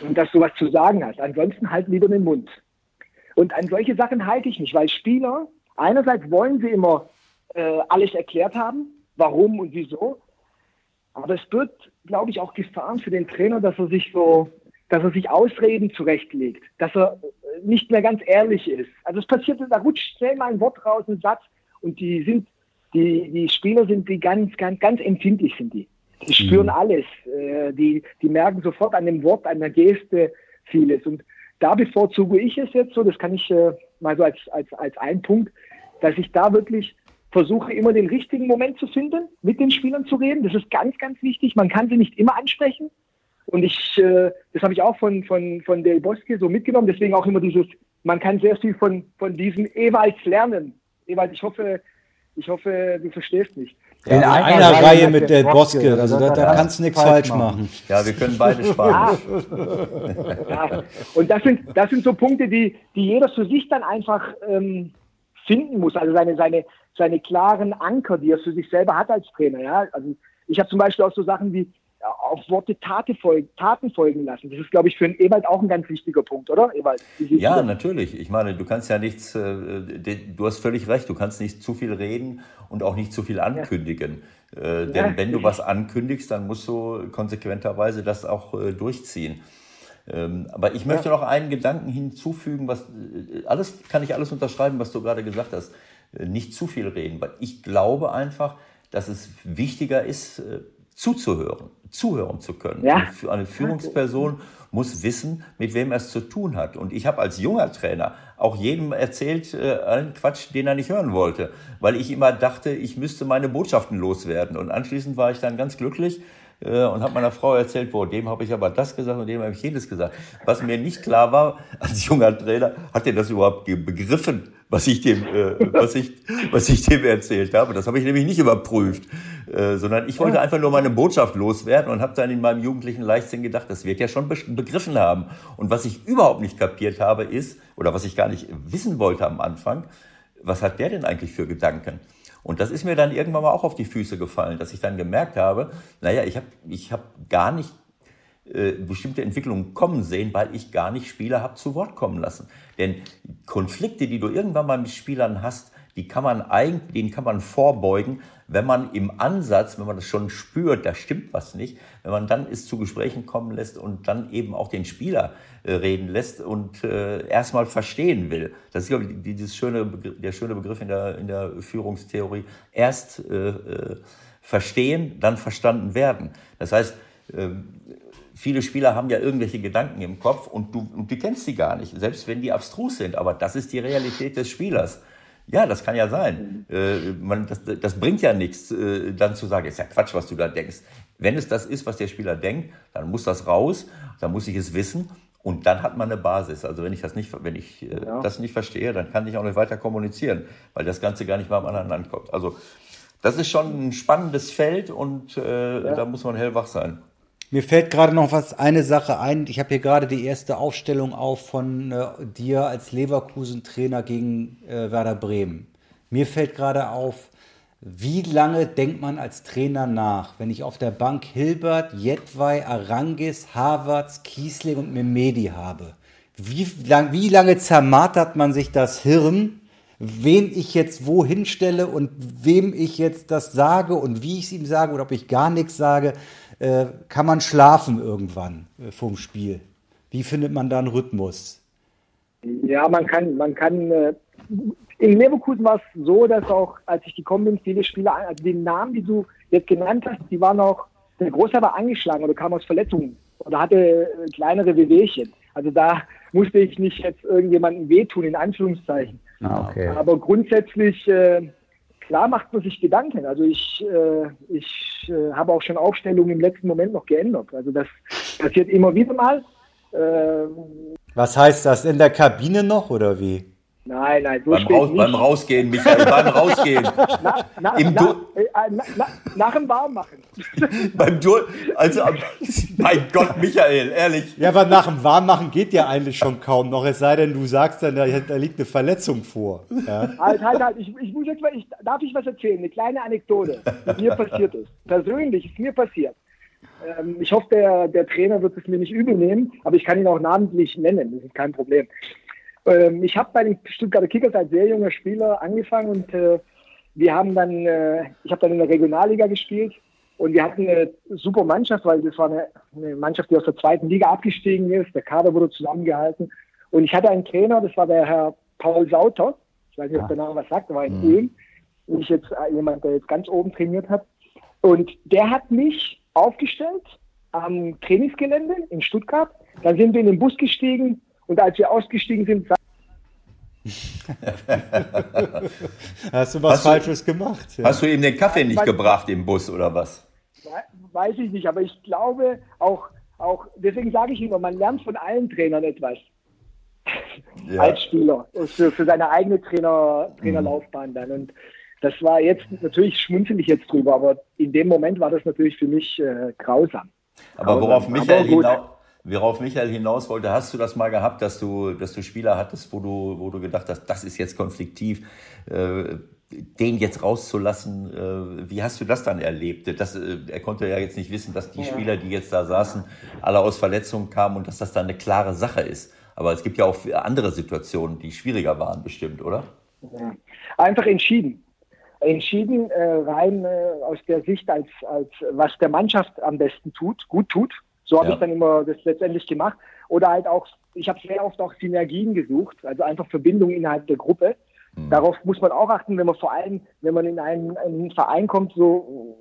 S4: und dass du was zu sagen hast. Ansonsten halt lieber den Mund. Und an solche Sachen halte ich mich, weil Spieler, einerseits wollen sie immer äh, alles erklärt haben, warum und wieso, aber es wird, glaube ich, auch Gefahren für den Trainer, dass er sich so dass er sich Ausreden zurechtlegt, dass er nicht mehr ganz ehrlich ist. Also es passiert, da rutscht schnell mal ein Wort raus, ein Satz und die sind, die, die Spieler sind die ganz, ganz, ganz empfindlich sind die. Die spüren mhm. alles. Äh, die, die merken sofort an dem Wort, an der Geste vieles. Und da bevorzuge ich es jetzt so, das kann ich äh, mal so als, als, als ein Punkt, dass ich da wirklich versuche, immer den richtigen Moment zu finden, mit den Spielern zu reden. Das ist ganz, ganz wichtig. Man kann sie nicht immer ansprechen. Und ich, äh, das habe ich auch von, von, von Del Bosque so mitgenommen. Deswegen auch immer dieses, man kann sehr viel von, von diesem Ewalds lernen. Ewald, ich hoffe, ich hoffe, du verstehst mich.
S1: In ja, einer, einer Reihe mit Del Bosque, also da, da kannst du nichts falsch machen. machen.
S2: Ja, wir können beide sparen.
S4: Ja. ja. Und das sind, das sind so Punkte, die, die jeder für sich dann einfach ähm, finden muss. Also seine, seine, seine klaren Anker, die er für sich selber hat als Trainer. Ja? Also ich habe zum Beispiel auch so Sachen wie, auf Worte Tate folgen, Taten folgen lassen. Das ist, glaube ich, für einen Ewald auch ein ganz wichtiger Punkt, oder? Ewald,
S2: ja, natürlich. Ich meine, du kannst ja nichts, äh, du hast völlig recht, du kannst nicht zu viel reden und auch nicht zu viel ankündigen. Ja. Äh, denn ja. wenn du was ankündigst, dann musst du konsequenterweise das auch äh, durchziehen. Ähm, aber ich möchte ja. noch einen Gedanken hinzufügen, was äh, alles kann ich alles unterschreiben, was du gerade gesagt hast. Äh, nicht zu viel reden, weil ich glaube einfach, dass es wichtiger ist, äh, zuzuhören, zuhören zu können. Ja. Eine Führungsperson muss wissen, mit wem er es zu tun hat. Und ich habe als junger Trainer auch jedem erzählt, äh, allen Quatsch, den er nicht hören wollte, weil ich immer dachte, ich müsste meine Botschaften loswerden. Und anschließend war ich dann ganz glücklich, äh, und habe meiner Frau erzählt, boah, dem habe ich aber das gesagt und dem habe ich jenes gesagt. Was mir nicht klar war, als junger Trainer, hat er das überhaupt begriffen, was ich dem, äh, was ich, was ich dem erzählt habe? Das habe ich nämlich nicht überprüft, äh, sondern ich wollte einfach nur meine Botschaft loswerden und habe dann in meinem jugendlichen Leichtsinn gedacht, das wird ja schon begriffen haben. Und was ich überhaupt nicht kapiert habe, ist, oder was ich gar nicht wissen wollte am Anfang, was hat der denn eigentlich für Gedanken? Und das ist mir dann irgendwann mal auch auf die Füße gefallen, dass ich dann gemerkt habe, naja, ich habe ich hab gar nicht äh, bestimmte Entwicklungen kommen sehen, weil ich gar nicht Spieler habe zu Wort kommen lassen. Denn Konflikte, die du irgendwann mal mit Spielern hast, die kann man eigentlich, denen kann man vorbeugen, wenn man im Ansatz, wenn man das schon spürt, da stimmt was nicht, wenn man dann es zu Gesprächen kommen lässt und dann eben auch den Spieler äh, reden lässt und äh, erstmal verstehen will. Das ist, glaube ich, dieses schöne, der schöne Begriff in der, in der Führungstheorie. Erst äh, äh verstehen, dann verstanden werden. Das heißt, ähm, viele Spieler haben ja irgendwelche Gedanken im Kopf und du, und du kennst sie gar nicht, selbst wenn die abstrus sind. Aber das ist die Realität des Spielers. Ja, das kann ja sein. Äh, man, das, das bringt ja nichts, äh, dann zu sagen, ist ja Quatsch, was du da denkst. Wenn es das ist, was der Spieler denkt, dann muss das raus, dann muss ich es wissen und dann hat man eine Basis. Also wenn ich das nicht, wenn ich äh, ja. das nicht verstehe, dann kann ich auch nicht weiter kommunizieren, weil das Ganze gar nicht mal am anderen ankommt. Also das ist schon ein spannendes Feld und äh, ja. da muss man hellwach sein.
S1: Mir fällt gerade noch was, eine Sache ein. Ich habe hier gerade die erste Aufstellung auf von äh, dir als Leverkusen-Trainer gegen äh, Werder Bremen. Mir fällt gerade auf, wie lange denkt man als Trainer nach, wenn ich auf der Bank Hilbert, Jedwai, Arangis, Havertz, Kiesling und Memedi habe? Wie, lang, wie lange zermartert man sich das Hirn, wen ich jetzt wohin stelle und wem ich jetzt das sage und wie ich es ihm sage oder ob ich gar nichts sage? Äh, kann man schlafen irgendwann äh, vom Spiel? Wie findet man da einen Rhythmus?
S4: Ja, man kann, man kann. Äh, in Leverkusen war es so, dass auch, als ich gekommen bin, viele Spieler, also die Namen, die du jetzt genannt hast, die waren auch, der Großteil war angeschlagen oder kam aus Verletzungen oder hatte äh, kleinere Wehwehchen. Also da musste ich nicht jetzt irgendjemandem wehtun, in Anführungszeichen. Ah, okay. Aber grundsätzlich äh, klar macht man sich Gedanken. Also ich, äh, ich äh, habe auch schon Aufstellungen im letzten Moment noch geändert. Also das passiert immer wieder mal.
S1: Äh, Was heißt das? In der Kabine noch oder wie?
S4: Nein, nein,
S2: so beim, Raus, beim Rausgehen, Michael, beim Rausgehen. Na,
S4: na, Im na, äh, na, nach dem Warmmachen.
S2: beim Dur also, mein Gott, Michael, ehrlich.
S1: Ja, aber nach dem Warmmachen geht ja eigentlich schon kaum noch, es sei denn, du sagst dann, da, da liegt eine Verletzung vor. Ja?
S4: Halt, halt, halt, ich, ich muss jetzt mal, ich, darf ich was erzählen? Eine kleine Anekdote, die mir passiert ist. Persönlich ist mir passiert. Ähm, ich hoffe, der, der Trainer wird es mir nicht übel nehmen, aber ich kann ihn auch namentlich nennen, das ist kein Problem. Ähm, ich habe bei den Stuttgarter Kickers als sehr junger Spieler angefangen und äh, wir haben dann, äh, ich habe dann in der Regionalliga gespielt Und wir hatten eine super Mannschaft, weil das war eine, eine Mannschaft, die aus der zweiten Liga abgestiegen ist. Der Kader wurde zusammengehalten. Und ich hatte einen Trainer, das war der Herr Paul Sauter. Ich weiß nicht, ob der Name was sagt, der war in mhm. Ulm. Nicht jetzt äh, jemand, der jetzt ganz oben trainiert hat. Und der hat mich aufgestellt am Trainingsgelände in Stuttgart. Dann sind wir in den Bus gestiegen und als wir ausgestiegen sind,
S1: hast du was hast Falsches du, gemacht?
S2: Ja. Hast du ihm den Kaffee nicht gebracht im Bus oder was?
S4: Weiß ich nicht, aber ich glaube auch, auch deswegen sage ich immer, man lernt von allen Trainern etwas. Ja. Als Spieler. Für, für seine eigene Trainer, Trainerlaufbahn dann. Und das war jetzt, natürlich schmunzel ich jetzt drüber, aber in dem Moment war das natürlich für mich äh, grausam.
S2: Aber worauf Michael, hinaus, worauf Michael hinaus wollte, hast du das mal gehabt, dass du, dass du Spieler hattest, wo du, wo du gedacht hast, das ist jetzt konfliktiv, äh, den jetzt rauszulassen, äh, wie hast du das dann erlebt? Das, äh, er konnte ja jetzt nicht wissen, dass die ja. Spieler, die jetzt da saßen, alle aus Verletzungen kamen und dass das dann eine klare Sache ist. Aber es gibt ja auch andere Situationen, die schwieriger waren, bestimmt, oder?
S4: Ja. Einfach entschieden entschieden, äh, rein äh, aus der Sicht, als, als was der Mannschaft am besten tut, gut tut. So habe ja. ich dann immer das letztendlich gemacht. Oder halt auch, ich habe sehr oft auch Synergien gesucht, also einfach Verbindungen innerhalb der Gruppe. Mhm. Darauf muss man auch achten, wenn man vor allem, wenn man in einen, einen Verein kommt, so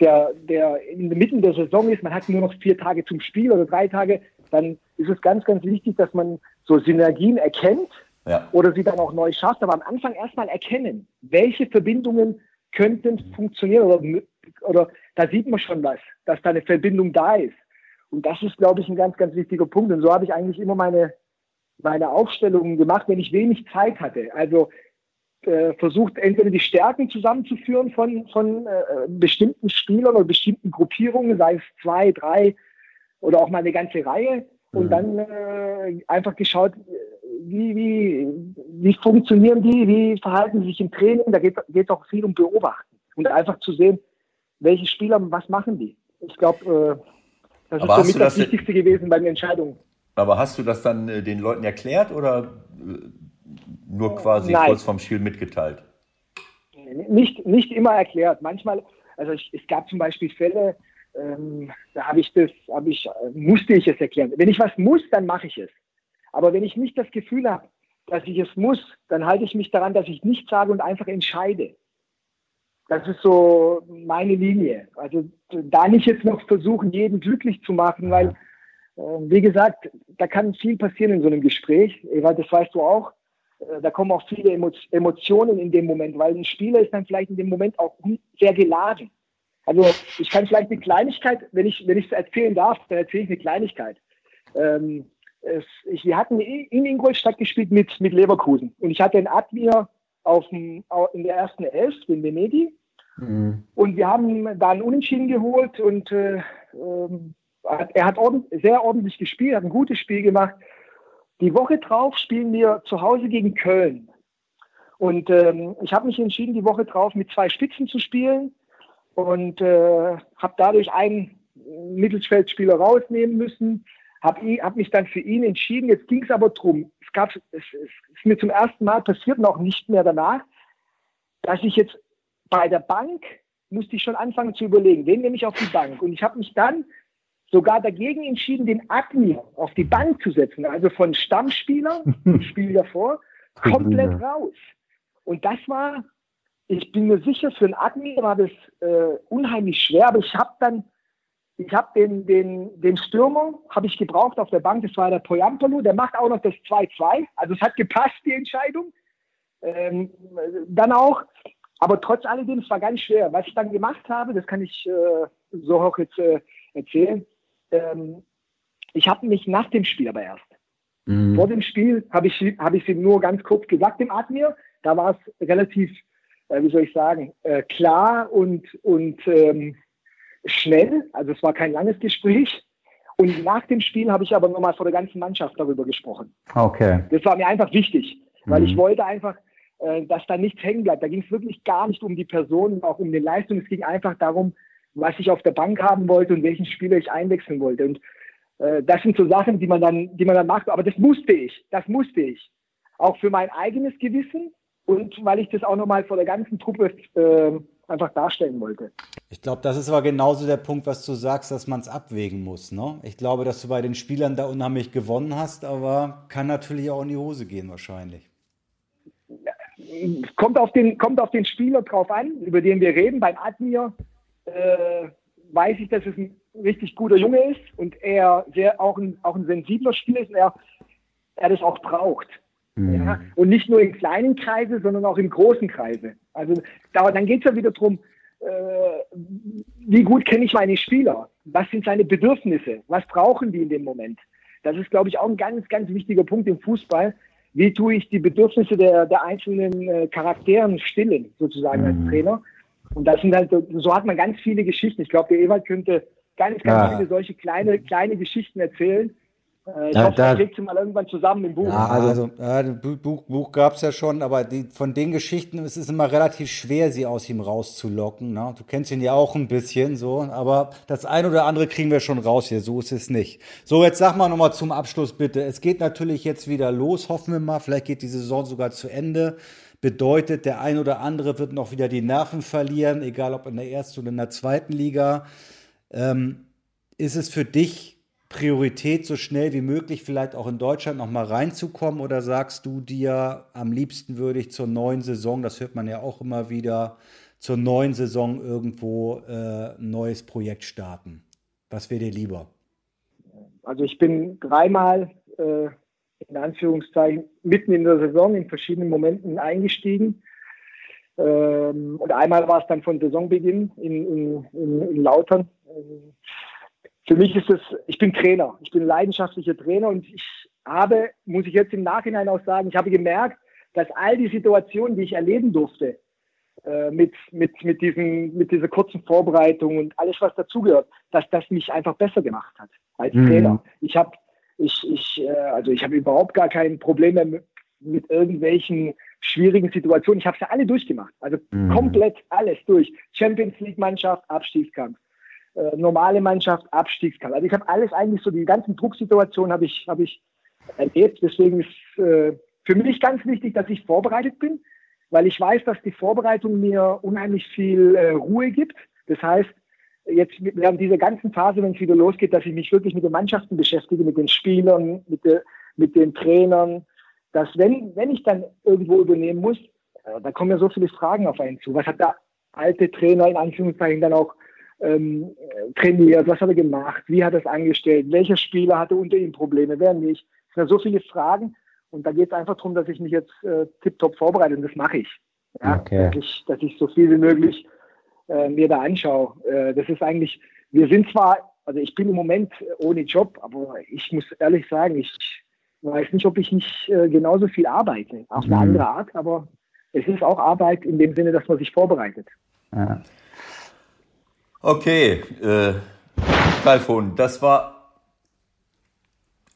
S4: der, der in der Mitte der Saison ist, man hat nur noch vier Tage zum Spiel oder drei Tage, dann ist es ganz, ganz wichtig, dass man so Synergien erkennt ja. oder sie dann auch neu schafft, aber am Anfang erstmal erkennen, welche Verbindungen könnten funktionieren oder, oder da sieht man schon was, dass da eine Verbindung da ist. Und das ist, glaube ich, ein ganz, ganz wichtiger Punkt. Und so habe ich eigentlich immer meine, meine Aufstellungen gemacht, wenn ich wenig Zeit hatte. Also äh, versucht, entweder die Stärken zusammenzuführen von, von äh, bestimmten Spielern oder bestimmten Gruppierungen, sei es zwei, drei oder auch mal eine ganze Reihe. Und mhm. dann äh, einfach geschaut, wie, wie, wie funktionieren die, wie verhalten sie sich im Training. Da geht es auch viel um Beobachten und einfach zu sehen, welche Spieler, was machen die. Ich glaube, äh, das aber ist mich das, das Wichtigste gewesen bei den Entscheidungen.
S2: Aber hast du das dann äh, den Leuten erklärt oder äh, nur quasi Nein. kurz vorm Spiel mitgeteilt?
S4: Nicht, nicht immer erklärt. Manchmal, also ich, es gab zum Beispiel Fälle, ähm, da habe ich das, habe ich, musste ich es erklären. Wenn ich was muss, dann mache ich es. Aber wenn ich nicht das Gefühl habe, dass ich es muss, dann halte ich mich daran, dass ich nichts sage und einfach entscheide. Das ist so meine Linie. Also da nicht jetzt noch versuchen, jeden glücklich zu machen, weil, äh, wie gesagt, da kann viel passieren in so einem Gespräch. Ewald, das weißt du auch. Äh, da kommen auch viele Emo Emotionen in dem Moment, weil ein Spieler ist dann vielleicht in dem Moment auch sehr geladen. Also ich kann vielleicht eine Kleinigkeit, wenn ich wenn ich es erzählen darf, dann erzähle ich eine Kleinigkeit. Ähm, es, ich, wir hatten in Ingolstadt gespielt mit, mit Leverkusen. Und ich hatte einen Admir auf dem, in der ersten Elf, den Venedig. Mhm. Und wir haben da einen Unentschieden geholt und äh, ähm, er hat ordent, sehr ordentlich gespielt, hat ein gutes Spiel gemacht. Die Woche drauf spielen wir zu Hause gegen Köln. Und ähm, ich habe mich entschieden, die Woche drauf mit zwei Spitzen zu spielen und äh, habe dadurch einen Mittelfeldspieler rausnehmen müssen habe hab mich dann für ihn entschieden. Jetzt ging es aber drum. Gab, es, es ist mir zum ersten Mal passiert, noch nicht mehr danach, dass ich jetzt bei der Bank musste ich schon anfangen zu überlegen, wen nehme ich auf die Bank. Und ich habe mich dann sogar dagegen entschieden, den Admir auf die Bank zu setzen. Also von Stammspieler, Spiel davor, komplett raus. Und das war, ich bin mir sicher, für einen Admir war das äh, unheimlich schwer, aber ich habe dann ich habe den, den, den Stürmer habe ich gebraucht auf der Bank, das war der Poyampolo, der macht auch noch das 2-2. Also es hat gepasst, die Entscheidung. Ähm, dann auch, aber trotz alledem, es war ganz schwer. Was ich dann gemacht habe, das kann ich äh, so auch jetzt äh, erzählen. Ähm, ich habe mich nach dem Spiel aber erst. Mhm. Vor dem Spiel habe ich, hab ich sie nur ganz kurz gesagt dem Admir. Da war es relativ, äh, wie soll ich sagen, äh, klar und, und ähm, schnell, also es war kein langes Gespräch. Und nach dem Spiel habe ich aber nochmal vor der ganzen Mannschaft darüber gesprochen.
S1: Okay.
S4: Das war mir einfach wichtig, weil mhm. ich wollte einfach, äh, dass da nichts hängen bleibt. Da ging es wirklich gar nicht um die Person, auch um die Leistung. Es ging einfach darum, was ich auf der Bank haben wollte und welchen Spieler ich einwechseln wollte. Und äh, das sind so Sachen, die man dann, die man dann macht. Aber das musste ich. Das musste ich. Auch für mein eigenes Gewissen und weil ich das auch nochmal vor der ganzen Truppe äh, einfach darstellen wollte.
S1: Ich glaube, das ist aber genauso der Punkt, was du sagst, dass man es abwägen muss. Ne? Ich glaube, dass du bei den Spielern da unheimlich gewonnen hast, aber kann natürlich auch in die Hose gehen wahrscheinlich.
S4: Kommt auf den, kommt auf den Spieler drauf an, über den wir reden. Beim Admir äh, weiß ich, dass es ein richtig guter Junge ist und er sehr auch ein, auch ein sensibler Spieler ist und er, er das auch braucht. Mhm. Ja? Und nicht nur in kleinen Kreise, sondern auch in großen Kreise. Also da, dann geht es ja wieder darum, äh, wie gut kenne ich meine Spieler? Was sind seine Bedürfnisse? Was brauchen die in dem Moment? Das ist, glaube ich, auch ein ganz, ganz wichtiger Punkt im Fußball. Wie tue ich die Bedürfnisse der, der einzelnen äh, Charakteren stillen, sozusagen mhm. als Trainer? Und das sind halt, so hat man ganz viele Geschichten. Ich glaube, der Ewald könnte ganz, ganz ja. viele solche kleine, kleine Geschichten erzählen, äh, ich ja, hoffe, da kriegt sie mal irgendwann zusammen im Buch.
S1: Ja, also, ja, Buch, Buch gab es ja schon, aber die, von den Geschichten es ist es immer relativ schwer, sie aus ihm rauszulocken. Ne? Du kennst ihn ja auch ein bisschen so, aber das eine oder andere kriegen wir schon raus hier, so ist es nicht. So, jetzt sag mal nochmal zum Abschluss bitte. Es geht natürlich jetzt wieder los, hoffen wir mal, vielleicht geht die Saison sogar zu Ende. Bedeutet, der ein oder andere wird noch wieder die Nerven verlieren, egal ob in der ersten oder in der zweiten Liga. Ähm, ist es für dich Priorität, so schnell wie möglich vielleicht auch in Deutschland noch mal reinzukommen? Oder sagst du dir, am liebsten würde ich zur neuen Saison, das hört man ja auch immer wieder, zur neuen Saison irgendwo äh, ein neues Projekt starten? Was wäre dir lieber?
S4: Also ich bin dreimal äh, in Anführungszeichen mitten in der Saison in verschiedenen Momenten eingestiegen. Ähm, und einmal war es dann von Saisonbeginn in, in, in, in Lautern. Ähm, für mich ist es, ich bin Trainer, ich bin leidenschaftlicher Trainer und ich habe, muss ich jetzt im Nachhinein auch sagen, ich habe gemerkt, dass all die Situationen, die ich erleben durfte, äh, mit, mit, mit, diesen, mit dieser kurzen Vorbereitung und alles, was dazugehört, dass das mich einfach besser gemacht hat als mhm. Trainer. Ich habe ich, ich, äh, also ich habe überhaupt gar kein Problem mehr mit, mit irgendwelchen schwierigen Situationen. Ich habe sie alle durchgemacht. Also mhm. komplett alles durch. Champions League Mannschaft, Abstiegskampf äh, normale Mannschaft, Abstiegskampf. Also ich habe alles eigentlich so, die ganzen Drucksituationen habe ich, habe ich erlebt. Deswegen ist äh, für mich ganz wichtig, dass ich vorbereitet bin, weil ich weiß, dass die Vorbereitung mir unheimlich viel äh, Ruhe gibt. Das heißt, jetzt während dieser ganzen Phase, wenn es wieder losgeht, dass ich mich wirklich mit den Mannschaften beschäftige, mit den Spielern, mit, de, mit den Trainern, dass wenn, wenn ich dann irgendwo übernehmen muss, äh, da kommen ja so viele Fragen auf einen zu. Was hat der alte Trainer in Anführungszeichen dann auch ähm, trainiert, was hat er gemacht, wie hat er es angestellt, welcher Spieler hatte unter ihm Probleme, wer nicht. Es sind so viele Fragen und da geht es einfach darum, dass ich mich jetzt äh, tiptop vorbereite und das mache ich. Ja? Okay. Dass, ich, dass ich so viel wie möglich äh, mir da anschaue. Äh, das ist eigentlich, wir sind zwar, also ich bin im Moment ohne Job, aber ich muss ehrlich sagen, ich weiß nicht, ob ich nicht äh, genauso viel arbeite, auf eine mhm. andere Art, aber es ist auch Arbeit in dem Sinne, dass man sich vorbereitet.
S2: Ja. Okay, äh, Kalfon, das war,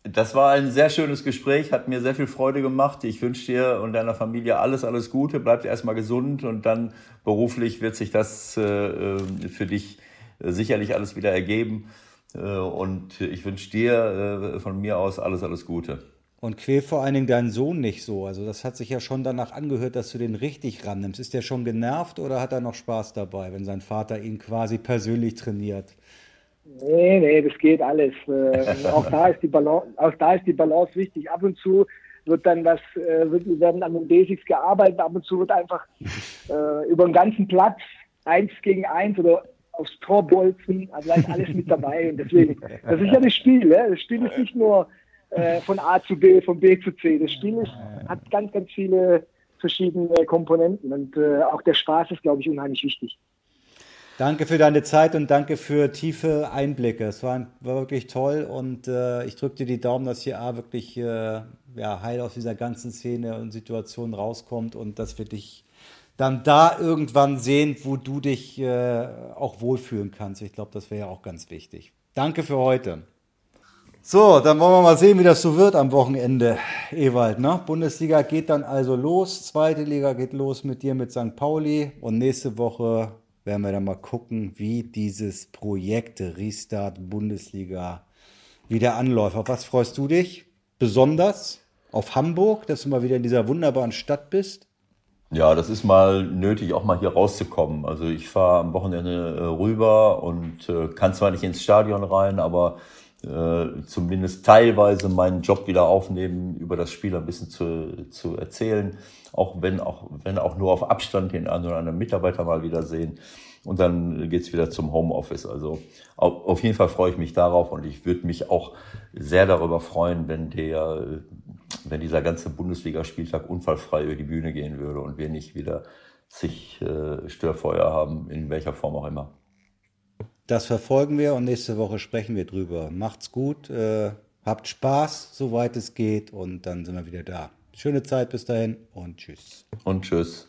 S2: das war ein sehr schönes Gespräch, hat mir sehr viel Freude gemacht. Ich wünsche dir und deiner Familie alles, alles Gute. Bleibt erstmal gesund und dann beruflich wird sich das äh, äh für dich äh, sicherlich alles wieder ergeben. Äh, und ich wünsche dir äh, von mir aus alles, alles Gute.
S1: Und quäl vor allen Dingen deinen Sohn nicht so. Also das hat sich ja schon danach angehört, dass du den richtig rannimmst. Ist der schon genervt oder hat er noch Spaß dabei, wenn sein Vater ihn quasi persönlich trainiert?
S4: Nee, nee, das geht alles. Äh, auch, da ist die Balance, auch da ist die Balance wichtig. Ab und zu wird dann was, äh, wird, werden an den Basics gearbeitet, ab und zu wird einfach äh, über den ganzen Platz eins gegen eins oder aufs Tor bolzen, also da ist alles mit dabei. Und deswegen, das ist ja das Spiel. Ne? Das Spiel ist nicht nur äh, von A zu B, von B zu C. Das Spiel ist, hat ganz, ganz viele verschiedene Komponenten und äh, auch der Spaß ist, glaube ich, unheimlich wichtig.
S1: Danke für deine Zeit und danke für tiefe Einblicke. Es war, war wirklich toll und äh, ich drücke dir die Daumen, dass hier A wirklich äh, ja, heil aus dieser ganzen Szene und Situation rauskommt und dass wir dich dann da irgendwann sehen, wo du dich äh, auch wohlfühlen kannst. Ich glaube, das wäre ja auch ganz wichtig. Danke für heute. So, dann wollen wir mal sehen, wie das so wird am Wochenende, Ewald. Ne? Bundesliga geht dann also los, zweite Liga geht los mit dir mit St. Pauli und nächste Woche werden wir dann mal gucken, wie dieses Projekt Restart Bundesliga wieder anläuft. Auf was freust du dich besonders? Auf Hamburg, dass du mal wieder in dieser wunderbaren Stadt bist?
S2: Ja, das ist mal nötig, auch mal hier rauszukommen. Also ich fahre am Wochenende äh, rüber und äh, kann zwar nicht ins Stadion rein, aber äh, zumindest teilweise meinen Job wieder aufnehmen, über das Spiel ein bisschen zu, zu erzählen, auch wenn auch wenn auch nur auf Abstand den einen oder anderen Mitarbeiter mal wieder sehen. Und dann geht's wieder zum Homeoffice. Also auf, auf jeden Fall freue ich mich darauf und ich würde mich auch sehr darüber freuen, wenn der, wenn dieser ganze Bundesligaspieltag unfallfrei über die Bühne gehen würde und wir nicht wieder sich äh, Störfeuer haben, in welcher Form auch immer.
S1: Das verfolgen wir und nächste Woche sprechen wir drüber. Macht's gut, äh, habt Spaß, soweit es geht und dann sind wir wieder da. Schöne Zeit bis dahin und tschüss.
S2: Und tschüss.